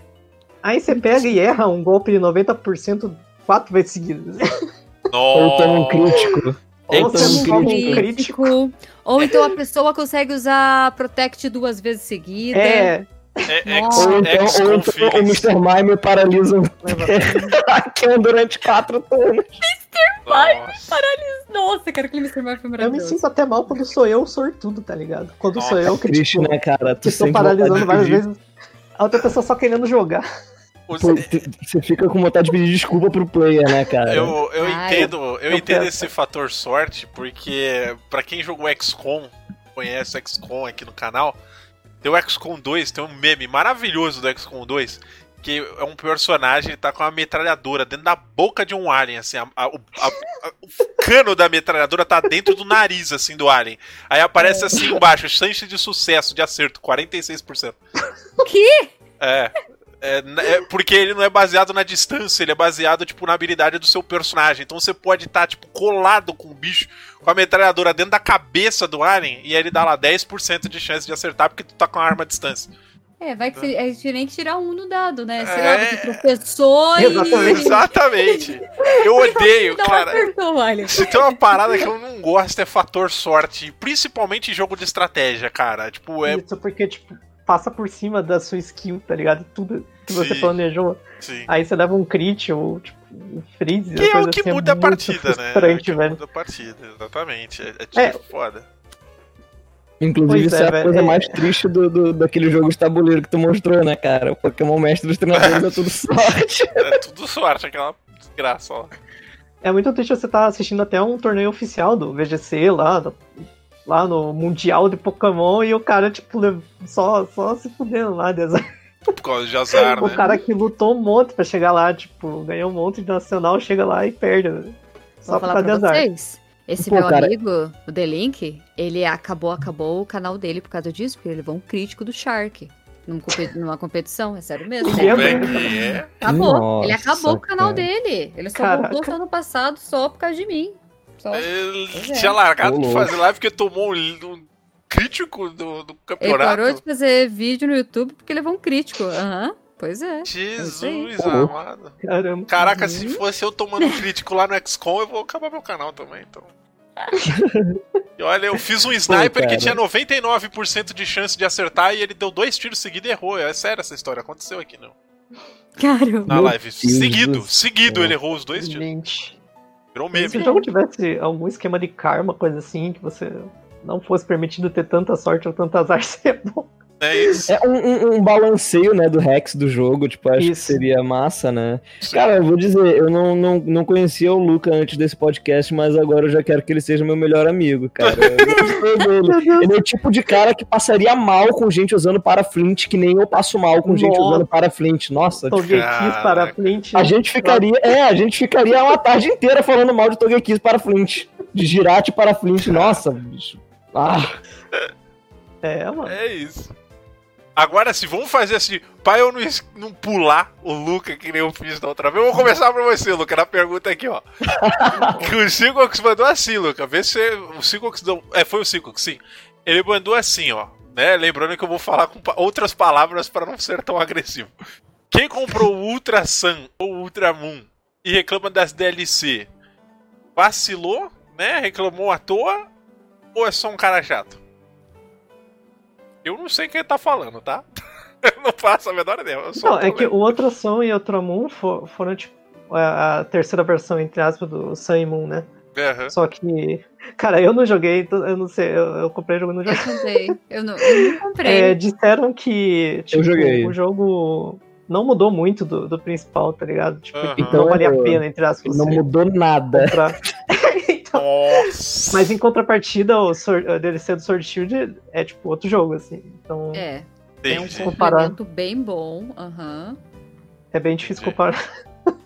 Aí você pega e erra um golpe de 90% quatro vezes seguidas. [LAUGHS] Ou toma um Nossa. crítico. Ou Então, um crítico. crítico. Ou então a pessoa consegue usar Protect duas vezes seguidas. É, É Nossa. Ou ex, então, ex ou então o. Mr. Mime paralisa um [LAUGHS] durante quatro turnos. Nossa. Nossa, cara, aquele Mr. Mime foi eu me maravilhoso. sinto até mal quando sou eu o sortudo, tá ligado? Quando sou Nossa, eu que, Triste, tipo, né, cara? Tu que tô paralisando várias vezes. A outra pessoa só querendo jogar. Você fica com vontade de pedir desculpa pro player, né, cara? Eu, eu Ai, entendo, eu eu entendo penso. esse fator sorte, porque pra quem jogou XCOM, conhece o XCOM aqui no canal, tem o XCOM 2, tem um meme maravilhoso do XCOM 2, que é um personagem que tá com uma metralhadora dentro da boca de um alien, assim, a- a- o, a- a- o cano da metralhadora tá dentro do nariz, assim, do alien. Aí aparece assim embaixo, chance de sucesso, de acerto, 46%. Que? É. É, n- é porque ele não é baseado na distância, ele é baseado, tipo, na habilidade do seu personagem. Então você pode estar, tipo, colado com o bicho, com a metralhadora dentro da cabeça do alien, e aí ele dá lá 10% de chance de acertar porque tu tá com a arma à distância. É, vai que você, a gente nem que tirar um no dado, né? Sei É. lá, você tropeçou e. Exatamente. Exatamente. Eu odeio, Não cara. acertou, olha. Se tem uma parada que eu não gosto é fator sorte, principalmente em jogo de estratégia, cara. Tipo, é. Isso porque, tipo, passa por cima da sua skill, tá ligado? Tudo que você Sim. planejou. Sim. Aí você leva um crit ou, tipo, um freeze. Que é o que assim, muda a muito partida, né? É o que velho. muda a partida, exatamente. É, é, tipo É. foda. Inclusive, Pois isso é, é, a coisa É. mais triste do, do- daquele jogo de tabuleiro que tu mostrou, né, cara? O Pokémon Mestre dos Treinadores é tudo [LAUGHS] sorte. É tudo sorte, aquela desgraça, ó. É muito triste você estar assistindo até um torneio oficial do VGC lá, do- lá no Mundial de Pokémon, e o cara, tipo, só, só se fudendo lá. [LAUGHS] Deus. Por causa de azar, O né? cara que lutou um monte pra chegar lá, tipo, ganhou um monte de nacional, chega lá e perde. né? Só Vou falar pra azar. vocês. Esse Pô, meu cara- amigo, o The Link, ele acabou, acabou o canal dele por causa disso, porque ele levou um crítico do Shark numa competição, é sério mesmo. Né? Como é é que é? Acabou. ele Nossa, acabou com o canal cara. dele. Ele só Caraca. voltou ano passado só por causa de mim. Só. Ele é. tinha largado Ô, de fazer live porque tomou um, um crítico do, do Ele campeonato. parou de fazer vídeo no YouTube porque levou um crítico. Aham, pois é. Jesus Ô, louco. amado. Caramba. Caraca, Uhum. se fosse eu tomando crítico lá no XCOM, eu vou acabar meu canal também, então. [LAUGHS] E olha, eu fiz um sniper que cara. tinha 99% de chance de acertar e ele deu dois tiros seguidos e errou. É sério essa história, aconteceu aqui não. Cara, Na live. Deus seguido, do seguido ele errou os dois tiros. Gente. Virou Se o meme. jogo tivesse algum esquema de karma, coisa assim, que você não fosse permitido ter tanta sorte ou tanto azar, [LAUGHS] seria bom. É isso. É um, um- um balanceio, né, do Rex do jogo, tipo, acho que Isso. seria massa, né? Sim. Cara, eu vou dizer, eu não, não, não conhecia o Luca antes desse podcast, mas agora eu já quero que ele seja meu melhor amigo, cara. Eu [LAUGHS] gostei dele. Ele é o tipo de cara que passaria mal com gente usando paraflint, que nem eu passo mal com gente Nossa. usando paraflint. Nossa, tipo, Togekiss para frente. a gente ficaria, é, a gente ficaria uma tarde inteira falando mal de Togekiss para Flint, de Girate para Flint. Nossa, bicho. Ah, É, mano. É isso. Agora, se vamos fazer assim, pra eu não, não pular o Luca que nem eu fiz da outra vez, eu vou começar pra você, Luca, na pergunta aqui, ó. [LAUGHS] que o Sigox mandou assim, Luca. Vê se o Sigox deu. É, foi o Sigox, sim. Ele mandou assim, ó. Né? Lembrando que eu vou falar com outras palavras pra não ser tão agressivo. Quem comprou o Ultra Sun ou Ultra Moon e reclama das DLC, vacilou, né? Reclamou à toa ou é só um cara chato? Eu não sei quem tá falando, tá? [LAUGHS] Eu não faço a menor ideia. eu só Não, tô é que o Outra Som e Outra Moon fo- foram, tipo, a a terceira versão, entre aspas, do Sun e Moon, né? Aham. Só que, cara, eu não joguei, então eu não sei, eu, eu comprei o jogo e não eu joguei. também. Eu não, eu não comprei. É, disseram que tipo, joguei. o jogo não mudou muito do, do principal, tá ligado? Tipo, não Então, valia a eu- pena, entre aspas, não mudou nada. comprar. [LAUGHS] Nossa. mas em contrapartida, o Sword- DLC do Sword Shield é tipo outro jogo, assim. Então é, É, é um complemento bem bom. Aham. bem difícil Entendi. comparar.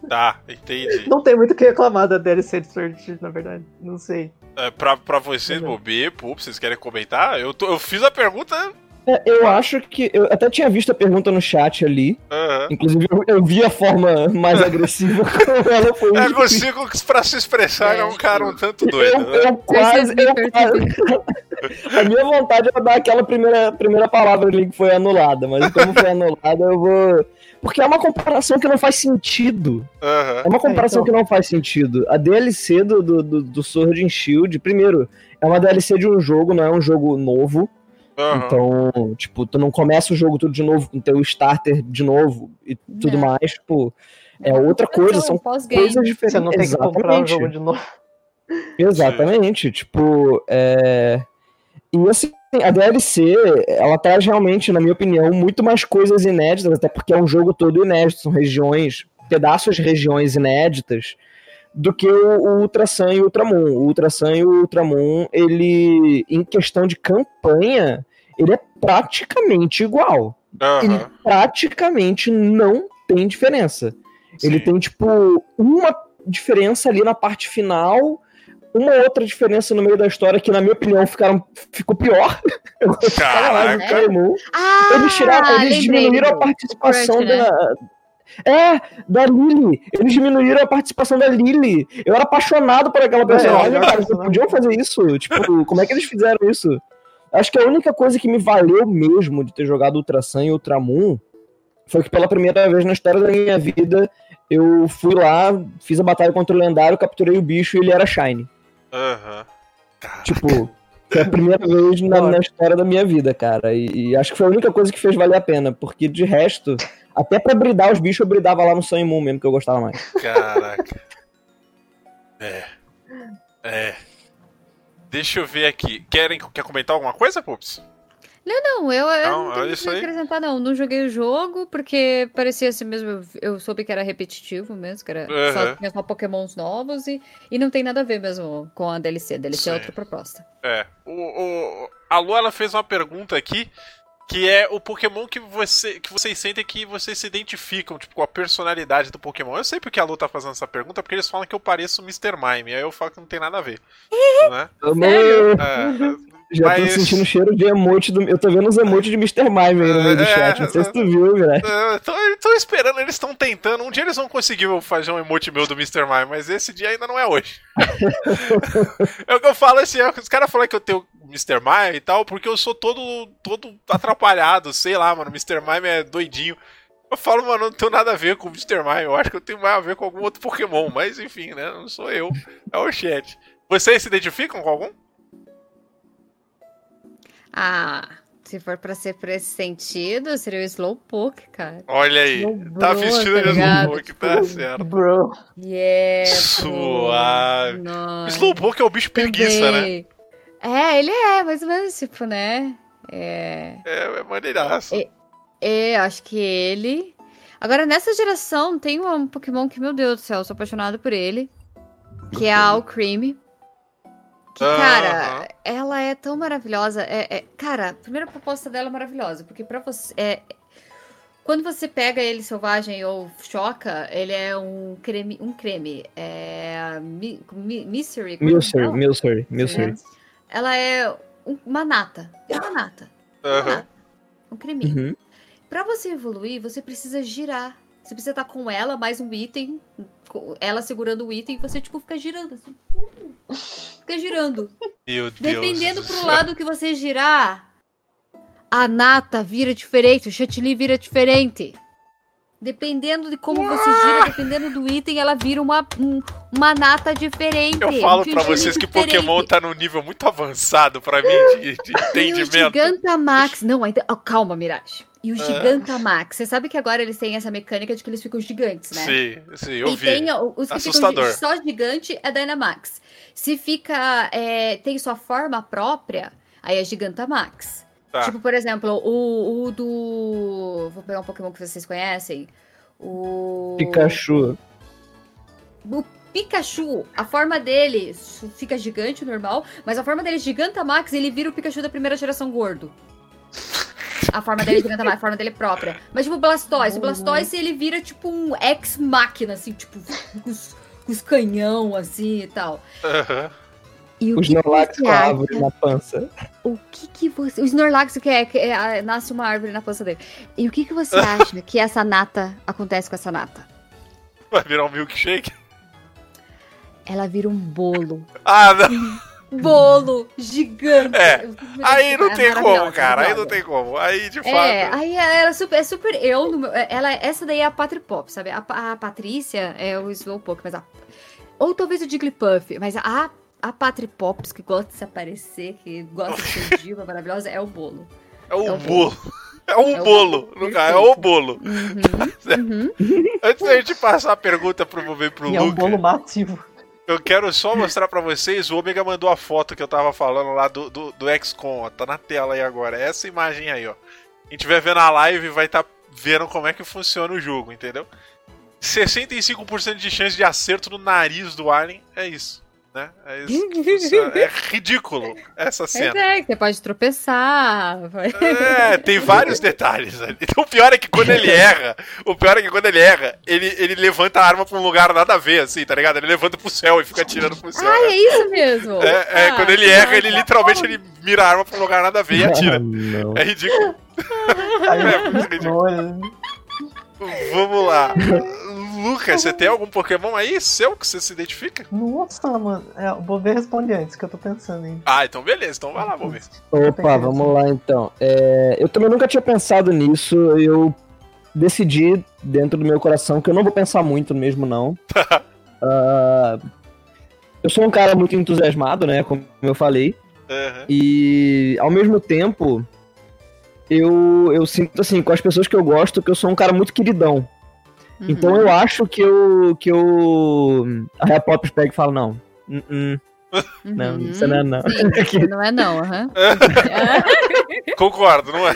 Tá, entendi. Não tem muito o que reclamar da DLC de Sword Shield, na verdade. Não sei. É, pra, pra vocês, Uhum. Bobê, pô, vocês querem comentar? Eu, tô- eu fiz a pergunta. É, Eu acho que. Eu até tinha visto a pergunta no chat ali. aham. Inclusive, eu, eu vi a forma mais [LAUGHS] agressiva como ela foi. É que o Sigox, pra se expressar, é, É. um cara um tanto doido, Eu, né? eu quase. Eu [LAUGHS] quase a minha vontade era dar aquela primeira, primeira palavra ali que foi anulada, mas como foi anulada, eu vou. Porque é uma comparação que não faz sentido. Aham. É uma comparação É, então. que não faz sentido. A DLC do, do, do, do Sword and Shield, primeiro, é uma DLC de um jogo, não é um jogo novo. Aham. Então, tipo, tu não começa o jogo tudo de novo com teu starter de novo e tudo Não. mais, tipo, é outra coisa, são coisas diferentes. Você não tem que comprar o Exatamente. jogo de novo. Exatamente, tipo, é... E assim, a DLC, ela traz realmente, na minha opinião, muito mais coisas inéditas, até porque é um jogo todo inédito, são regiões, pedaços de regiões inéditas, do que o, o Ultra Sun e o Ultramon. O Ultra Sun e o Ultramon, ele, em questão de campanha, ele é praticamente igual. Ele Aham. praticamente não tem diferença. Ele Sim. tem, tipo, uma diferença ali na parte final, uma outra diferença no meio da história que, na minha opinião, ficaram, ficou pior. [LAUGHS] Caraca. Caralho, Ah, Eles, tiraram, eles lembrei, diminuíram a participação Crunch, né? da. É, da Lily. Eles diminuíram a participação da Lily. Eu era apaixonado por aquela personagem, melhor cara. Vocês podiam fazer isso? Tipo, como é que eles fizeram isso? Acho que a única coisa que me valeu mesmo de ter jogado Ultra Sun e Ultramon foi que pela primeira vez na história da minha vida eu fui lá, fiz a batalha contra o lendário, capturei o bicho e ele era Shine. Aham. Caraca. Tipo, foi a primeira vez na, na história da minha vida, cara. E, e acho que foi a única coisa que fez valer a pena, porque de resto, até pra bridar os bichos, eu bridava lá no Sun e Moon mesmo, que eu gostava mais. Caraca. É. É. Deixa eu ver aqui. Querem quer comentar alguma coisa, Pups? Não, não, eu, Não, não, é tenho aí. a acrescentar, não. Não joguei o jogo, porque parecia assim mesmo. eu- soube que era repetitivo mesmo, que era só, Aham. tinha só pokémons novos e, e não tem nada a ver mesmo com a DLC. A DLC é Sim. outra proposta. É. O, o, a Lu, ela fez uma pergunta aqui, que é o Pokémon que, você, que vocês sentem que vocês se identificam, tipo, com a personalidade do Pokémon. Eu sei porque a Lu tá fazendo essa pergunta, porque eles falam que eu pareço o Mr. Mime, aí eu falo que não tem nada a ver. [LAUGHS] né? Eu É, já Mas- tô sentindo o cheiro de emote do. Eu tô vendo os emotes de Mr. Mime aí no meio do É, chat. Não sei se tu viu, velho. é, tô, tô esperando, eles estão tentando. Um dia eles vão conseguir fazer um emote meu do Mr. Mime, mas esse dia ainda não é hoje. [LAUGHS] é o que eu falo assim, é, os caras falam que eu tenho Mr. Mime e tal, porque eu sou todo, todo atrapalhado, sei lá, mano. Mr. Mime é doidinho. Eu falo, mano, não tenho nada a ver com o Mr. Mime. Eu acho que eu tenho mais a ver com algum outro Pokémon, mas enfim, né? Não sou eu. É o chat. Vocês se identificam com algum? Ah, se for pra ser por esse sentido, seria o Slowpoke, cara. Olha aí. Tá vestido tá de ligado? Slowpoke, tá certo. Bro. Yeah, Suave. Nossa. Slowpoke é o bicho preguiça, né? É, ele é, mais ou menos, tipo, né? É. É, é maneiraço. É. É, acho que ele. Agora, nessa geração, tem um Pokémon que, meu Deus do céu, eu sou apaixonado por ele. Que é a Alcremie. Que, cara, ela é tão maravilhosa. É, é- cara, a primeira proposta dela é maravilhosa. Porque pra você. é- quando você pega ele selvagem ou choca, ele é um creme. Um creme. É. Mi, mi, mystery. como é que Milcery, fala? Milcery, Milcery. Ela é um- uma nata. É uma nata. Aham. Um creminho. Uhum. Pra você evoluir, você precisa girar. Você precisa estar com ela, mais um item, ela segurando o item, e você, tipo, fica girando assim. Fica girando. Meu Deus. Dependendo do pro lado que você girar, a nata vira diferente, o chantilly vira diferente. Dependendo de como você gira, dependendo do item, ela vira uma, um- uma nata diferente. Eu falo um pra chantilly vocês que diferente. Pokémon tá num nível muito avançado pra mim de, de entendimento. Gigantamax. Não, ainda. oh, calma, Mirage. E o Ah. Gigantamax. Você sabe que agora eles têm essa mecânica de que eles ficam gigantes, né? Sim, sim, eu e vi. tem os que Assustador. ficam só gigante é Dynamax. Se fica. é, tem sua forma própria, aí é Gigantamax. Tá. Tipo, por exemplo, o, o do. Vou pegar um Pokémon que vocês conhecem. O. Pikachu. O Pikachu, a forma dele fica gigante, normal, mas a forma dele Gigantamax, ele vira o Pikachu da primeira geração gordo. [LAUGHS] A forma dele é Gigantamax, a forma dele é própria. Mas tipo o Blastoise, o Blastoise ele vira tipo um ex-máquina, assim, tipo, com os, com os canhão, assim e tal. Aham. E o Os Snorlax você com a acha? árvore na pança. O que que você... O Snorlax que é, que é- nasce uma árvore na pança dele. E o que que você [LAUGHS] acha que essa nata acontece com essa nata? Vai virar um milkshake? Ela vira um bolo. Ah, não. [LAUGHS] bolo gigante. É, Aí não identificando, tem é como, cara. Aí não tem como. Aí, de fato. É, aí era super, é super eu, no meu- ela, essa daí é a Patri Pop, sabe? A, a Patrícia é o Slowpoke, mas a... Ou talvez o Jigglypuff, mas a, a Patri Pops, que gosta de se aparecer, que gosta de ser [LAUGHS] diva maravilhosa, é o bolo. É um é o bolo. É um É o bolo. No caso, é o bolo. Uhum, uhum. [LAUGHS] Antes da gente passar a pergunta pro, ver pro E é um Luca, bolo massivo. Eu quero só mostrar pra vocês. O Omega mandou a foto que eu tava falando lá do, do, do XCOM. Ó, tá na tela aí agora. É essa imagem aí, ó. Quem estiver vendo a live vai estar vendo como é que funciona o jogo, entendeu? 65% de chance de acerto no nariz do Alien. É isso. Né? É isso. [LAUGHS] É ridículo essa Mas cena. é, que você pode tropeçar. vai- É, tem vários detalhes ali. [LAUGHS] Então, o pior é que quando ele erra, o pior é que quando ele erra, ele, ele levanta a arma pra um lugar nada a ver, assim, tá ligado? Ele levanta pro céu e fica atirando pro céu. Ai, é isso mesmo. É, é, Ah, quando ele erra, ele literalmente ele mira a arma pra um lugar nada a ver e Ah, atira. não. É ridículo. Aí, [LAUGHS] É muito ridículo. Vamos lá. Lucas, você tem algum Pokémon aí seu que você se identifica? Nossa, mano. É, vou ver responde antes, que eu tô pensando em. Ah, então beleza, então vai lá, vamos ver. Opa, vamos lá então. É, eu também nunca tinha pensado nisso. Eu decidi dentro do meu coração que eu não vou pensar muito mesmo, não. [LAUGHS] Ah, eu sou um cara muito entusiasmado, né? Como eu falei. Uhum. E ao mesmo tempo, eu, eu sinto assim, com as pessoas que eu gosto, que eu sou um cara muito queridão. Uhum. Então eu acho que eu. que eu. A Rhea Pop pega e fala, não. hum, Não, Uhum. isso não é não. Sim, [LAUGHS] não é não, aham. [LAUGHS] Concordo, não é?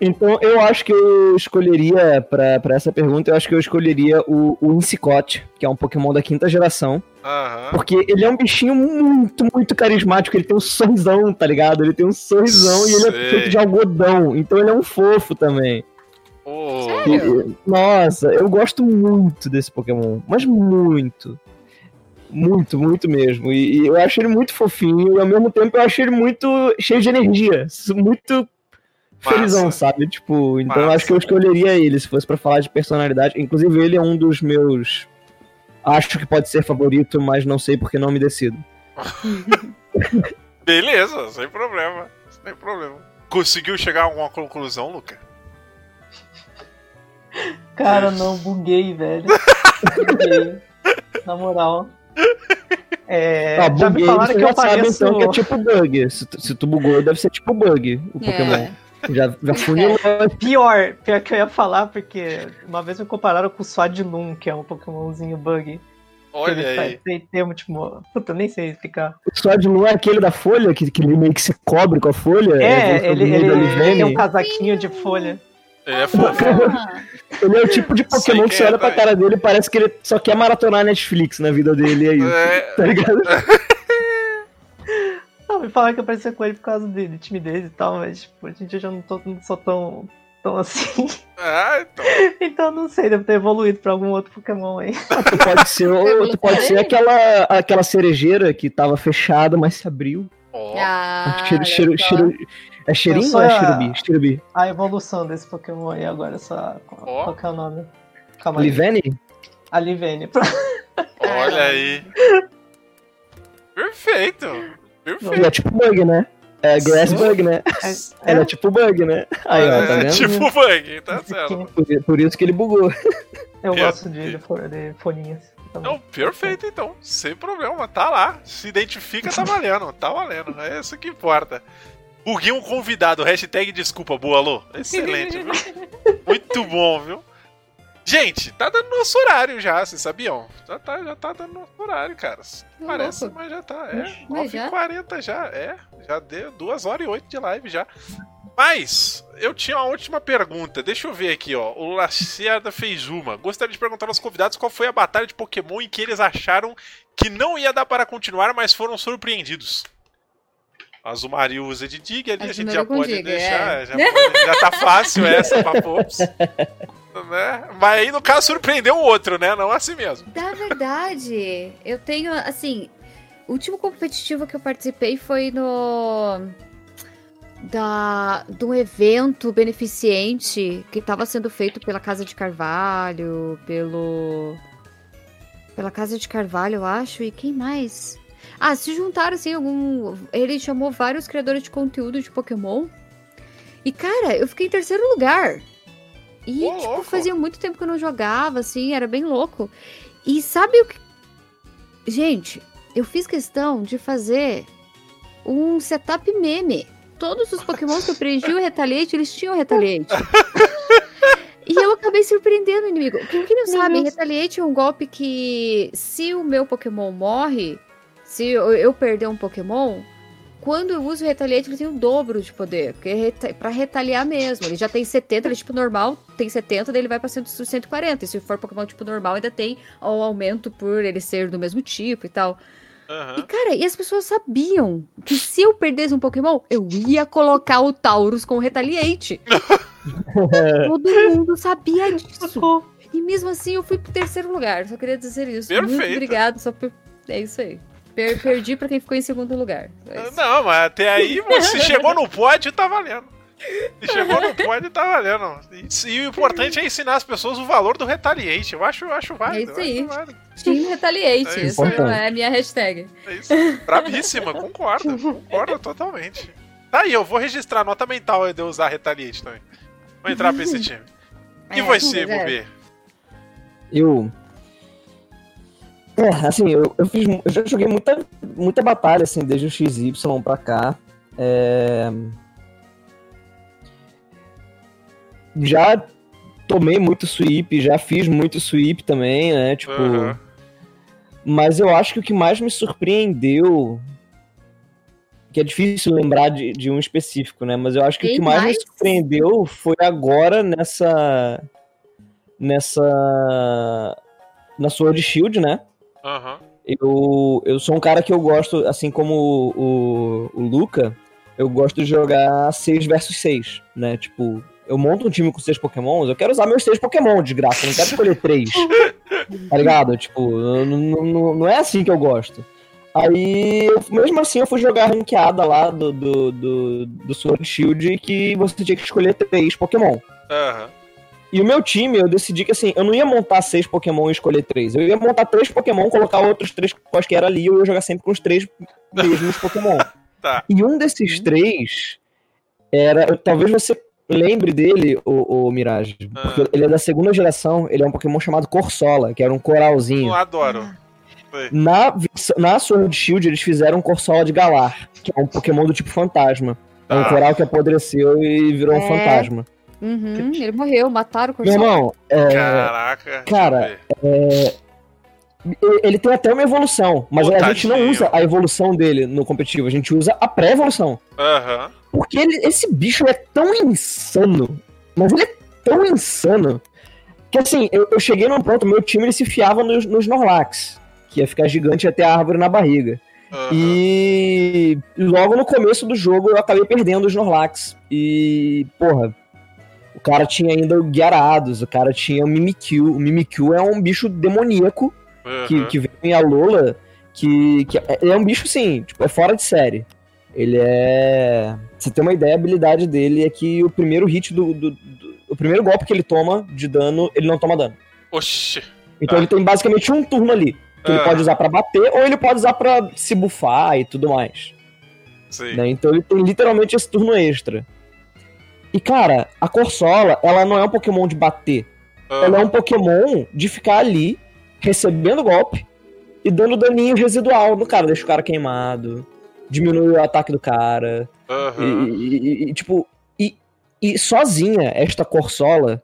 Então eu acho que eu escolheria, pra, pra essa pergunta, eu acho que eu escolheria o, o Insicot, que é um Pokémon da quinta geração. Aham. Porque ele é um bichinho muito, muito carismático. Ele tem um sorrisão, tá ligado? Ele tem um sorrisão e ele é Sei. feito de algodão. Então ele é um fofo também. Ô, Sério? E- Nossa, eu gosto muito desse Pokémon. Mas muito. Muito, muito mesmo. E, e eu acho ele muito fofinho. E ao mesmo tempo eu acho ele muito cheio de energia. Muito [LAUGHS] felizão, sabe? Tipo, então eu Massa. acho que eu escolheria ele se fosse pra falar de personalidade. Inclusive, ele é um dos meus. Acho que pode ser favorito, mas não sei porque não me decido. [LAUGHS] Beleza, sem problema. Sem problema. Conseguiu chegar a alguma conclusão, Luca? Cara, não, buguei, velho. buguei. [LAUGHS] Na moral. É, Ah, já me buguei, falaram que eu já sabe pareço. então que é tipo bug. Se, tu- se tu bugou, deve ser tipo bug o Pokémon. É. Já, já funilou. Pior, pior que eu ia falar, porque uma vez me compararam com o Swadloon, que é um Pokémonzinho bug. Olha ele aí. tem tipo. Puta, nem sei explicar. O Swadloon é aquele da folha, que, que ele meio que se cobre com a folha. É, evolução ele, ele, ele tem um casaquinho de folha. Ele é fofo. [LAUGHS] Ele é o tipo de Pokémon que você é olha pra cara dele e parece que ele só quer maratonar Netflix na vida dele, e é isso. É, Tá ligado? [LAUGHS] Não, me falaram que eu parecia com ele por causa de, de timidez e tal, mas tipo, a gente já não, tô, não sou tão, tão assim. ah, então. [LAUGHS] então eu não sei, deve ter evoluído pra algum outro Pokémon aí. Tu pode ser, [LAUGHS] ou tu pode ser aquela, aquela cerejeira que tava fechada, mas se abriu. Ó, ah, cheiro, cheiro, só. cheiro, é cheirinho Eu ou é a- Cherubi? A evolução desse Pokémon aí agora, essa. Ó. Qual que é o nome? Calma aí. Livene? A Livene. [LAUGHS] olha aí. Perfeito. Ele Perfeito. é tipo bug, né? É Grass. Bug, né? É, Ele é tipo bug, né? Aí, ó, tá É, vendo? tipo bug, tá certo. Por, por isso que ele bugou. Eu É. gosto de, de, fo- de folhinhas. também. Não, perfeito então, sem problema, tá lá. Se identifica, tá valendo, tá valendo. É isso que importa. Buguei um convidado, hashtag desculpa, boa, alô. Excelente, viu? [LAUGHS] Muito bom, viu? Gente, tá dando nosso horário já, vocês sabiam? Já tá, já tá dando nosso horário, cara. Que Parece, louco. mas já tá. É, Mas já? 9h40 já, é. Já deu 2 horas e 8 de live já. Mas, eu tinha uma última pergunta. Deixa eu ver aqui, ó. O Lacerda fez uma. Gostaria de perguntar aos convidados qual foi a batalha de Pokémon em que eles acharam que não ia dar para continuar, mas foram surpreendidos. Azumari usa de Dig ali, a gente já pode Dig, deixar. é. Já, pode- já tá fácil essa pra [LAUGHS] Pops. Né? Mas aí, no caso, surpreendeu o outro, né? Não assim mesmo. Da verdade, eu tenho, assim, o último competitivo que eu participei foi no. Da, de um evento beneficente que estava sendo feito pela Casa de Carvalho, pelo. Pela Casa de Carvalho, eu acho, e quem mais? Ah, se juntaram, assim, algum. Ele chamou vários criadores de conteúdo de Pokémon. E, cara, eu fiquei em terceiro lugar. E, Ô, tipo, louco. fazia muito tempo que eu não jogava, assim, era bem louco. E sabe o que. Gente, eu fiz questão de fazer um setup meme. Todos os Pokémons que eu preenchi o Retaliate, eles tinham Retaliate. E eu acabei surpreendendo o inimigo. Quem que não Meu sabe, Deus. Retaliate é um golpe que, se o meu Pokémon morre, se eu, eu perder um Pokémon, quando eu uso o Retaliate, ele tem o dobro de poder. Porque é reta pra retaliar mesmo. Ele já tem 70, ele é tipo normal, tem 70, daí ele vai pra 100 140. E se for Pokémon tipo normal, ainda tem o aumento por ele ser do mesmo tipo e tal. E, Aham. cara, e as pessoas sabiam que se eu perdesse um Pokémon, eu ia colocar o Taurus com o Retaliate. [LAUGHS] Todo mundo sabia disso. E mesmo assim, eu fui pro terceiro lugar. Só queria dizer isso. Muito Perfeito. obrigado. Só por... É isso aí. Per- perdi pra quem ficou em segundo lugar. É isso. Não, mas até aí [LAUGHS] você chegou no pódio, tá valendo. E chegou no pódio e tá valendo. E, e o importante é ensinar as pessoas o valor do retaliate. Eu acho, eu acho válido. É isso aí. Team Retaliate. É isso é a minha hashtag. É isso. Bravíssima, concordo. Concordo totalmente. Tá aí, eu vou registrar nota mental de eu usar retaliate também. Vou entrar pra esse time. E [LAUGHS] É, você, é. Bobê? Eu. É, assim, eu, eu fiz. Eu já joguei muita, muita batalha, assim, desde o XY pra cá. É... Já tomei muito sweep, já fiz muito sweep também, né? Tipo. Aham. Mas eu acho que o que mais me surpreendeu. Que é difícil lembrar de, de um específico, né? Mas eu acho que o Tem que mais, mais? me surpreendeu foi agora nessa. Nessa. Na Sword Shield, né? Aham. Eu, eu sou um cara que eu gosto, assim como o, o, o Luca, eu gosto de jogar 6 versus 6, né? Tipo, eu monto um time com 6 pokémons, eu quero usar meus 6 pokémon de graça, não quero escolher 3. [LAUGHS] tá ligado? Tipo, não, não, é assim que eu gosto. Aí, eu- mesmo assim, eu fui jogar a ranqueada lá do, do, do, do Sword Shield que você tinha que escolher 3 pokémon. Aham. E o meu time, eu decidi que assim, eu não ia montar seis Pokémon e escolher três. Eu ia montar três Pokémon, colocar outros três quaisquer ali e eu ia jogar sempre com os três [LAUGHS] mesmos Pokémon. Tá. E um desses três era. Talvez você lembre dele, o, o Mirage. Porque Ah. ele é da segunda geração, ele é um Pokémon chamado Corsola, que era um coralzinho. Eu adoro. Na, na Sword Shield, eles fizeram um Corsola de Galar, que é um Pokémon do tipo fantasma. É um Tá. coral que apodreceu e virou um É. fantasma. Uhum, ele morreu, mataram o Meu Corsola. irmão, é, Caraca. cara. E- Ele tem até uma evolução, mas a gente não usa a evolução dele no competitivo, a gente usa a pré-evolução. Aham. Porque ele- esse bicho é tão insano, mas ele é tão insano, que assim, eu, eu cheguei num ponto, meu time ele se fiava nos, nos Snorlax, que ia ficar gigante até a árvore na barriga. aham. E logo no começo do jogo eu acabei perdendo os Snorlax. E, porra, o cara tinha ainda o Gyarados, o cara tinha o Mimikyu. O Mimikyu é um bicho demoníaco que, Aham. que vem em Alola, que, que é, é um bicho, assim, tipo, é fora de série. Ele é. Você tem uma ideia, a habilidade dele é que o primeiro hit do, do- do- O primeiro golpe que ele toma de dano, ele não toma dano. Oxi. Então Ah. ele tem basicamente um turno ali. Que ele Ah. pode usar pra bater, ou ele pode usar pra se bufar e tudo mais. Sim. né? Então ele tem literalmente esse turno extra. E cara, a Corsola, ela não é um Pokémon de bater. Ela é um Pokémon de ficar ali, recebendo golpe e dando daninho residual no cara. Deixa o cara queimado, diminui o ataque do cara. E, Aham. e- e- e, tipo, e, e sozinha, esta Corsola,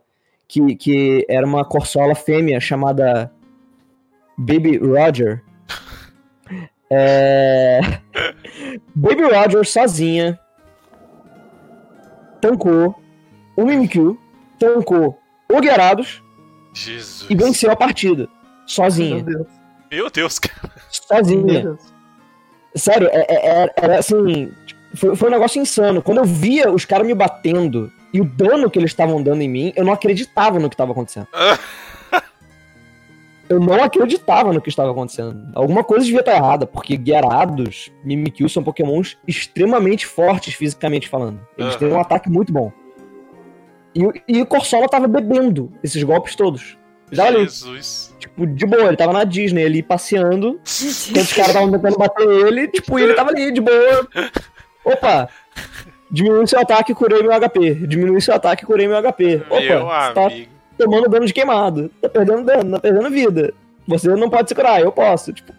que, que era uma Corsola fêmea chamada Baby Roger. [LAUGHS] É... Baby Roger sozinha tancou o Mimikyu, tancou o Gyarados Jesus. e venceu a partida. Sozinha. Meu Deus. Meu Deus, cara. Meu Sozinha. Deus. Sério, é- é- é- era assim. Foi, foi um negócio insano. Quando eu via os caras me batendo e o dano que eles estavam dando em mim, eu não acreditava no que estava acontecendo. [LAUGHS] Eu não acreditava no que estava acontecendo. Alguma coisa devia estar errada, porque Gyarados, Mimikyu são pokémons extremamente fortes fisicamente falando. Eles Aham. têm um ataque muito bom. E, o- e o Corsola tava bebendo esses golpes todos. Jesus. tipo, de boa, ele tava na Disney ali passeando, [LAUGHS] Enquanto os caras estavam tentando bater ele, tipo, e ele tava ali, de boa. Opa! Diminui seu ataque, curei meu HP. Diminui seu ataque, curei meu HP. Opa, Meu tá amigo. Tomando dano de queimado. Tá perdendo dano, tá perdendo vida. Você não pode se curar, eu posso. Tipo,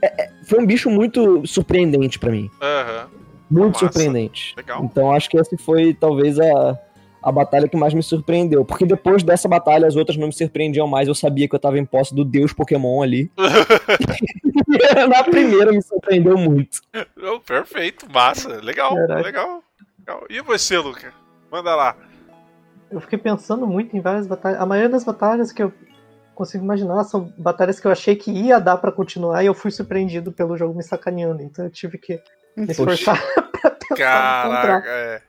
é- é- foi um bicho muito surpreendente pra mim. Aham. Muito Massa. surpreendente. Legal. Então acho que essa foi talvez a, a batalha que mais me surpreendeu. Porque depois dessa batalha, as outras não me surpreendiam mais. Eu sabia que eu tava em posse do deus Pokémon ali. [LAUGHS] [LAUGHS] Na primeira me surpreendeu muito. Oh, perfeito, massa. Legal, Caraca. legal, legal. E você, Luca? Manda lá. Eu fiquei pensando muito em várias batalhas. A maioria das batalhas que eu consigo imaginar são batalhas que eu achei que ia dar pra continuar e eu fui surpreendido pelo jogo me sacaneando. Então eu tive que me esforçar [LAUGHS] pra tentar encontrar. Caraca, é.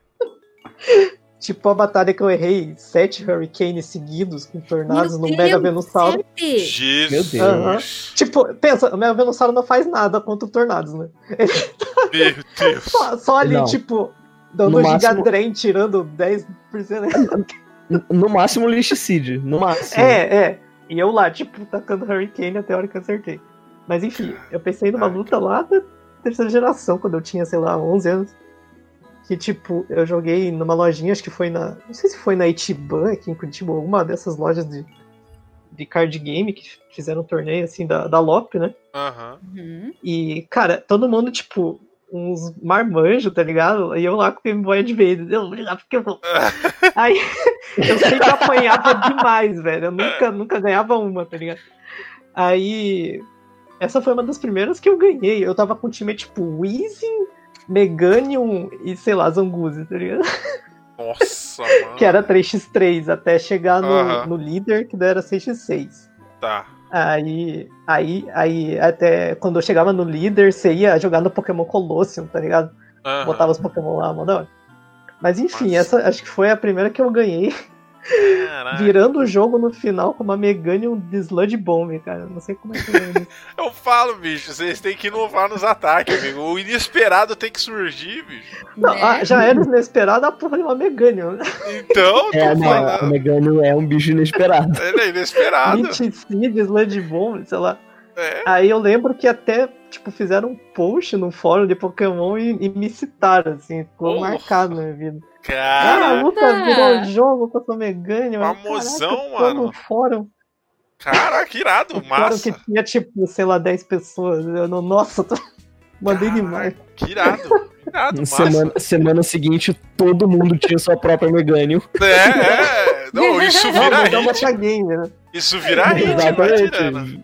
Tipo a batalha que eu errei sete Hurricanes seguidos com tornados no Meu Mega Deus, Venusauro. Jesus. Aham. Tipo, pensa, o Mega Venusauro não faz nada contra tornados, né? [LAUGHS] Meu Deus. Só, só ali, Não. tipo, Dando No um máximo- Gigadren, tirando 10%. N- [LAUGHS] No máximo Lich No máximo. É, é. E eu lá, tipo, tacando Hurricane até a hora que eu acertei. Mas enfim, eu pensei numa luta lá da terceira geração, quando eu tinha, sei lá, 11 anos. Que, tipo, eu joguei numa lojinha, acho que foi na. Não sei se foi na Itiban aqui em Curitiba, uma dessas lojas de, de card game que fizeram um torneio, assim, da, da LOP, né? Aham. Uhum. E, cara, todo mundo, tipo, uns marmanjos, tá ligado? E eu lá com o Game Boy Advance, eu vou jogar porque eu vou. [LAUGHS] Aí [LAUGHS] eu sempre apanhava demais, velho. Eu nunca, nunca ganhava uma, tá ligado? Aí. Essa foi uma das primeiras que eu ganhei. Eu tava com um time tipo Weezing, Meganium e, sei lá, Zanguzi, tá ligado? Nossa, mano. [LAUGHS] Que era 3x3, até chegar no, no líder, que daí era 6x6. Tá. Aí, aí, aí, até quando eu chegava no líder, você ia jogar no Pokémon Colosseum, tá ligado? Aham. Botava os Pokémon lá, hora. Mas enfim, Nossa. essa acho que foi a primeira que eu ganhei, Caraca. virando o jogo no final com uma Meganium de Sludge Bomb, cara. Não sei como é que eu ganhei isso. [LAUGHS] Eu falo, bicho, vocês têm que inovar nos ataques, amigo. O inesperado tem que surgir, bicho. Não, Né? ah, já era inesperado a porra de uma Meganium. né? Então, É, não, o falando. Megano é um bicho inesperado. Ele é inesperado. [LAUGHS] Seed, Sludge Bomb, sei lá. É. Aí eu lembro que até, tipo, fizeram um post no fórum de Pokémon e, e me citaram, assim, ficou Porra. marcado na minha vida. Ah, a Cara, luta virou jogo com essa Meganium. Famosão, mano. No fórum. caraca, que irado, massa. que tinha, tipo, sei lá, 10 pessoas. Eu não, nossa, tô... [LAUGHS] mandei Caraca. demais. Que irado, que irado, massa. Semana, semana seguinte, todo mundo tinha sua própria Megano. É, é. Não, isso Não, [LAUGHS] vira é uma hit. game, né? Isso vira hit, vai tirando.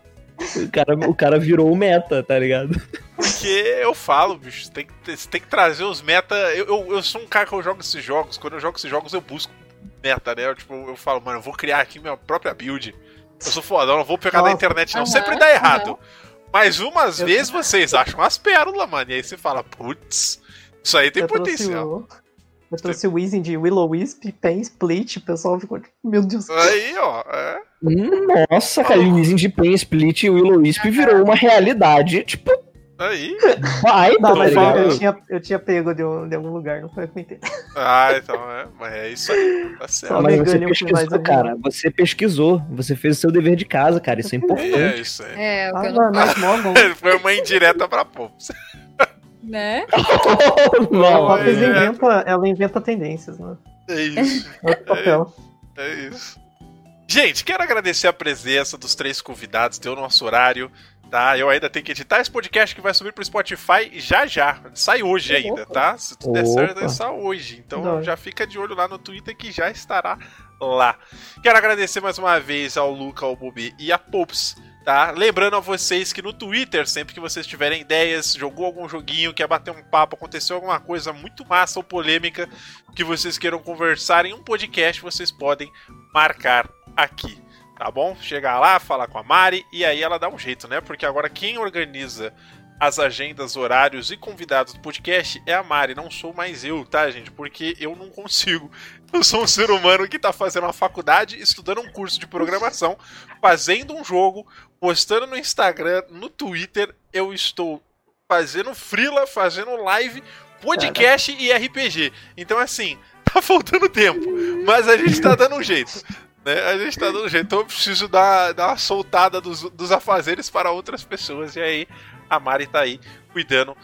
O cara, o cara virou o meta, tá ligado? Porque eu falo, bicho, você tem que, você tem que trazer os meta. Eu, eu, eu sou um cara que eu jogo esses jogos. Quando eu jogo esses jogos, eu busco meta, né? Eu, tipo, eu falo, mano, eu vou criar aqui minha própria build. Eu sou fodão, não vou pegar na Nossa. internet, não. Aham, Sempre dá errado. aham. Mas umas Eu- vezes vocês acham as pérolas, mano. E aí você fala, putz, isso aí tem eu trouxe potencial. o... Eu trouxe o Weezing de Willow Wisp, Pen Split, o pessoal ficou tipo, meu Deus. Aí, ó. É. Hum, Nossa, cara, o Weezing de Pen Split e o Willow Wisp virou uma realidade, tipo, Aí. vai, Não, tá mas eu, eu tinha, eu tinha pego de, um- de algum lugar, não foi com inteiro. Ah, então é. Mas é isso aí. Tá certo. Mas você pesquisou, cara. Você pesquisou. Você fez o seu dever de casa, cara. Isso é [LAUGHS] É importante. isso aí. É, o Ah, que eu não. mas [LAUGHS] Morgan. Foi uma indireta pra Pops. Né? A [LAUGHS] Não, Pops é. inventa, ela inventa tendências, né? É isso. Outro papel. É isso. Gente, quero agradecer a presença dos três convidados, deu nosso horário, tá? Eu ainda tenho que editar esse podcast que vai subir pro Spotify já já. Sai hoje ainda, tá? Se tudo der certo, vai sair hoje. Então Não. já fica de olho lá no Twitter que já estará lá. Quero agradecer mais uma vez ao Luca, ao Bubi e a Pops. Tá? Lembrando a vocês que no Twitter, sempre que vocês tiverem ideias, jogou algum joguinho, quer bater um papo, aconteceu alguma coisa muito massa ou polêmica que vocês queiram conversar em um podcast, vocês podem marcar aqui, tá bom? Chegar lá, falar com a Mari e aí ela dá um jeito, né? Porque agora quem organiza as agendas, horários e convidados do podcast é a Mari, não sou mais eu, tá, gente? Porque eu não consigo. Eu sou um ser humano que tá fazendo uma faculdade, estudando um curso de programação, fazendo um jogo, postando no Instagram, no Twitter, eu estou fazendo freela, fazendo live, podcast e RPG. Então, assim, [LAUGHS] tá faltando tempo, mas a gente tá dando um jeito. Né? A gente tá dando um jeito, então eu preciso dar, dar uma soltada dos, dos afazeres para outras pessoas. E aí, a Mari tá aí cuidando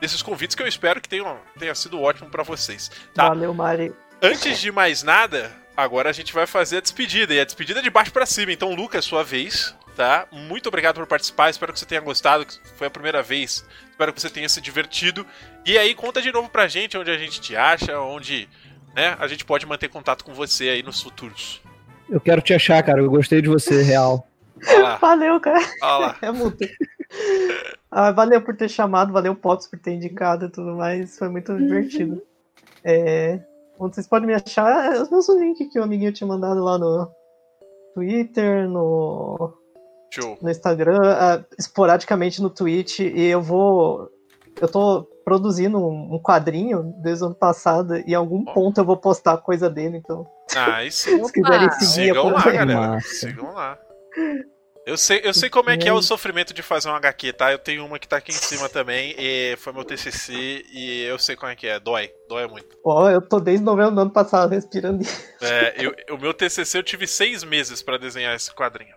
desses convites que eu espero que tenham, tenha sido ótimo para vocês. Tá? Valeu, Mari. Antes de mais nada, agora a gente vai fazer a despedida. E a despedida é de baixo pra cima. Então, Lucas, sua vez, tá? Muito obrigado por participar. Espero que você tenha gostado. que Foi a primeira vez. Espero que você tenha se divertido. E aí, conta de novo pra gente onde a gente te acha, onde né, a gente pode manter contato com você aí nos futuros. Eu quero te achar, cara. Eu gostei de você, real. Valeu, cara. olha lá. É multa. Ah, valeu por ter chamado, valeu Pops por ter indicado e tudo mais. Foi muito divertido. É, onde vocês podem me achar é os meus links que o amiguinho tinha mandado lá no Twitter, no, Show. no Instagram, ah, esporadicamente no Twitch. E eu vou. Eu tô produzindo um, um quadrinho desde o ano passado e em algum Ó. ponto eu vou postar coisa dele, então. Ah, isso. [LAUGHS] Se quiserem seguir, Sigam lá, galera. Sigam lá. Eu sei, eu sei como é que é o sofrimento de fazer um HQ, tá? Eu tenho uma que tá aqui em cima também, e foi meu TCC, e eu sei como é que é. Dói, dói muito. Ó, eu tô desde novembro do ano passado respirando isso. É, eu, o meu TCC eu tive seis meses pra desenhar esse quadrinho.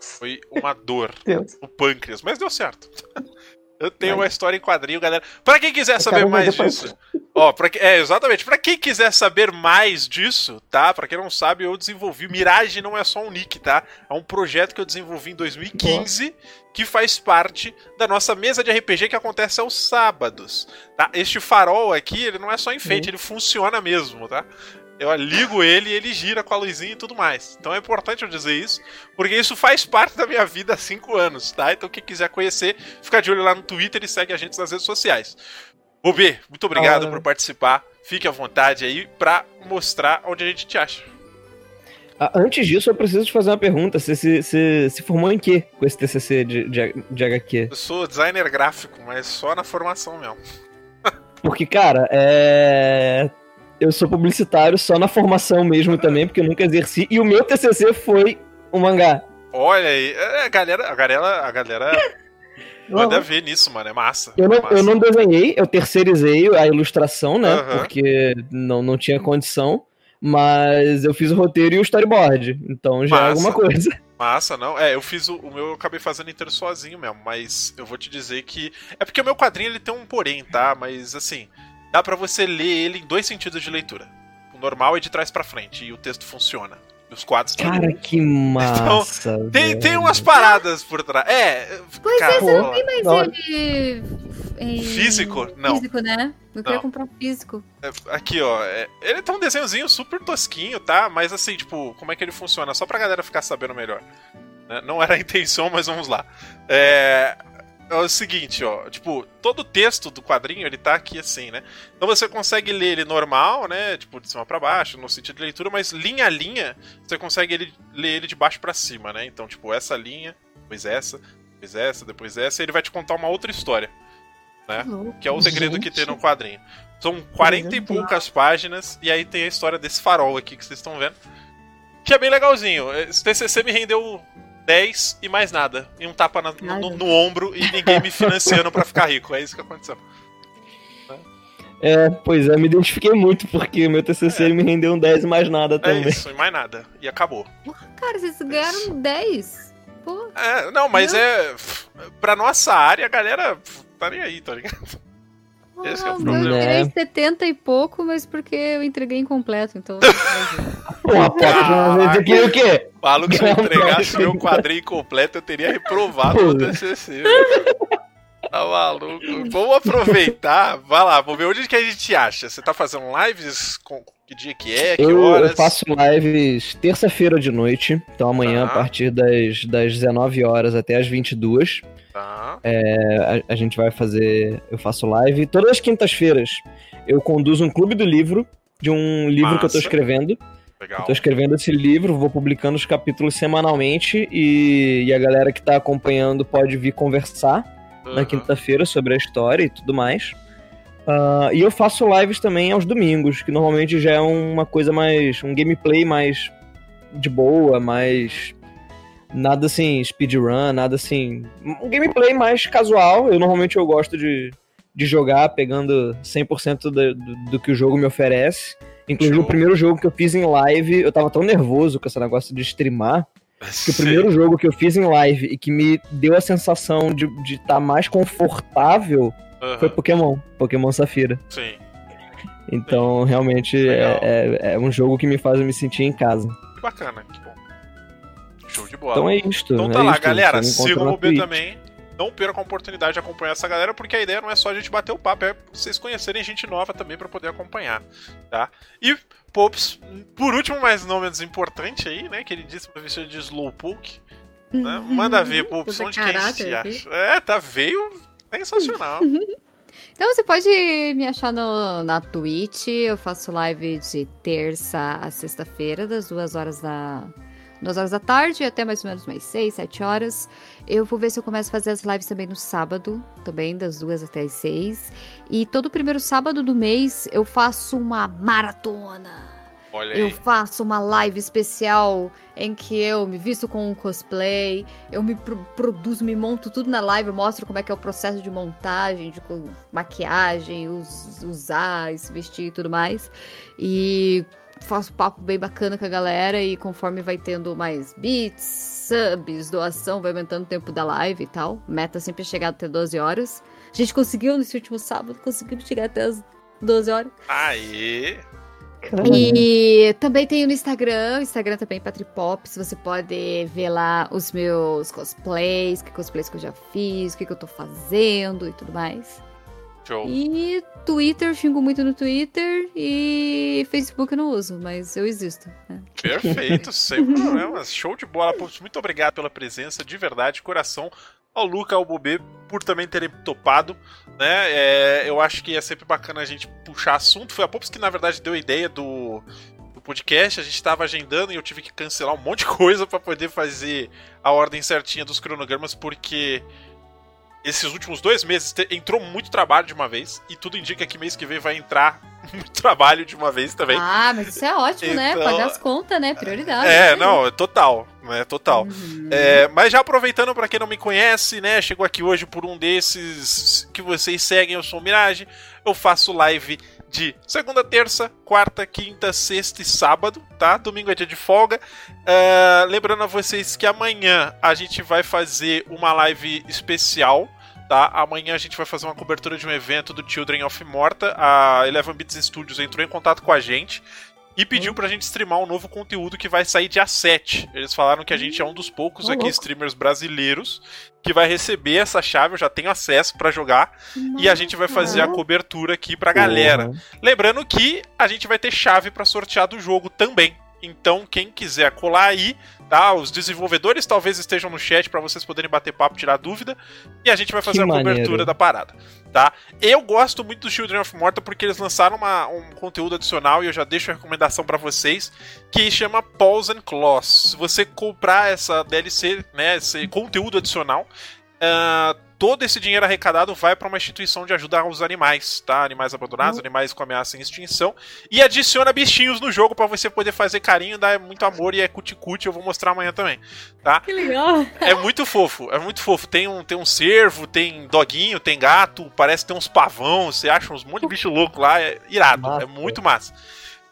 Foi uma dor Deus. no pâncreas, mas deu certo. Eu tenho uma história em quadrinho, galera. Pra quem quiser saber mais depois. disso, ó, pra, é exatamente. Pra quem quiser saber mais disso, tá? Pra quem não sabe, eu desenvolvi. Mirage não é só um nick, tá? É um projeto que eu desenvolvi em 2015 que faz parte da nossa mesa de RPG que acontece aos sábados. Tá? Este farol aqui, ele não é só enfeite, ele funciona mesmo, tá? Eu ligo ele e ele gira com a luzinha e tudo mais. Então é importante eu dizer isso, porque isso faz parte da minha vida há cinco anos, tá? Então quem quiser conhecer, fica de olho lá no Twitter e segue a gente nas redes sociais. Bobê, muito obrigado Ah. por participar. Fique à vontade aí pra mostrar onde a gente te acha. Ah, Antes disso, eu preciso te fazer uma pergunta. Você se, se, se formou em quê com esse TCC de, de, de HQ? Eu sou designer gráfico, mas só na formação mesmo. Porque, cara, é... eu sou publicitário só na formação mesmo também, porque eu nunca exerci. E o meu TCC foi um mangá. Olha aí, é, a galera, a galera, a galera manda ver nisso, mano, é massa. Eu não, é massa. eu não desenhei, eu terceirizei a ilustração, né? Aham. Porque não, não tinha condição. Mas eu fiz o roteiro e o storyboard. Então já é Massa. alguma coisa. [LAUGHS] Massa, não. É, eu fiz o, o meu, eu acabei fazendo inteiro sozinho mesmo, mas eu vou te dizer que. É porque o meu quadrinho ele tem um porém, tá? Mas assim, dá pra você ler ele em dois sentidos de leitura. O normal é de trás pra frente e o texto funciona. E os quadros também. Cara, que massa. Tem, velho. tem umas paradas por trás. É, Pois cara, é, você não tem mais Não. ele. em- Físico? Não. Físico, né? Eu queria Não. comprar físico. é, aqui, ó. é, ele tem um desenhozinho super tosquinho, tá? Mas assim, tipo, como é que ele funciona? Só pra galera ficar sabendo melhor. né? Não era a intenção, mas vamos lá. É. É o seguinte, ó, tipo, todo o texto do quadrinho, ele tá aqui assim, né? Então você consegue ler ele normal, né? Tipo, de cima pra baixo, no sentido de leitura, mas linha a linha, você consegue ele- ler ele de baixo pra cima, né? Então, tipo, essa linha, depois essa, depois essa, depois essa, e ele vai te contar uma outra história, né? louco. Que é o segredo que Gente. tem no quadrinho. São 40 e poucas páginas, e aí tem a história desse farol aqui que vocês estão vendo. Que é bem legalzinho. Esse TCC me rendeu 10 e mais nada. E um tapa na- no, no- no ombro e ninguém me financiando pra ficar rico. É isso que aconteceu. É, pois é, me identifiquei muito, porque o meu TCC É. me rendeu um 10 e mais nada É também. isso, e mais nada. E acabou. Cara, vocês ganharam 10. Pô, É, não, mas é. Pra nossa área, a galera tá nem aí, tá ligado? Esse é o ah, problema. Eu tirei Né? 70 e pouco, mas porque eu entreguei incompleto, então. Porra, você queria o quê? Maluco, se eu entregasse meu quadrinho completo, eu teria reprovado o TCC. Tá maluco? Vamos aproveitar. Vai lá, vamos ver onde que a gente acha. Você tá fazendo lives? Com que dia que é? Que Eu, horas? eu faço lives terça-feira de noite, então amanhã Tá. a partir das, das 19 horas até as 22. Tá. É, a, a gente vai fazer. Eu faço live. Todas as quintas-feiras eu conduzo um clube do livro, de um livro que eu tô Massa. escrevendo. Legal. Tô escrevendo esse livro, vou publicando os capítulos semanalmente e, e a galera que tá acompanhando pode vir conversar na Uhum. quinta-feira sobre a história e tudo mais. Ah, e eu faço lives também aos domingos, que normalmente já é uma coisa mais. um gameplay mais de boa, mais. Nada assim, speedrun, nada assim. Um gameplay mais casual. Eu normalmente eu gosto de, de jogar pegando 100% do, do, do que o jogo me oferece. Inclusive, Show. o primeiro jogo que eu fiz em live, eu tava tão nervoso com esse negócio de streamar, que o primeiro jogo que eu fiz em live e que me deu a sensação de estar mais confortável Uhum. foi Pokémon, Pokémon Safira. Sim. Então, realmente, Legal. é, é, é um jogo que me faz me sentir em casa. Que bacana, que bom. Show de bola. Então é isto. Então é tá lá, isto. galera. Você Sigam o B também. Não percam a oportunidade de acompanhar essa galera, porque a ideia não é só a gente bater o papo, é vocês conhecerem gente nova também pra poder acompanhar, tá? E, Pops, por último, mas não menos importante aí, né? Que ele disse pra vestir de Slowpoke. Né? Manda ver, Pops, onde que a gente acha. É, tá, veio sensacional. [LAUGHS] Então você pode me achar no, na Twitch. Eu faço live de terça a sexta-feira, das duas horas da. Duas horas da tarde até mais ou menos umas seis, sete horas. Eu vou ver se eu começo a fazer as lives também no sábado, também, das duas até as seis. E todo primeiro sábado do mês eu faço uma maratona Olha Eu aí. faço uma live especial em que eu me visto com um cosplay, eu me pro- produzo, me monto tudo na live, mostro como é que é o processo de montagem, de maquiagem, us- usar, se vestir e tudo mais. E faço papo bem bacana com a galera e conforme vai tendo mais beats, subs, doação, vai aumentando o tempo da live e tal. Meta sempre é chegar até 12 horas. A gente conseguiu nesse último sábado, conseguimos chegar até as 12 horas. Aê! Caramba. E também tenho no Instagram, o Instagram também Patripops, você pode ver lá os meus cosplays, que cosplays que eu já fiz, o que, que eu tô fazendo e tudo mais. Show. E Twitter, xingo muito no Twitter e Facebook eu não uso, mas eu existo. né? Perfeito, [LAUGHS] sem problemas. Show de bola. Muito obrigado pela presença, de verdade, de coração. Ao Luca, ao Bobê, por também terem topado. Né? É, eu acho que é sempre bacana a gente puxar assunto. Foi a Pops que, na verdade, deu a ideia do, do podcast. A gente estava agendando e eu tive que cancelar um monte de [LAUGHS] coisa para poder fazer a ordem certinha dos cronogramas, porque esses últimos dois meses entrou muito trabalho de uma vez. E tudo indica que mês que vem vai entrar muito [LAUGHS] trabalho de uma vez também. Ah, mas isso é ótimo, né? Então- Pagar as contas, né? Prioridade. É, aí. não, é total, né? Total. Uhum. É, mas já aproveitando pra quem não me conhece, né, chegou aqui hoje por um desses que vocês seguem, eu sou o Mirage. Eu faço live de segunda, terça, quarta, quinta, sexta e sábado, tá? Domingo é dia de folga. É, lembrando a vocês que amanhã a gente vai fazer uma live especial. Tá? Amanhã a gente vai fazer uma cobertura de um evento do Children of Morta. A Eleven Bits Studios entrou em contato com a gente e pediu pra gente streamar um novo conteúdo que vai sair dia 7. Eles falaram que a gente é um dos poucos Ô, aqui streamers brasileiros que vai receber essa chave, eu já tenho acesso pra jogar e a gente vai fazer a cobertura aqui pra galera. Lembrando que a gente vai ter chave pra sortear do jogo também. Então, quem quiser colar aí, tá? Os desenvolvedores talvez estejam no chat pra vocês poderem bater papo, tirar dúvida, e a gente vai fazer Que a maneiro. cobertura da parada, tá? Eu gosto muito do Children of Morta porque eles lançaram uma- um conteúdo adicional e eu já deixo a recomendação pra vocês, que chama Paws and Claws. Se você comprar essa DLC, né, esse conteúdo adicional, ah, todo esse dinheiro arrecadado vai para uma instituição de ajuda aos animais, tá? Animais abandonados, animais com ameaça em extinção. E adiciona bichinhos no jogo para você poder fazer carinho, dar muito amor e é cuticute, eu vou mostrar amanhã também, tá? Que legal. É muito fofo, é muito fofo. Tem um, tem um cervo, tem doguinho, tem gato, parece ter uns pavão, você acha uns monte de bicho louco lá, é irado, Massa. é muito massa.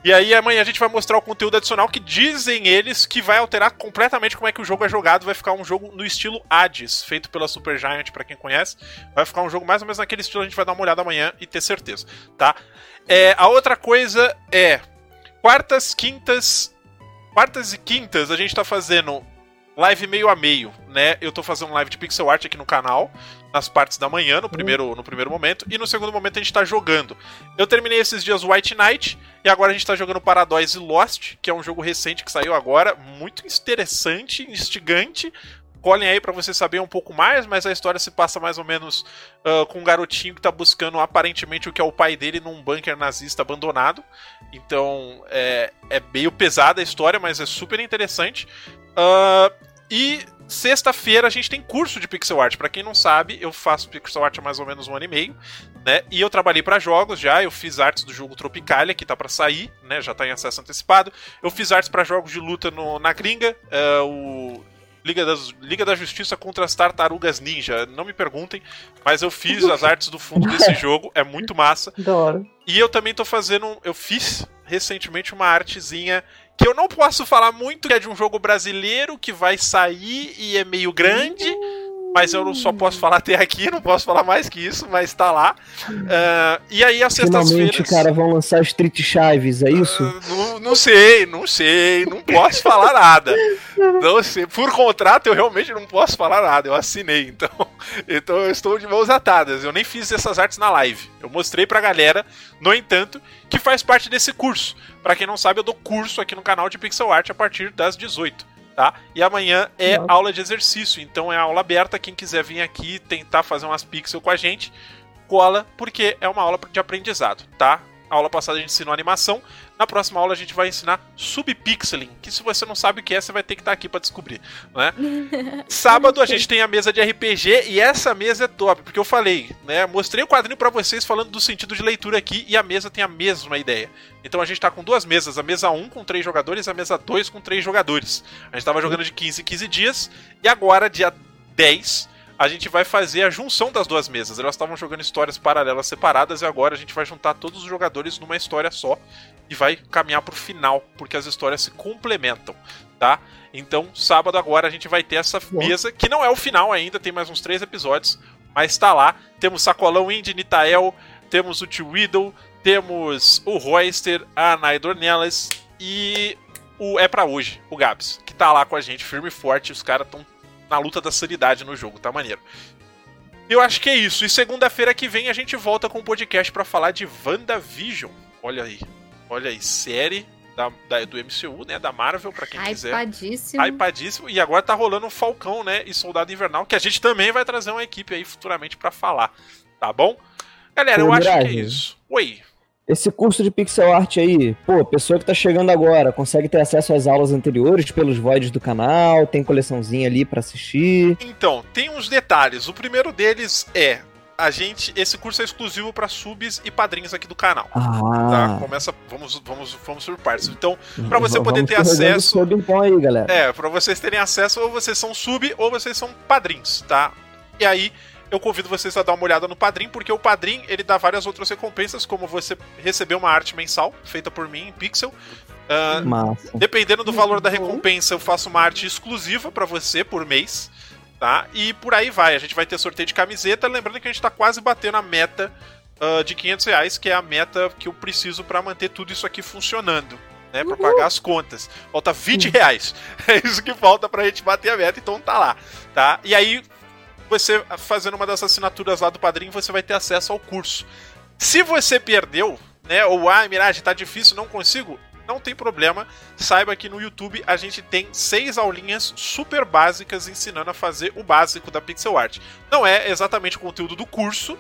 E aí amanhã a gente vai mostrar o conteúdo adicional que dizem eles que vai alterar completamente como é que o jogo é jogado, vai ficar um jogo no estilo Hades, feito pela Supergiant, pra quem conhece. Vai ficar um jogo mais ou menos naquele estilo, a gente vai dar uma olhada amanhã e ter certeza, tá? É, a outra coisa é quartas, quintas, quartas e quintas a gente tá fazendo live meio a meio, né? Eu tô fazendo live de pixel art aqui no canal, nas partes da manhã, no primeiro, no primeiro momento, e no segundo momento a gente tá jogando. Eu terminei esses dias White Knight, e agora a gente tá jogando Paradise Lost, que é um jogo recente que saiu agora, muito interessante, instigante. Colhem aí pra você saber um pouco mais, mas a história se passa mais ou menos ah, com um garotinho que tá buscando aparentemente o que é o pai dele num bunker nazista abandonado. Então é, é meio pesada a história, mas é super interessante. Ah, e sexta-feira a gente tem curso de pixel art. Pra quem não sabe, eu faço pixel art há mais ou menos um ano e meio, né? E eu trabalhei pra jogos já, eu fiz artes do jogo Tropicalia, que tá pra sair, né? Já tá em acesso antecipado. Eu fiz artes pra jogos de luta no- na gringa, é, o Liga, das, Liga da Justiça contra as Tartarugas Ninja. Não me perguntem, mas eu fiz as artes do fundo desse [LAUGHS] jogo, é muito massa. Da hora. E eu também tô fazendo. Eu fiz recentemente uma artezinha que eu não posso falar muito, que é de um jogo brasileiro que vai sair e é meio grande. Mas eu não só posso falar até aqui, não posso falar mais que isso, mas tá lá. Ah, e aí, às Finalmente, sextas-feiras. cara, vão lançar Street Chaves, é isso? Ah, Não, não sei, não sei, não posso falar nada. Não sei, por contrato eu realmente não posso falar nada, eu assinei, então, [LAUGHS] então eu estou de mãos atadas. Eu nem fiz essas artes na live. Eu mostrei pra galera, no entanto, que faz parte desse curso. Pra quem não sabe, eu dou curso aqui no canal de Pixel Art a partir das 18. Tá? E amanhã é Nossa. aula de exercício, então é aula aberta. Quem quiser vir aqui tentar fazer umas pixel com a gente, cola, porque é uma aula de aprendizado, tá? A aula passada a gente ensinou animação. Na próxima aula a gente vai ensinar subpixeling, que se você não sabe o que é, você vai ter que estar aqui para descobrir, né? [LAUGHS] Sábado a gente tem a mesa de RPG e essa mesa é top, porque eu falei, né? Mostrei o quadrinho para vocês falando do sentido de leitura aqui e a mesa tem a mesma ideia. Então a gente tá com duas mesas, a mesa 1 com três jogadores e a mesa 2 com três jogadores. A gente tava jogando de 15 em 15 dias e agora dia 10 a gente vai fazer a junção das duas mesas. Elas estavam jogando histórias paralelas separadas e agora a gente vai juntar todos os jogadores numa história só e vai caminhar pro final, porque as histórias se complementam, tá? Então, sábado agora a gente vai ter essa mesa, que não é o final ainda, tem mais uns três episódios, mas tá lá. Temos Sacolão Indy, Nitael, temos o Tio Widow, temos o Royster, a Anai Dornelas e o É Pra Hoje, o Gabs, que tá lá com a gente, firme e forte. Os caras estão na luta da sanidade no jogo, tá maneiro. Eu acho que é isso. E segunda-feira que vem a gente volta com o um podcast para falar de WandaVision. Olha aí. Olha aí, série da, da, do MCU, né? Da Marvel, para quem quiser. Hypadíssimo. Hypadíssimo. E agora tá rolando um Falcão, né? E Soldado Invernal, que a gente também vai trazer uma equipe aí futuramente para falar. Tá bom? Galera, eu acho que é isso. Oi. Esse curso de pixel art aí, pô, pessoa que tá chegando agora, consegue ter acesso às aulas anteriores pelos voids do canal, tem coleçãozinha ali para assistir. Então, tem uns detalhes. O primeiro deles é a gente, esse curso é exclusivo para subs e padrinhos aqui do canal. Ah. Tá? Começa, vamos, vamos, vamos por partes. Então, para você poder ter acesso, sub, então aí, galera. É, para vocês terem acesso, ou vocês são sub ou vocês são padrinhos, tá? E aí eu convido vocês a dar uma olhada no Padrim, porque o Padrim ele dá várias outras recompensas, como você receber uma arte mensal feita por mim em pixel. Uh, dependendo do valor da recompensa, eu faço uma arte exclusiva para você por mês, tá? E por aí vai. A gente vai ter sorteio de camiseta, lembrando que a gente tá quase batendo a meta uh, de 500 reais, que é a meta que eu preciso para manter tudo isso aqui funcionando. Né, pra pagar as contas. Falta 20 reais. [LAUGHS] É isso que falta pra gente bater a meta, então tá lá. Tá? E aí, você fazendo uma das assinaturas lá do padrinho, você vai ter acesso ao curso. Se você perdeu, né, ou ah, Mirage, tá difícil, não consigo, não tem problema. Saiba que no YouTube a gente tem seis aulinhas super básicas ensinando a fazer o básico da pixel art. Não é exatamente o conteúdo do curso,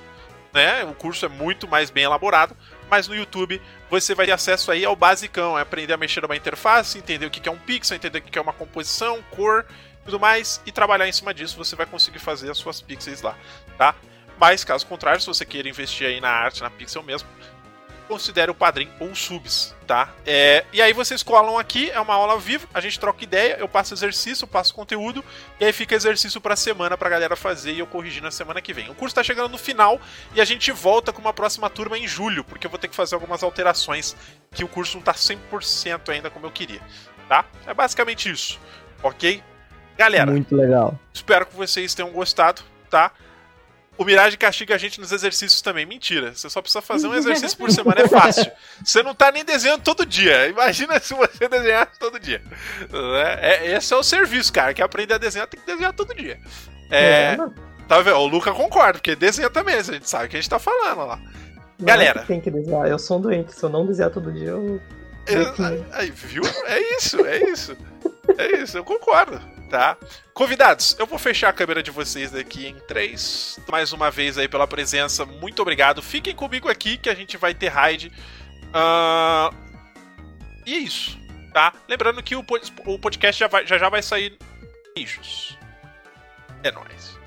né? O curso é muito mais bem elaborado, mas no YouTube você vai ter acesso aí ao basicão, é aprender a mexer numa interface, entender o que é um pixel, entender o que é uma composição, cor tudo mais, e trabalhar em cima disso, você vai conseguir fazer as suas pixels lá, tá? Mas, caso contrário, se você queira investir aí na arte, na pixel mesmo, considere o padrinho ou subs, tá? É, e aí vocês colam aqui, é uma aula ao vivo, a gente troca ideia, eu passo exercício, eu passo conteúdo, e aí fica exercício pra semana pra galera fazer e eu corrigir na semana que vem. O curso tá chegando no final e a gente volta com uma próxima turma em julho, porque eu vou ter que fazer algumas alterações que o curso não tá 100% ainda como eu queria, tá? É basicamente isso, ok? Galera, muito legal. Espero que vocês tenham gostado, tá? O Mirage castiga a gente nos exercícios também. Mentira. Você só precisa fazer um exercício por semana, é fácil. [LAUGHS] Você não tá nem desenhando todo dia. Imagina se você desenhasse todo dia. É, é, esse é o serviço, cara. Que aprender a desenhar tem que desenhar todo dia. É, tá vendo? O Luca concorda, porque desenha também. A gente sabe o que a gente tá falando lá. Não Galera. É tem que desenhar. Eu sou um doente. Se eu não desenhar todo dia, eu. É, aí, viu? É isso, é isso. É isso, eu concordo tá? Convidados, eu vou fechar a câmera de vocês aqui em 3. Mais uma vez aí pela presença, muito obrigado. Fiquem comigo aqui que a gente vai ter raid. Uh... E é isso, tá? Lembrando que o podcast já, vai, já, já vai sair. Beijos. É nóis.